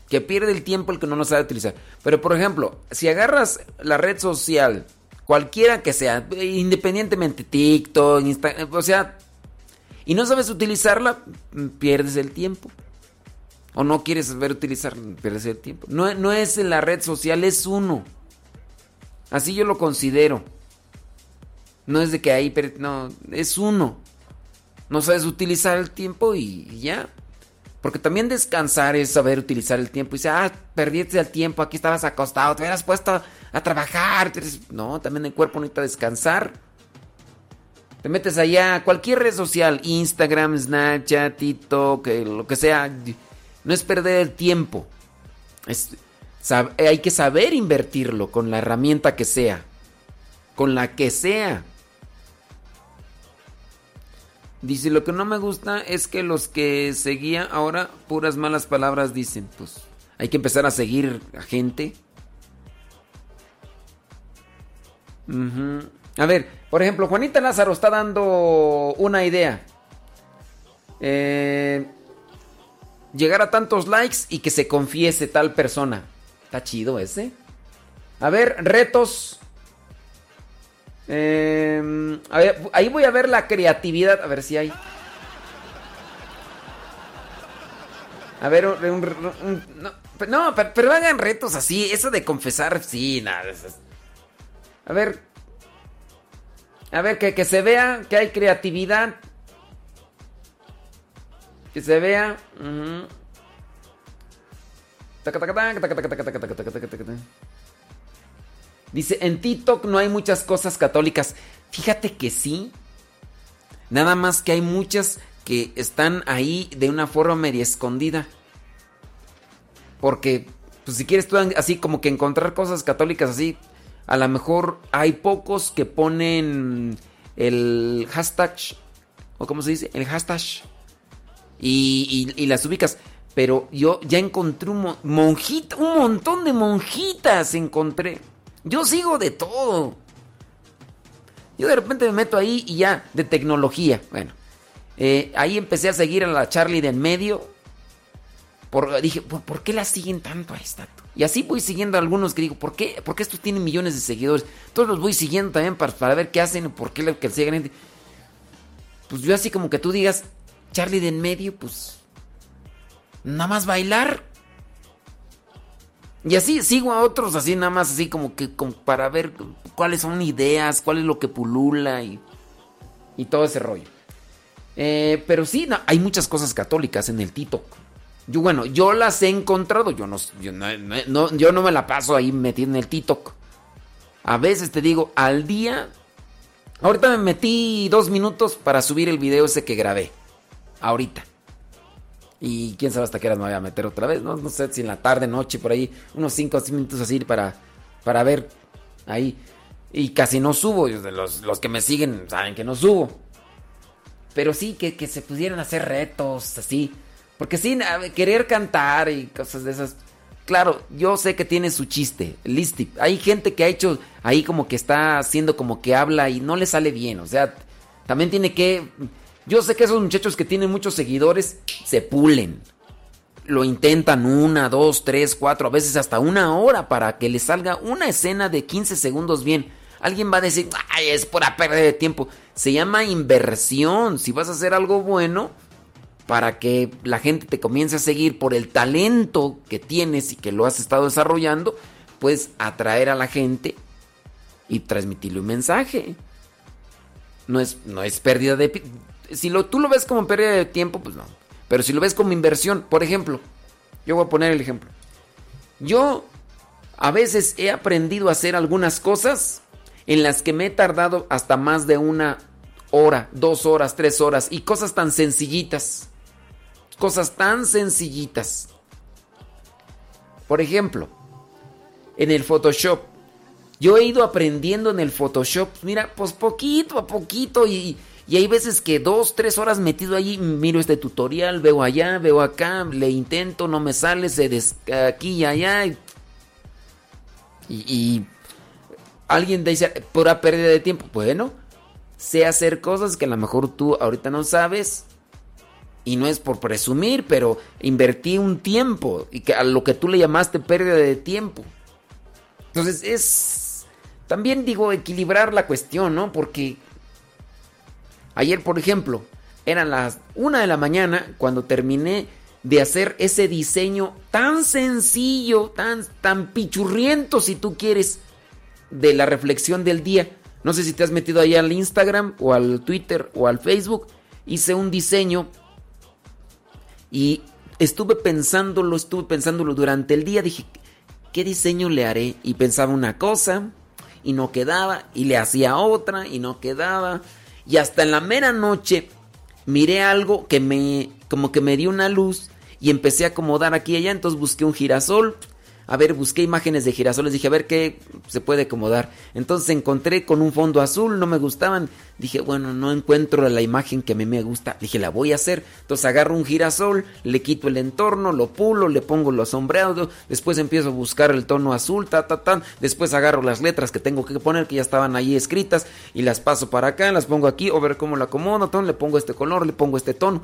Que pierde el tiempo el que no lo sabe utilizar. Pero por ejemplo, si agarras la red social, cualquiera que sea, independientemente TikTok, Instagram, o sea, y no sabes utilizarla, pierdes el tiempo. O no quieres saber utilizarla, pierdes el tiempo. No, no es la red social, es uno. Así yo lo considero. No es de que ahí, no, es uno. No sabes utilizar el tiempo y, ya. Porque también descansar es saber utilizar el tiempo. Y dice, ah, perdiste el tiempo, aquí estabas acostado, te hubieras puesto a trabajar. No, también el cuerpo necesita descansar. Te metes allá cualquier red social, Instagram, Snapchat, TikTok, eh, lo que sea. No es perder el tiempo. Es, hay que saber invertirlo con la herramienta que sea. Con la que sea. Dice, lo que no me gusta es que los que seguía ahora puras malas palabras dicen. Pues hay que empezar a seguir a gente. A ver, por ejemplo, Juanita Lázaro está dando una idea. Eh, llegar a tantos likes y que se confiese tal persona. Está chido ese. A ver, retos. Eh, a ver, ahí voy a ver la creatividad. A ver si hay. A ver, un- no, no, pero, hagan retos así. Eso de confesar, sí, nada. A ver. A ver, que, que se vea que hay creatividad. Que se vea. Dice, en TikTok no hay muchas cosas católicas. Fíjate que sí. Nada más que hay muchas que están ahí de una forma media escondida. Porque, pues si quieres tú así como que encontrar cosas católicas así, a lo mejor hay pocos que ponen el hashtag, o cómo se dice, el hashtag, y, y- y las ubicas. Pero yo ya encontré un mo- monjita, un montón de monjitas encontré. Yo sigo de todo. Yo de repente me meto ahí y ya, de tecnología. Bueno, eh, ahí empecé a seguir a la Charlie de en medio. Por, dije, ¿por, por qué la siguen tanto a esta? Y así voy siguiendo a algunos que digo, ¿por qué? Porque estos tienen millones de seguidores. Todos los voy siguiendo también para, para ver qué hacen, por qué lo siguen. Pues yo así como que tú digas, Charlie de en medio, pues nada más bailar. Y así sigo a otros así nada más así como que para ver cuáles son ideas, cuál es lo que pulula y, todo ese rollo. Eh, pero sí, hay muchas cosas católicas en el TikTok. Yo, bueno, yo las he encontrado. Yo no, yo no, yo no me la paso ahí metido en el TikTok. A veces te digo, al día. Ahorita me metí dos minutos para subir el video ese que grabé. Ahorita. Y quién sabe hasta qué horas me voy a meter otra vez. No, no sé si en la tarde, noche, por ahí. Unos 5 o 10 minutos así para, para ver ahí. Y casi no subo. Los, los que me siguen saben que no subo. Pero sí, que, que se pudieran hacer retos así. Porque ver, querer cantar y cosas de esas. Claro, yo sé que tiene su chiste, Listy. Hay gente que ha hecho ahí como que está haciendo como que habla y no le sale bien. O sea, también tiene que. Yo sé que esos muchachos que tienen muchos seguidores se pulen. Lo intentan una, dos, tres, cuatro, a veces hasta una hora para que les salga una escena de 15 segundos bien. Alguien va a decir, ay, es pura pérdida de tiempo. Se llama inversión. Si vas a hacer algo bueno, para que la gente te comience a seguir por el talento que tienes y que lo has estado desarrollando, puedes atraer a la gente y transmitirle un mensaje. No es, no es pérdida de... Si lo, tú lo ves como pérdida de tiempo, pues no. Pero si lo ves como inversión, por ejemplo, yo voy a poner el ejemplo. Yo a veces he aprendido a hacer algunas cosas en las que me he tardado hasta más de una hora, dos horas, tres horas y cosas tan sencillitas. Cosas tan sencillitas. Por ejemplo, en el Photoshop. Yo he ido aprendiendo en el Photoshop, mira, pues poquito a poquito y, y hay veces que dos, tres horas metido allí, miro este tutorial, veo allá, veo acá, le intento, no me sale, se des aquí y allá. Y, alguien dice, pura pérdida de tiempo. Bueno, sé hacer cosas que a lo mejor tú ahorita no sabes. Y no es por presumir, pero invertí un tiempo y que a lo que tú le llamaste pérdida de tiempo. Entonces es también digo equilibrar la cuestión, ¿no? Porque ayer, por ejemplo, eran las una de la mañana cuando terminé de hacer ese diseño tan sencillo, tan tan pichurriento si tú quieres de la reflexión del día. No sé si te has metido ahí al Instagram o al Twitter o al Facebook. Hice un diseño y estuve pensándolo, estuve pensándolo durante el día. Dije, ¿qué diseño le haré? Y pensaba una cosa y no quedaba, y le hacía otra y no quedaba. Y hasta en la mera noche miré algo que me, como que me dio una luz y empecé a acomodar aquí y allá. Entonces busqué un girasol. A ver, busqué imágenes de girasoles, dije, a ver qué se puede acomodar. Entonces encontré con un fondo azul, no me gustaban. Dije, bueno, no encuentro la imagen que a mí me gusta. Dije, la voy a hacer. Entonces agarro un girasol, le quito el entorno, lo pulo, le pongo los sombreados. Después empiezo a buscar el tono azul, ta, ta, ta. Después agarro las letras que tengo que poner, que ya estaban ahí escritas, y las paso para acá, las pongo aquí, o ver cómo la acomodo. ton, le pongo este color, le pongo este tono.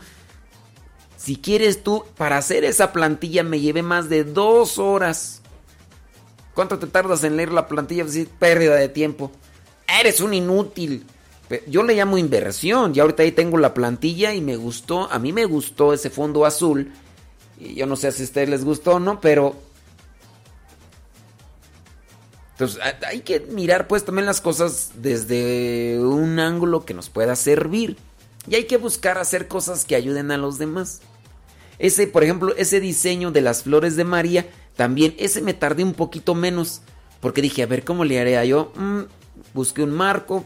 Si quieres tú, para hacer esa plantilla me llevé más de dos horas. ¿Cuánto te tardas en leer la plantilla? Pues pérdida de tiempo. Eres un inútil. Yo le llamo inversión. Y ahorita ahí tengo la plantilla y me gustó. A mí me gustó ese fondo azul. Y yo no sé si a ustedes les gustó o no, pero... Entonces hay que mirar pues también las cosas desde un ángulo que nos pueda servir. Y hay que buscar hacer cosas que ayuden a los demás. Ese, por ejemplo, ese diseño de las flores de María, también ese me tardé un poquito menos. Porque dije, a ver, ¿cómo le haré a yo? Mm, busqué un marco,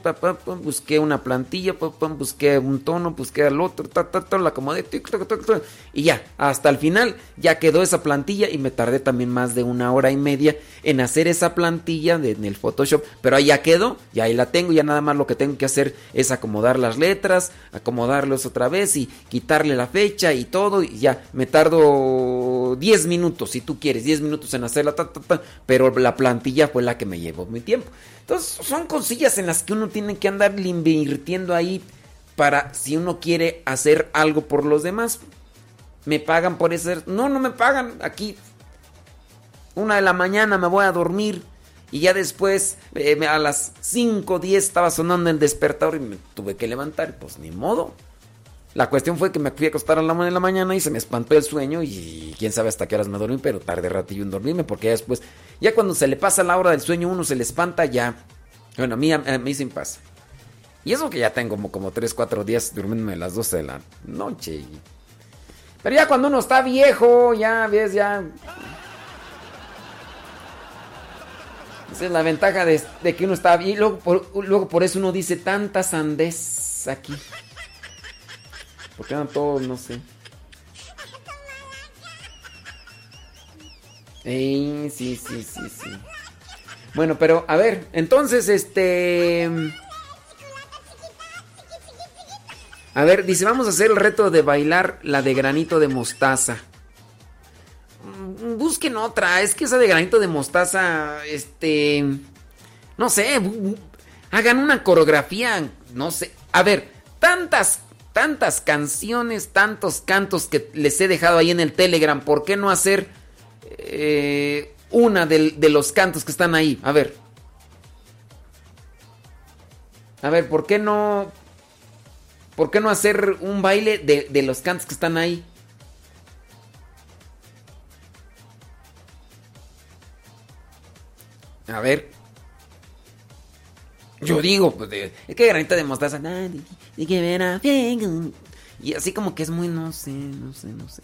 busqué una plantilla, busqué un tono, busqué al otro, la acomodé, tic, y ya, hasta el final ya quedó esa plantilla y me tardé también más de una hora y media en hacer esa plantilla de- en el Photoshop, pero ahí ya quedó, ya ahí la tengo, ya nada más lo que tengo que hacer es acomodar las letras, acomodarlos otra vez y quitarle la fecha y todo, y ya, me tardo 10 minutos si tú quieres, 10 minutos en hacerla, pero la plantilla fue la que me llevó mi tiempo. Entonces son cosillas en las que uno tiene que andar invirtiendo ahí para si uno quiere hacer algo por los demás. Me pagan por eso. No, no me pagan. Aquí una de la mañana me voy a dormir y ya después eh, a las 5 10 estaba sonando el despertador y me tuve que levantar. Pues ni modo. La cuestión fue que me fui a acostar a la una de la mañana y se me espantó el sueño y quién sabe hasta qué horas me dormí, pero tardé ratillo en dormirme porque ya después, ya cuando se le pasa la hora del sueño uno se le espanta ya. Bueno, a mí, a mí sin pasa. Y eso que ya tengo como, como 3, 4 días durmiéndome a las 12 de la noche. Pero ya cuando uno está viejo, ya ves, ya... Esa es la ventaja de, que uno está. Y luego por, luego por eso uno dice tantas andes aquí. Porque andan todos, no sé. Ey, sí, sí, sí, sí. Bueno, pero a ver, entonces este... A ver, dice, vamos a hacer el reto de bailar la de granito de mostaza. Mm, Busquen otra, es que esa de granito de mostaza, este... No sé, hagan una coreografía, no sé. A ver, tantas, tantas canciones, tantos cantos que les he dejado ahí en el Telegram, ¿por qué no hacer eh, una de los cantos que están ahí? A ver. A ver, ¿por qué no ¿Por qué no hacer un baile de los cantos que están ahí? A ver. Yo digo, pues, de- es que granita de mostaza. di que Y así como que es muy, no sé, no sé, no sé.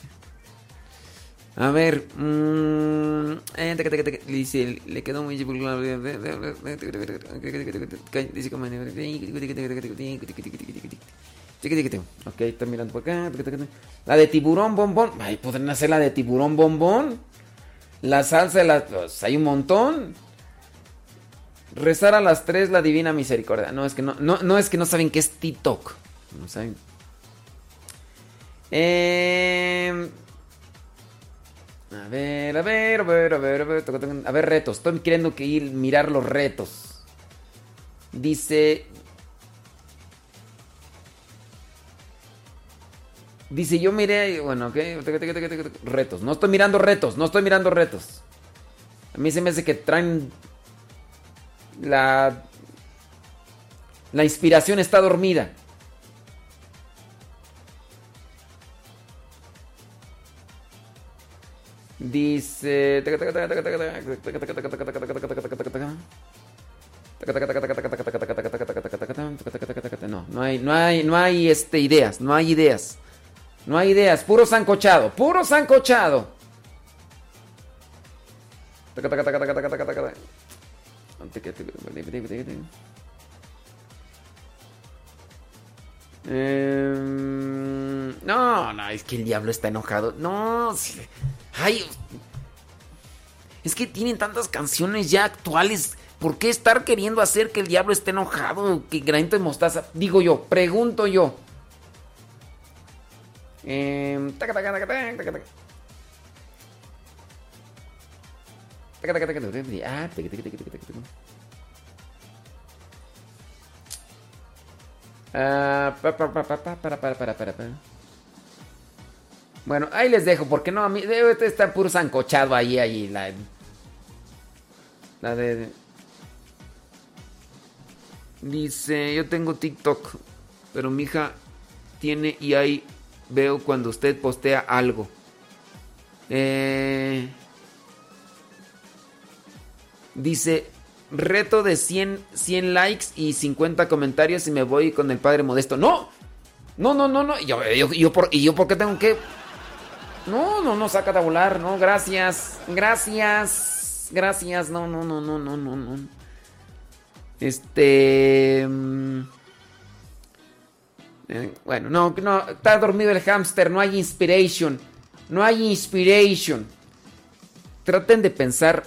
A ver. mm, eh, teca, dice, le quedó muy... Dice como... Ok, está mirando por acá. La de tiburón bombón. Ay, podrían hacer la de tiburón bombón. La salsa las... pues, hay un montón. Rezar a las 3 la divina misericordia. No, es que no, no, no es que no saben qué es TikTok. No saben. Eh, a ver, a ver, a ver, a ver, a ver, a ver, retos. Estoy queriendo que ir mirar los retos. Dice. Dice, yo miré. Bueno, ok. Retos. No estoy mirando retos. No estoy mirando retos. A mí se me hace que traen. La. La inspiración está dormida. Dice. No, no hay, no hay, no hay este, ideas, no hay ideas. No hay ideas, puro sancochado, puro sancochado. Em, no, no, es que el diablo está enojado. No, ay, es que tienen tantas canciones ya actuales. ¿Por qué estar queriendo hacer que el diablo esté enojado? Que granito de mostaza. Digo yo, pregunto yo. Em, taca, taca, taca, pa, para, para, para, para. Bueno, ahí les dejo, porque no, a mí debe estar puro sancochado ahí, ahí, la, la de... Dice, yo tengo TikTok, pero mi hija tiene y ahí veo cuando usted postea algo. Eh, dice, reto de 100, 100 likes y 50 comentarios y me voy con el padre modesto. No, no, no, no, no. Y yo, yo, por, ¿Y yo por qué tengo que...? No, no, no, saca a volar, no, gracias, gracias, gracias, no, no, no, no, no, no, no. Este... mm, eh, bueno, no, no, está dormido el hámster, no hay inspiration, no hay inspiration. Traten de pensar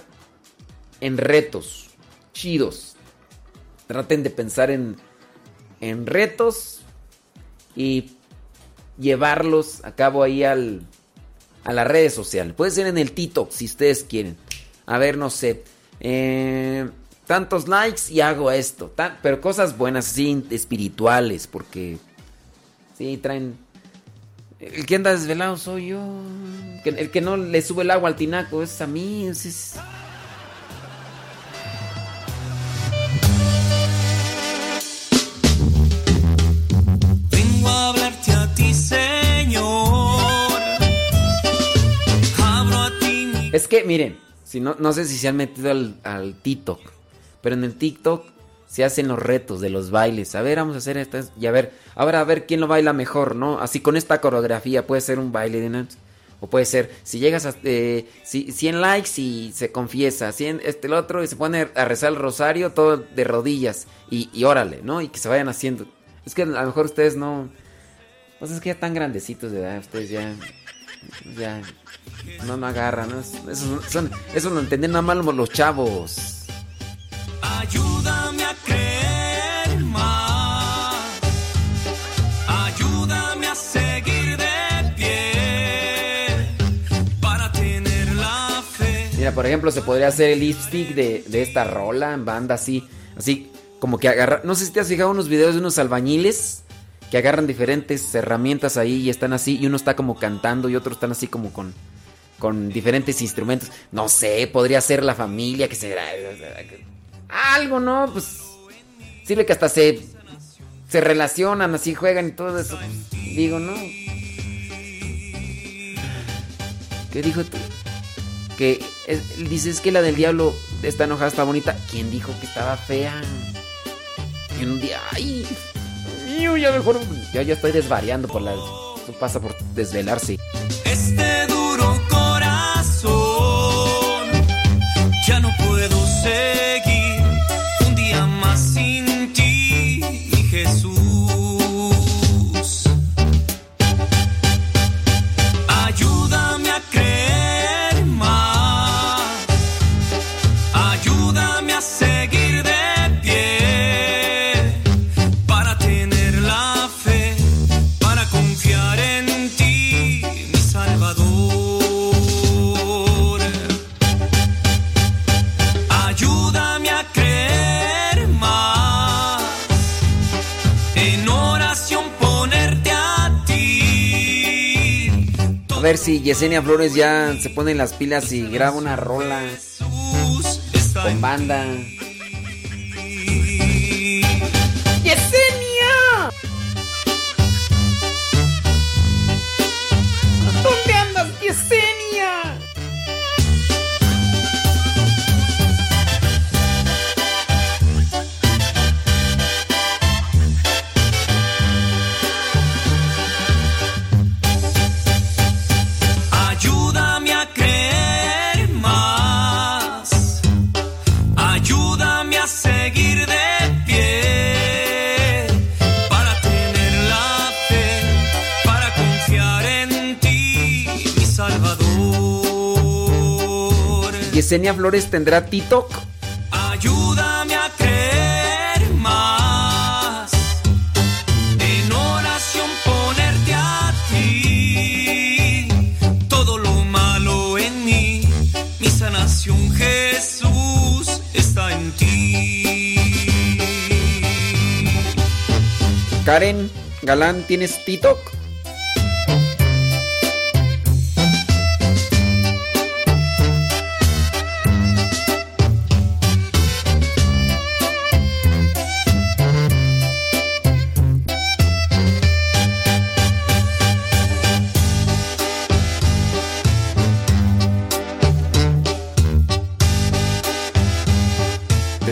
en retos chidos. Traten de pensar en, en retos y llevarlos a cabo ahí al, a las redes sociales. Puede ser en el TikTok si ustedes quieren. A ver, no sé. eh, tantos likes y hago esto. Pero cosas buenas, así espirituales, porque sí traen. El que anda desvelado soy yo. El que no le sube el agua al tinaco es a mí. Es que, miren, si no, no sé si se han metido al, TikTok, pero en el TikTok se hacen los retos de los bailes. A ver, vamos a hacer estas y a ver, ahora a ver quién lo baila mejor, ¿no? Así con esta coreografía puede ser un baile de una- o puede ser si llegas a eh, si- 100 likes y se confiesa, 100 este el otro y se pone a rezar el rosario todo de rodillas y, y órale, ¿no? Y que se vayan haciendo. Es que a lo mejor ustedes no pues es que ya están grandecitos de edad, ustedes ya ya no no agarran, ¿no? Eso, son, eso lo entienden nada más los chavos. Ayúdame a creer más. Ayúdame a seguir de pie. Para tener la fe. Mira, por ejemplo, se podría hacer el lipstick de, de esta rola en banda así, así como que agarrar, no sé si te has fijado unos videos de unos albañiles que agarran diferentes herramientas ahí y están así y uno está como cantando y otros están así como con con diferentes instrumentos. No sé, podría ser la familia que se algo, ¿no? Pues sirve que hasta se se relacionan, así juegan y todo eso. Digo, no. ¿Qué dijo tú? Que es- dices que la del diablo está enojada, está bonita. ¿Quién dijo que estaba fea? Y un día, ay, yo ya mejor, ya, ya estoy desvariando por la, eso pasa por desvelarse. Este duro corazón ya no puedo seguir un día más sin ver si Yesenia Flores ya se pone las pilas y graba una rola con banda. ¡Yesenia! ¿Dónde andas, Yesenia? Yesenia Flores tendrá TikTok. Ayúdame a creer más. En oración ponerte a ti. Todo lo malo en mí, mi sanación Jesús está en ti. Karen Galán, ¿tienes TikTok?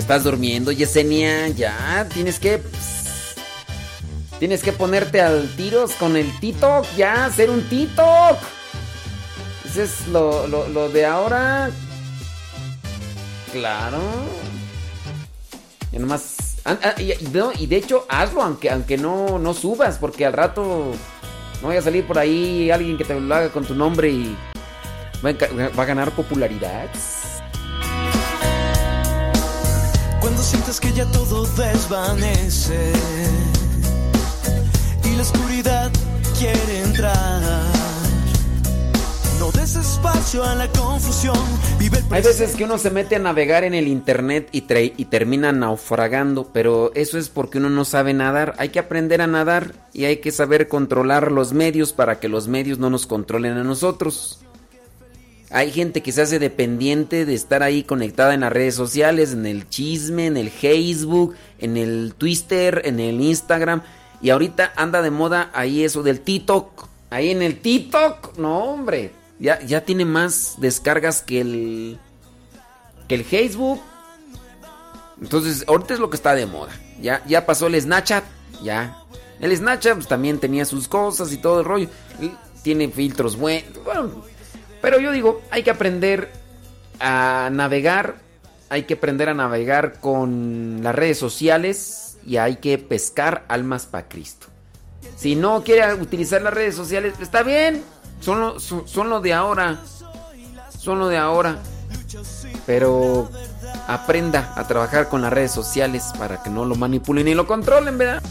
Estás durmiendo, Yesenia. Ya, tienes que. tienes que ponerte al tiros con el TikTok. Ya, hacer un TikTok. Ese es lo, lo- de ahora. Claro. Nomás. ah, y, y no, y de hecho, hazlo, aunque, aunque no, no subas, porque al rato no vaya a salir por ahí alguien que te lo haga con tu nombre y va a, va a ganar popularidad. Sientes que ya todo desvanece y la oscuridad quiere entrar. No des espacio a la confusión. Vive el Hay veces que uno se mete a navegar en el internet y termina naufragando, pero eso es porque uno no sabe nadar. Hay que aprender a nadar y hay que saber controlar los medios para que los medios no nos controlen a nosotros. Hay gente que se hace dependiente de estar ahí conectada en las redes sociales, en el chisme, en el Facebook, en el Twitter, en el Instagram. Y ahorita anda de moda ahí eso del TikTok. Ahí en el TikTok, no hombre. Ya, ya tiene más descargas que el, que el Facebook. Entonces, ahorita es lo que está de moda. Ya, ya pasó el Snapchat. Ya. El Snapchat pues, también tenía sus cosas y todo el rollo. Tiene filtros buenos. Bueno, pero yo digo, hay que aprender a navegar. Hay que aprender a navegar con las redes sociales. Y hay que pescar almas para Cristo. Si no quiere utilizar las redes sociales, está bien. Son lo, son, son lo de ahora. Son lo de ahora. Pero aprenda a trabajar con las redes sociales para que no lo manipulen y lo controlen, ¿verdad?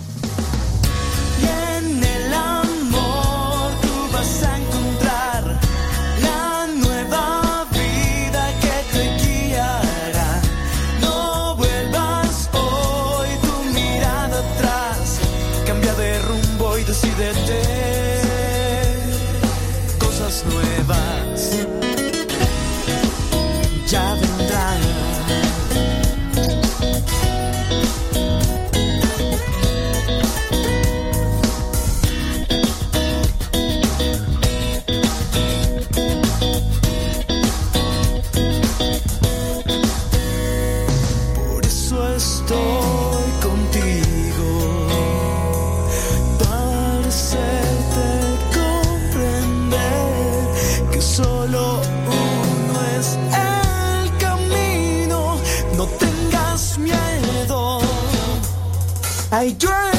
Ay, yo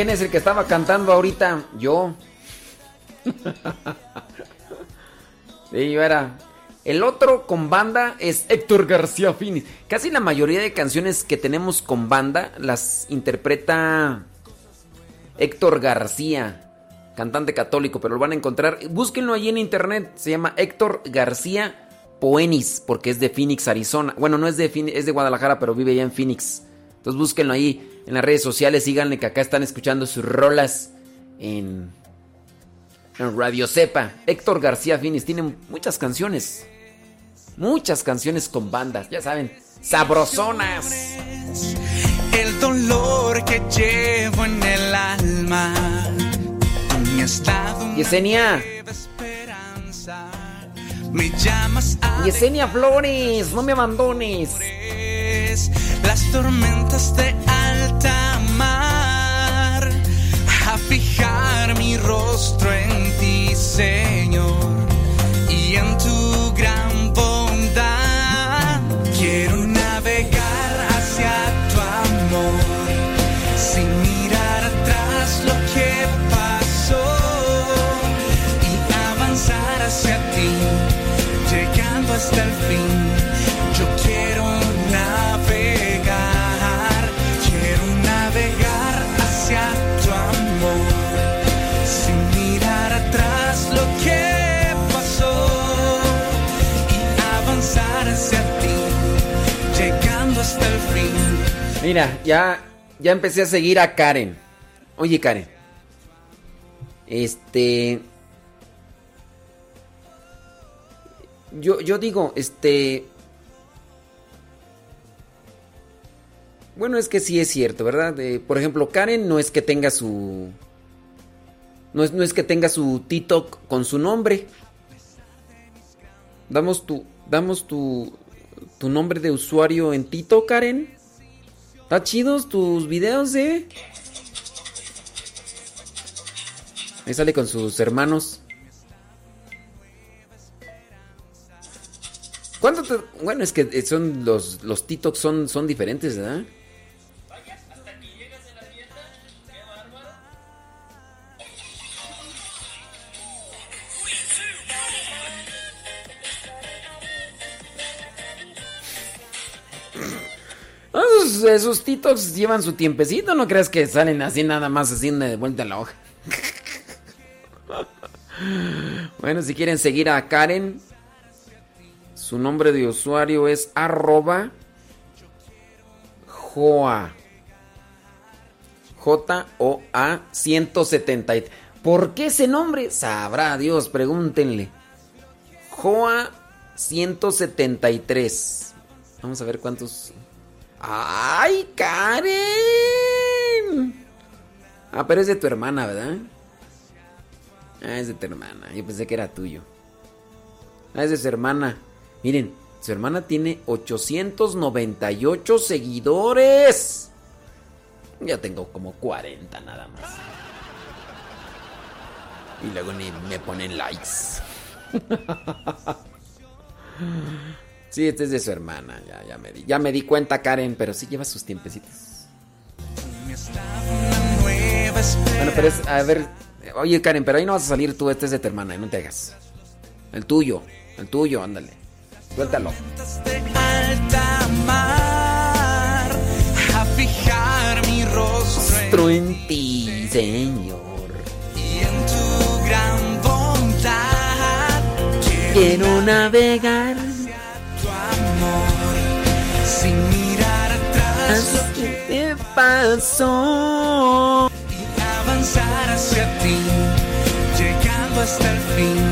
¿Quién es el que estaba cantando ahorita? Yo. Sí, yo era. El otro con banda es Héctor García Finis. Casi la mayoría de canciones que tenemos con banda las interpreta Héctor García, cantante católico, pero lo van a encontrar. Búsquenlo ahí en internet. Se llama Héctor García Poenis, porque es de Phoenix, Arizona. Bueno, no es de Phoenix, es de Guadalajara, pero vive allá en Phoenix. Entonces búsquenlo ahí en las redes sociales. Síganle que acá están escuchando sus rolas en, en Radio Cepa. Héctor García Finis tiene muchas canciones. Muchas canciones con bandas, ya saben, sabrosonas. el dolor que llevo en el alma. Mi estado Yesenia, me llamas a Yesenia Flores, no me abandones. Las tormentas de alta mar. A fijar mi rostro en ti, Señor, y en tu Mira, ya, ya empecé a seguir a Karen. Oye, Karen. Este. Yo, yo digo, este. Bueno, es que sí es cierto, ¿verdad? Eh, por ejemplo, Karen no es que tenga su. No es, no es que tenga su TikTok con su nombre. Damos tu. Damos tu. Tu nombre de usuario en TikTok, Karen. Está chidos tus videos, eh. Ahí sale con sus hermanos. ¿Cuánto te- Bueno, es que son los, los TikToks son, son diferentes, ¿verdad? Esos, esos TikToks llevan su tiempecito, no creas que salen así nada más así de vuelta la hoja. Bueno, si quieren seguir a Karen, su nombre de usuario es arroba joa. J-O-A 170. ¿Por qué ese nombre? Sabrá Dios, pregúntenle. Joa 173. Vamos a ver cuántos. ¡Ay, Karen! Ah, pero es de tu hermana, ¿verdad? Ah, es de tu hermana. Yo pensé que era tuyo. Ah, es de su hermana. Miren, su hermana tiene 898 seguidores. Ya tengo como 40 nada más. Y luego ni me ponen likes. Sí, este es de su hermana. Ya, ya, me di, ya me di cuenta, Karen, pero sí lleva sus tiempecitos. Bueno, pero es, a ver, oye Karen, pero ahí no vas a salir tú, este es de tu hermana, no te hagas. El tuyo, el tuyo, ándale. Suéltalo. a fijar mi rostro en ti, Señor. y en tu gran bondad Quiero navegar pasó. y avanzar hacia ti llegando hasta el fin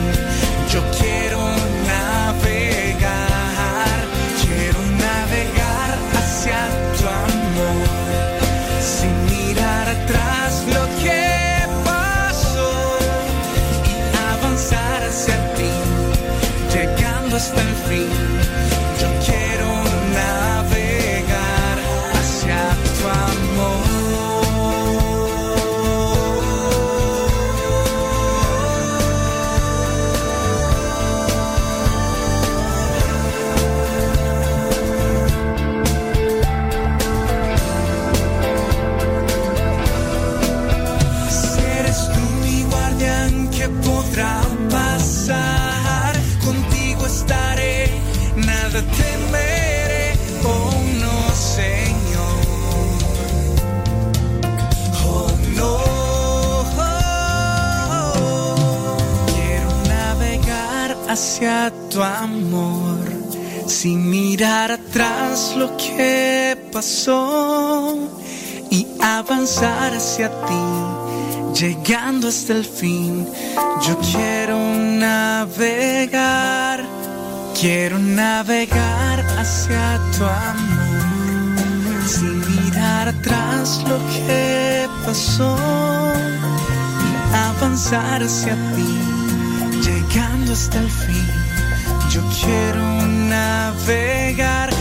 hacia tu amor, sin mirar atrás lo que pasó y avanzar hacia ti, llegando hasta el fin. Yo quiero navegar, quiero navegar hacia tu amor, sin mirar atrás lo que pasó y avanzar hacia ti, llegando hasta el fin. Yo quiero navegar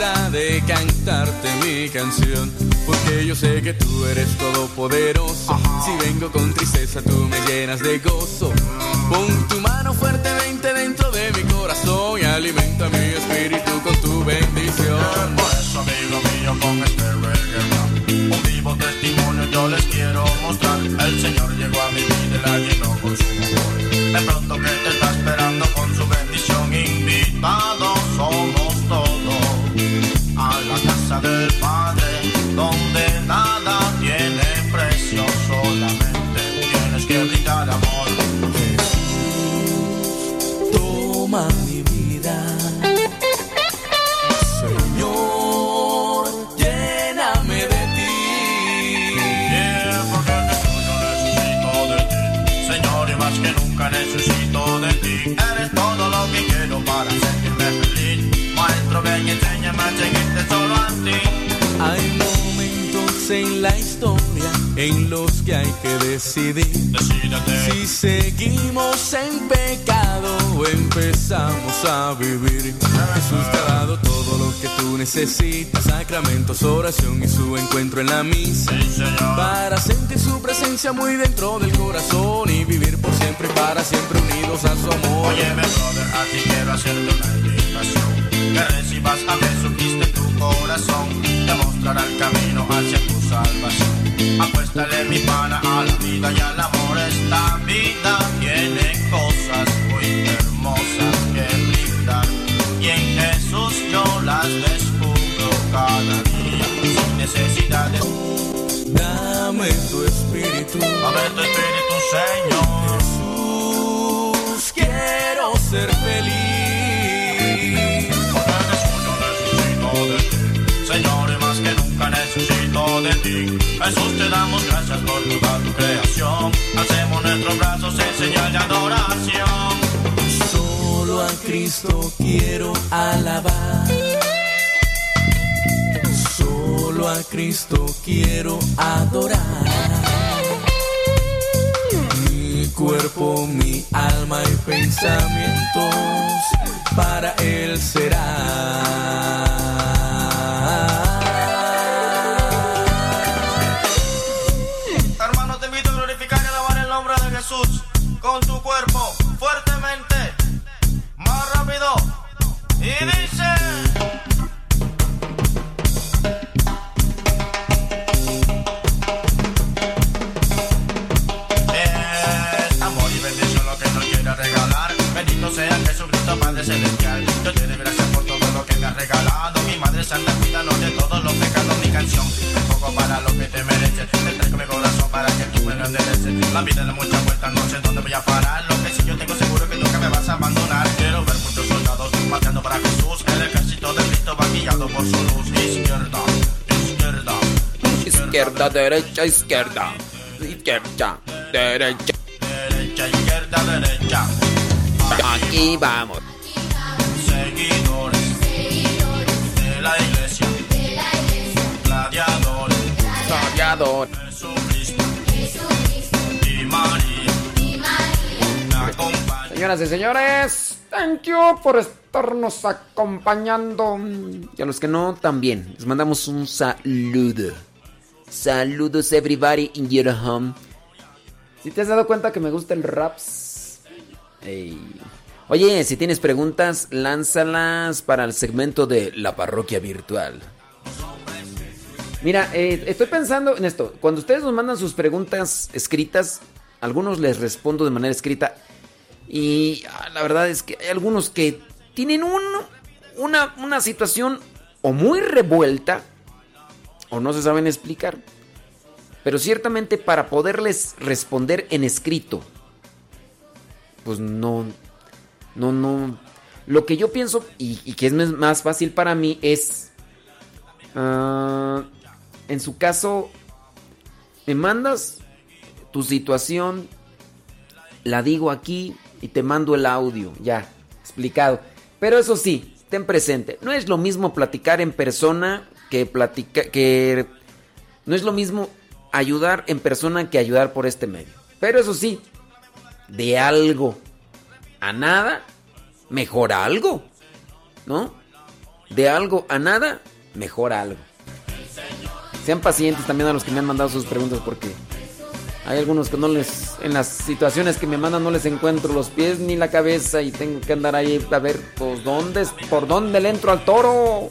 de cantarte mi canción. Porque yo sé que tú eres todopoderoso. Si vengo con tristeza, tú me llenas de gozo. Pon tu mano fuertemente dentro de mi corazón y alimenta mi espíritu con tu bendición. Por eso, amigo mío, con este reggae un vivo testimonio yo les quiero mostrar. El Señor llegó a mi vida la vivir. Jesús te ha dado todo lo que tú necesitas, sacramentos, oración y su encuentro en la misa, para sentir su presencia muy dentro del corazón y vivir por siempre y para siempre unidos a su amor. Óyeme, brother, a ti quiero hacerte una invitación. Que recibas a Jesucristo en tu corazón. Te mostrará el camino hacia tu salvación. Apuéstale mi pana a la vida y al amor. Esta vida tiene cosas Dame tu espíritu, Señor. Jesús, quiero ser feliz. Señor, y más que nunca necesito de ti. Jesús, te damos gracias por toda tu creación. Hacemos nuestros brazos en señal de adoración. Solo a Cristo quiero alabar. Solo a Cristo quiero adorar. Cuerpo, mi alma y pensamientos para Él será. Hermano, te invito a glorificar y alabar el nombre de Jesús con tu cuerpo derecha, izquierda. Izquierda, derecha. Derecha, izquierda, derecha. Aquí vamos. Seguidores de la iglesia. Gladiadores. Gladiador. Jesucristo. Y María. Una compañía. Señoras y señores, thank you por estarnos acompañando. Y a los que no, también. Les mandamos un saludo. Saludos everybody in your home. Si te has dado cuenta que me gusta el raps. Ey. Oye, si tienes preguntas, lánzalas para el segmento de la parroquia virtual. Mira, eh, estoy pensando en esto. Cuando ustedes nos mandan sus preguntas escritas, algunos les respondo de manera escrita. Y ah, la verdad es que hay algunos que tienen un, una, una situación o muy revuelta o no se saben explicar. Pero ciertamente para poderles responder en escrito, pues no, no, no. Lo que yo pienso y, que es más- más fácil para mí es, ah, en su caso, me mandas tu situación, la digo aquí y te mando el audio, ya, explicado. Pero eso sí, ten presente, no es lo mismo platicar en persona que platicar, que no es lo mismo ayudar en persona que ayudar por este medio. Pero eso sí, de algo a nada, mejor algo, ¿no? De algo a nada, mejor algo. Sean pacientes también a los que me han mandado sus preguntas porque hay algunos que no les, en las situaciones que me mandan no les encuentro los pies ni la cabeza y tengo que andar ahí a ver, pues dónde, por dónde le entro al toro.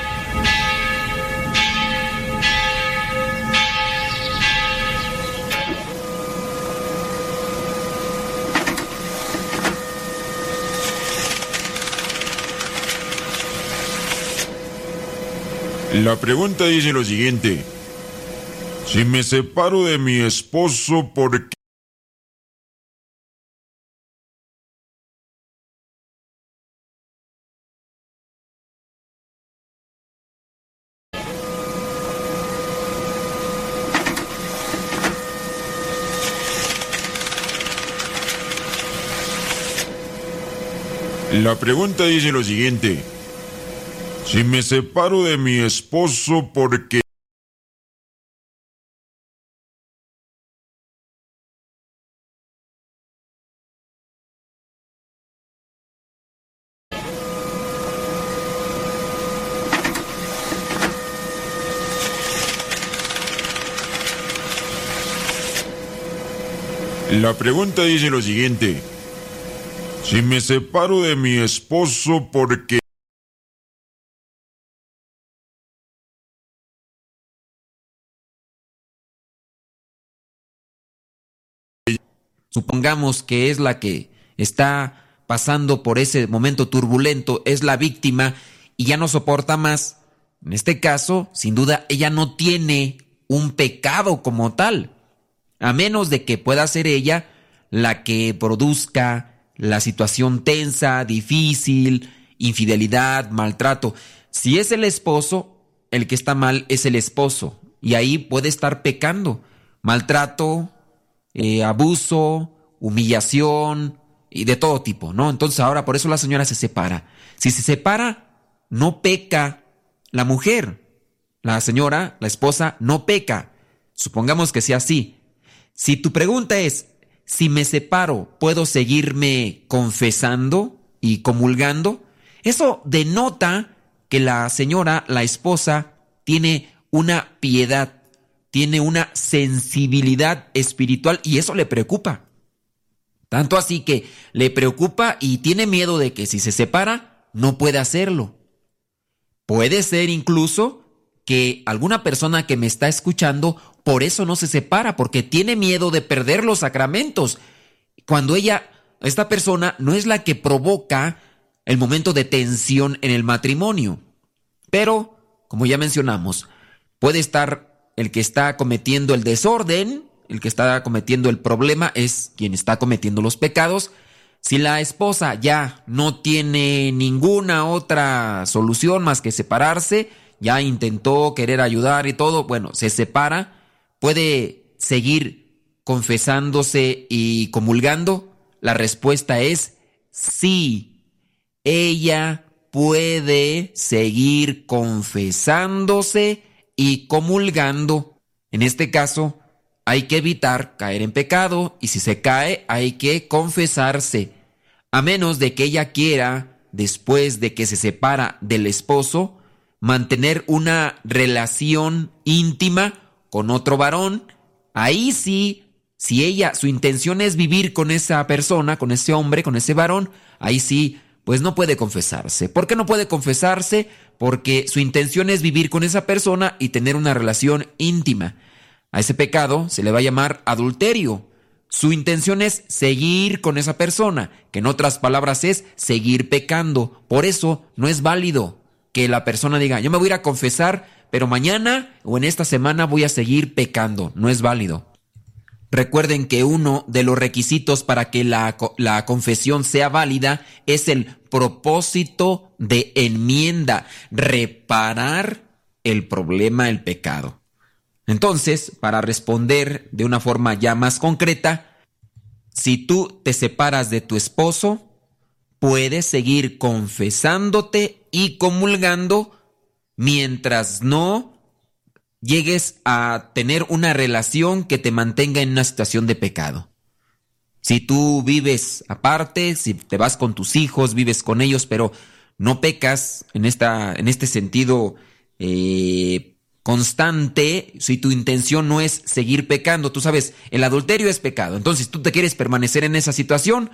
La pregunta dice lo siguiente. Si me separo de mi esposo, ¿por qué? La pregunta dice lo siguiente. Si me separo de mi esposo, ¿por qué? La pregunta dice lo siguiente. Si me separo de mi esposo, ¿por supongamos que es la que está pasando por ese momento turbulento, es la víctima y ya no soporta más, en este caso, sin duda, ella no tiene un pecado como tal, a menos de que pueda ser ella la que produzca la situación tensa, difícil, infidelidad, maltrato. Si es el esposo, el que está mal es el esposo, y ahí puede estar pecando, maltrato, eh, abuso, humillación y de todo tipo, ¿no? Entonces ahora por eso la señora se separa. Si se separa, no peca la mujer. La señora, la esposa, no peca. Supongamos que sea así. Si tu pregunta es, si me separo, ¿puedo seguirme confesando y comulgando? Eso denota que la señora, la esposa, tiene una piedad tiene una sensibilidad espiritual y eso le preocupa. Tanto así que le preocupa y tiene miedo de que si se separa, no puede hacerlo. Puede ser incluso que alguna persona que me está escuchando por eso no se separa, porque tiene miedo de perder los sacramentos. Cuando ella, esta persona, no es la que provoca el momento de tensión en el matrimonio. Pero, como ya mencionamos, puede estar el que está cometiendo el desorden, el que está cometiendo el problema es quien está cometiendo los pecados. Si la esposa ya no tiene ninguna otra solución más que separarse, ya intentó querer ayudar y todo, bueno, se separa, puede seguir confesándose y comulgando. La respuesta es sí. Ella puede seguir confesándose y comulgando. En este caso, hay que evitar caer en pecado y si se cae hay que confesarse. A menos de que ella quiera, después de que se separa del esposo, mantener una relación íntima con otro varón, ahí sí, si ella, su intención es vivir con esa persona, con ese hombre, con ese varón, ahí sí, pues no puede confesarse. ¿Por qué no puede confesarse? Porque su intención es vivir con esa persona y tener una relación íntima. A ese pecado se le va a llamar adulterio. Su intención es seguir con esa persona, que en otras palabras es seguir pecando. Por eso no es válido que la persona diga, yo me voy a ir a confesar, pero mañana o en esta semana voy a seguir pecando. No es válido. Recuerden que uno de los requisitos para que la, la, confesión sea válida es el propósito de enmienda, reparar el problema, el pecado. Entonces, para responder de una forma ya más concreta, si tú te separas de tu esposo, puedes seguir confesándote y comulgando mientras no llegues a tener una relación que te mantenga en una situación de pecado. Si tú vives aparte, si te vas con tus hijos, vives con ellos, pero no pecas en, esta, en este sentido eh, constante, si tu intención no es seguir pecando, tú sabes, el adulterio es pecado. Entonces, tú te quieres permanecer en esa situación,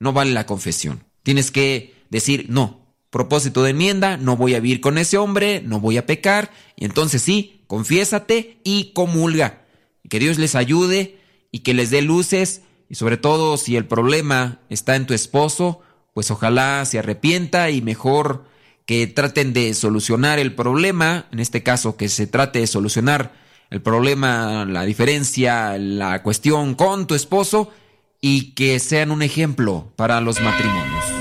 no vale la confesión. Tienes que decir, no, propósito de enmienda, no voy a vivir con ese hombre, no voy a pecar, y entonces sí, confiésate y comulga. Que Dios les ayude y que les dé luces, y sobre todo si el problema está en tu esposo, pues ojalá se arrepienta y mejor que traten de solucionar el problema, en este caso que se trate de solucionar el problema, la diferencia, la cuestión con tu esposo y que sean un ejemplo para los matrimonios.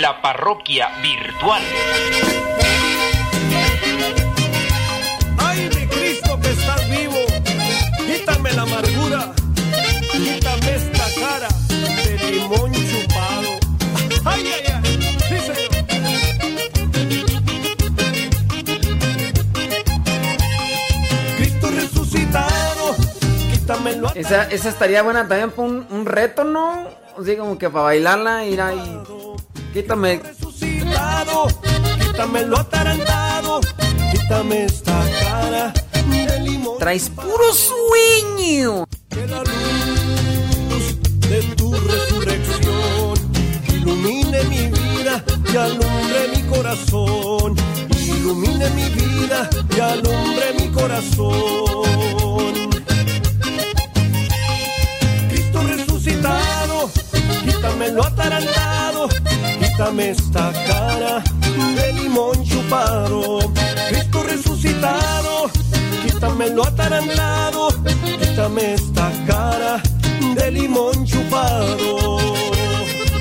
La parroquia virtual. Ay, mi Cristo que estás vivo, quítame la amargura, quítame esta cara de limón chupado. Ay, ay, ay, sí, señor. Cristo resucitado, quítamelo. Esa, esa estaría buena también para un, un reto, ¿no? Así como que para bailarla, ir ahí. Quítame. resucitado, quítame lo atarantado, quítame esta cara de limón. Traes puro sueño. Que la luz de tu resurrección ilumine mi vida y alumbre mi corazón. Ilumine mi vida y alumbre mi corazón. Cristo resucitado, quítame lo atarantado, quítame esta cara de limón chupado. Cristo resucitado, quítame lo atarantado, quítame esta cara de limón chupado.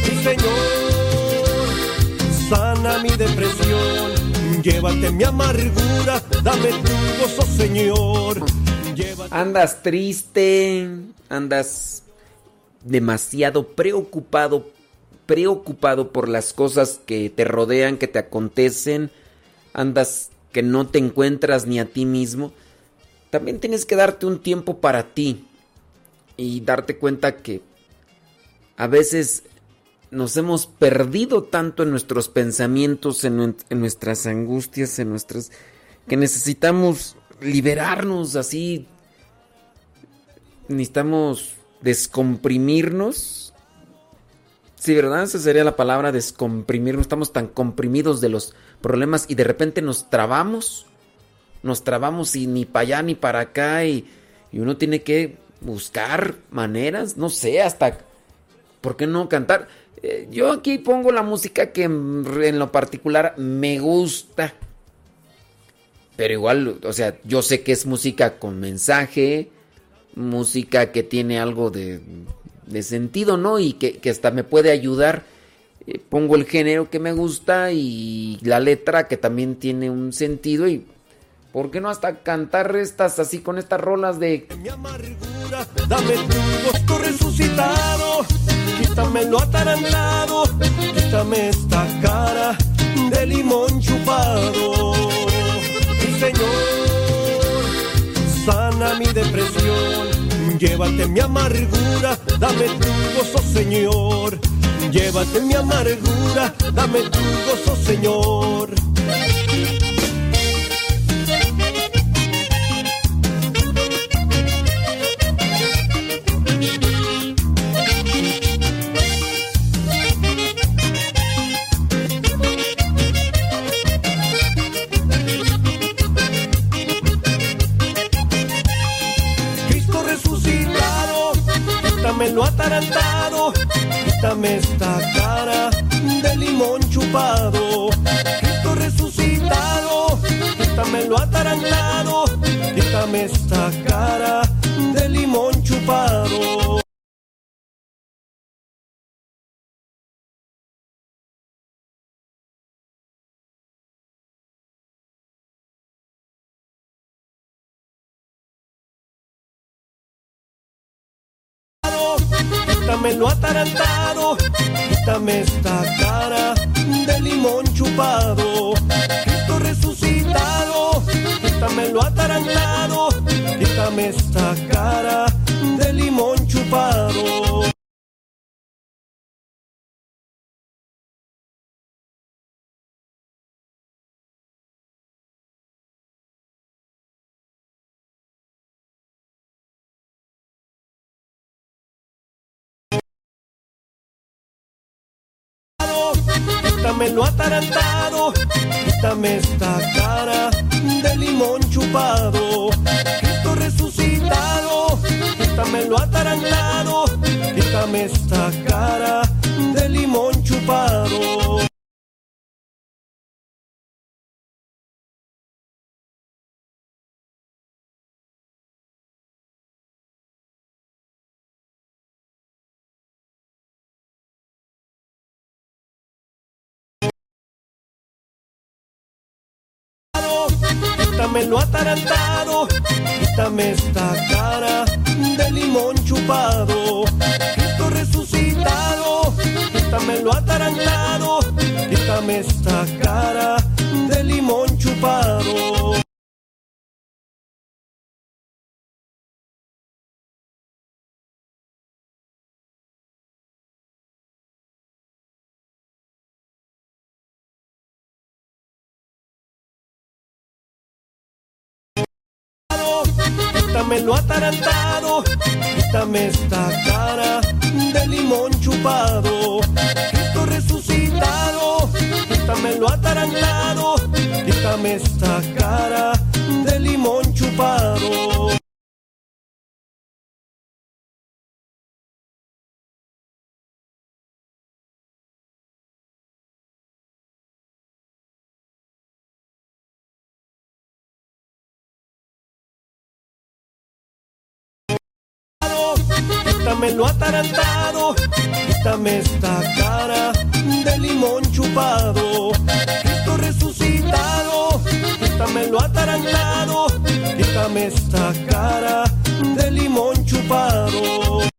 Mi Señor, sana mi depresión, llévate mi amargura, dame tu gozo, Señor. Andas triste, andas demasiado preocupado, preocupado por las cosas que te rodean, que te acontecen, andas que no te encuentras ni a ti mismo. También tienes que darte un tiempo para ti y darte cuenta que a veces nos hemos perdido tanto en nuestros pensamientos, en, nuestras angustias, en nuestras... que necesitamos liberarnos así. Necesitamos descomprimirnos Sí, ¿verdad? Esa sería la palabra descomprimir. No estamos tan comprimidos de los problemas y de repente nos trabamos. Nos trabamos y ni para allá ni para acá y, y uno tiene que buscar maneras, no sé, hasta... ¿Por qué no cantar? Eh, yo aquí pongo la música que en, en lo particular me gusta. Pero igual, o sea, yo sé que es música con mensaje, música que tiene algo de, de sentido, ¿no? Y que, que hasta me puede ayudar. Eh, pongo el género que me gusta y la letra que también tiene un sentido y... ¿Por qué no hasta cantar estas así con estas rolas de... Dame tu resucitado, quítame lo atarantado, quítame esta cara de limón chupado. Mi Señor, sana mi depresión, llévate mi amargura, dame tu gozo, Señor. Llévate mi amargura, dame tu gozo, Señor. Quítame lo atarantado, quítame esta cara de limón chupado. Cristo resucitado, quítame lo atarantado, quítame esta cara de limón chupado. Quítame lo atarantado, quítame esta cara de limón chupado. Cristo resucitado, quítame lo atarantado, quítame esta cara de limón chupado. Quítame lo atarantado, quítame esta cara de limón chupado. Cristo resucitado, quítame lo atarantado, quítame esta cara de limón chupado. Quítame lo atarantado, quítame esta cara de limón chupado. Cristo resucitado, quítame lo atarantado, quítame esta cara de limón chupado. Quítame lo atarantado, quítame esta cara de limón chupado. Cristo resucitado, quítame lo atarantado, quítame esta cara de limón chupado. Quítame lo atarantado, quítame esta cara de limón chupado. Cristo resucitado, quítame lo atarantado, quítame esta cara de limón chupado.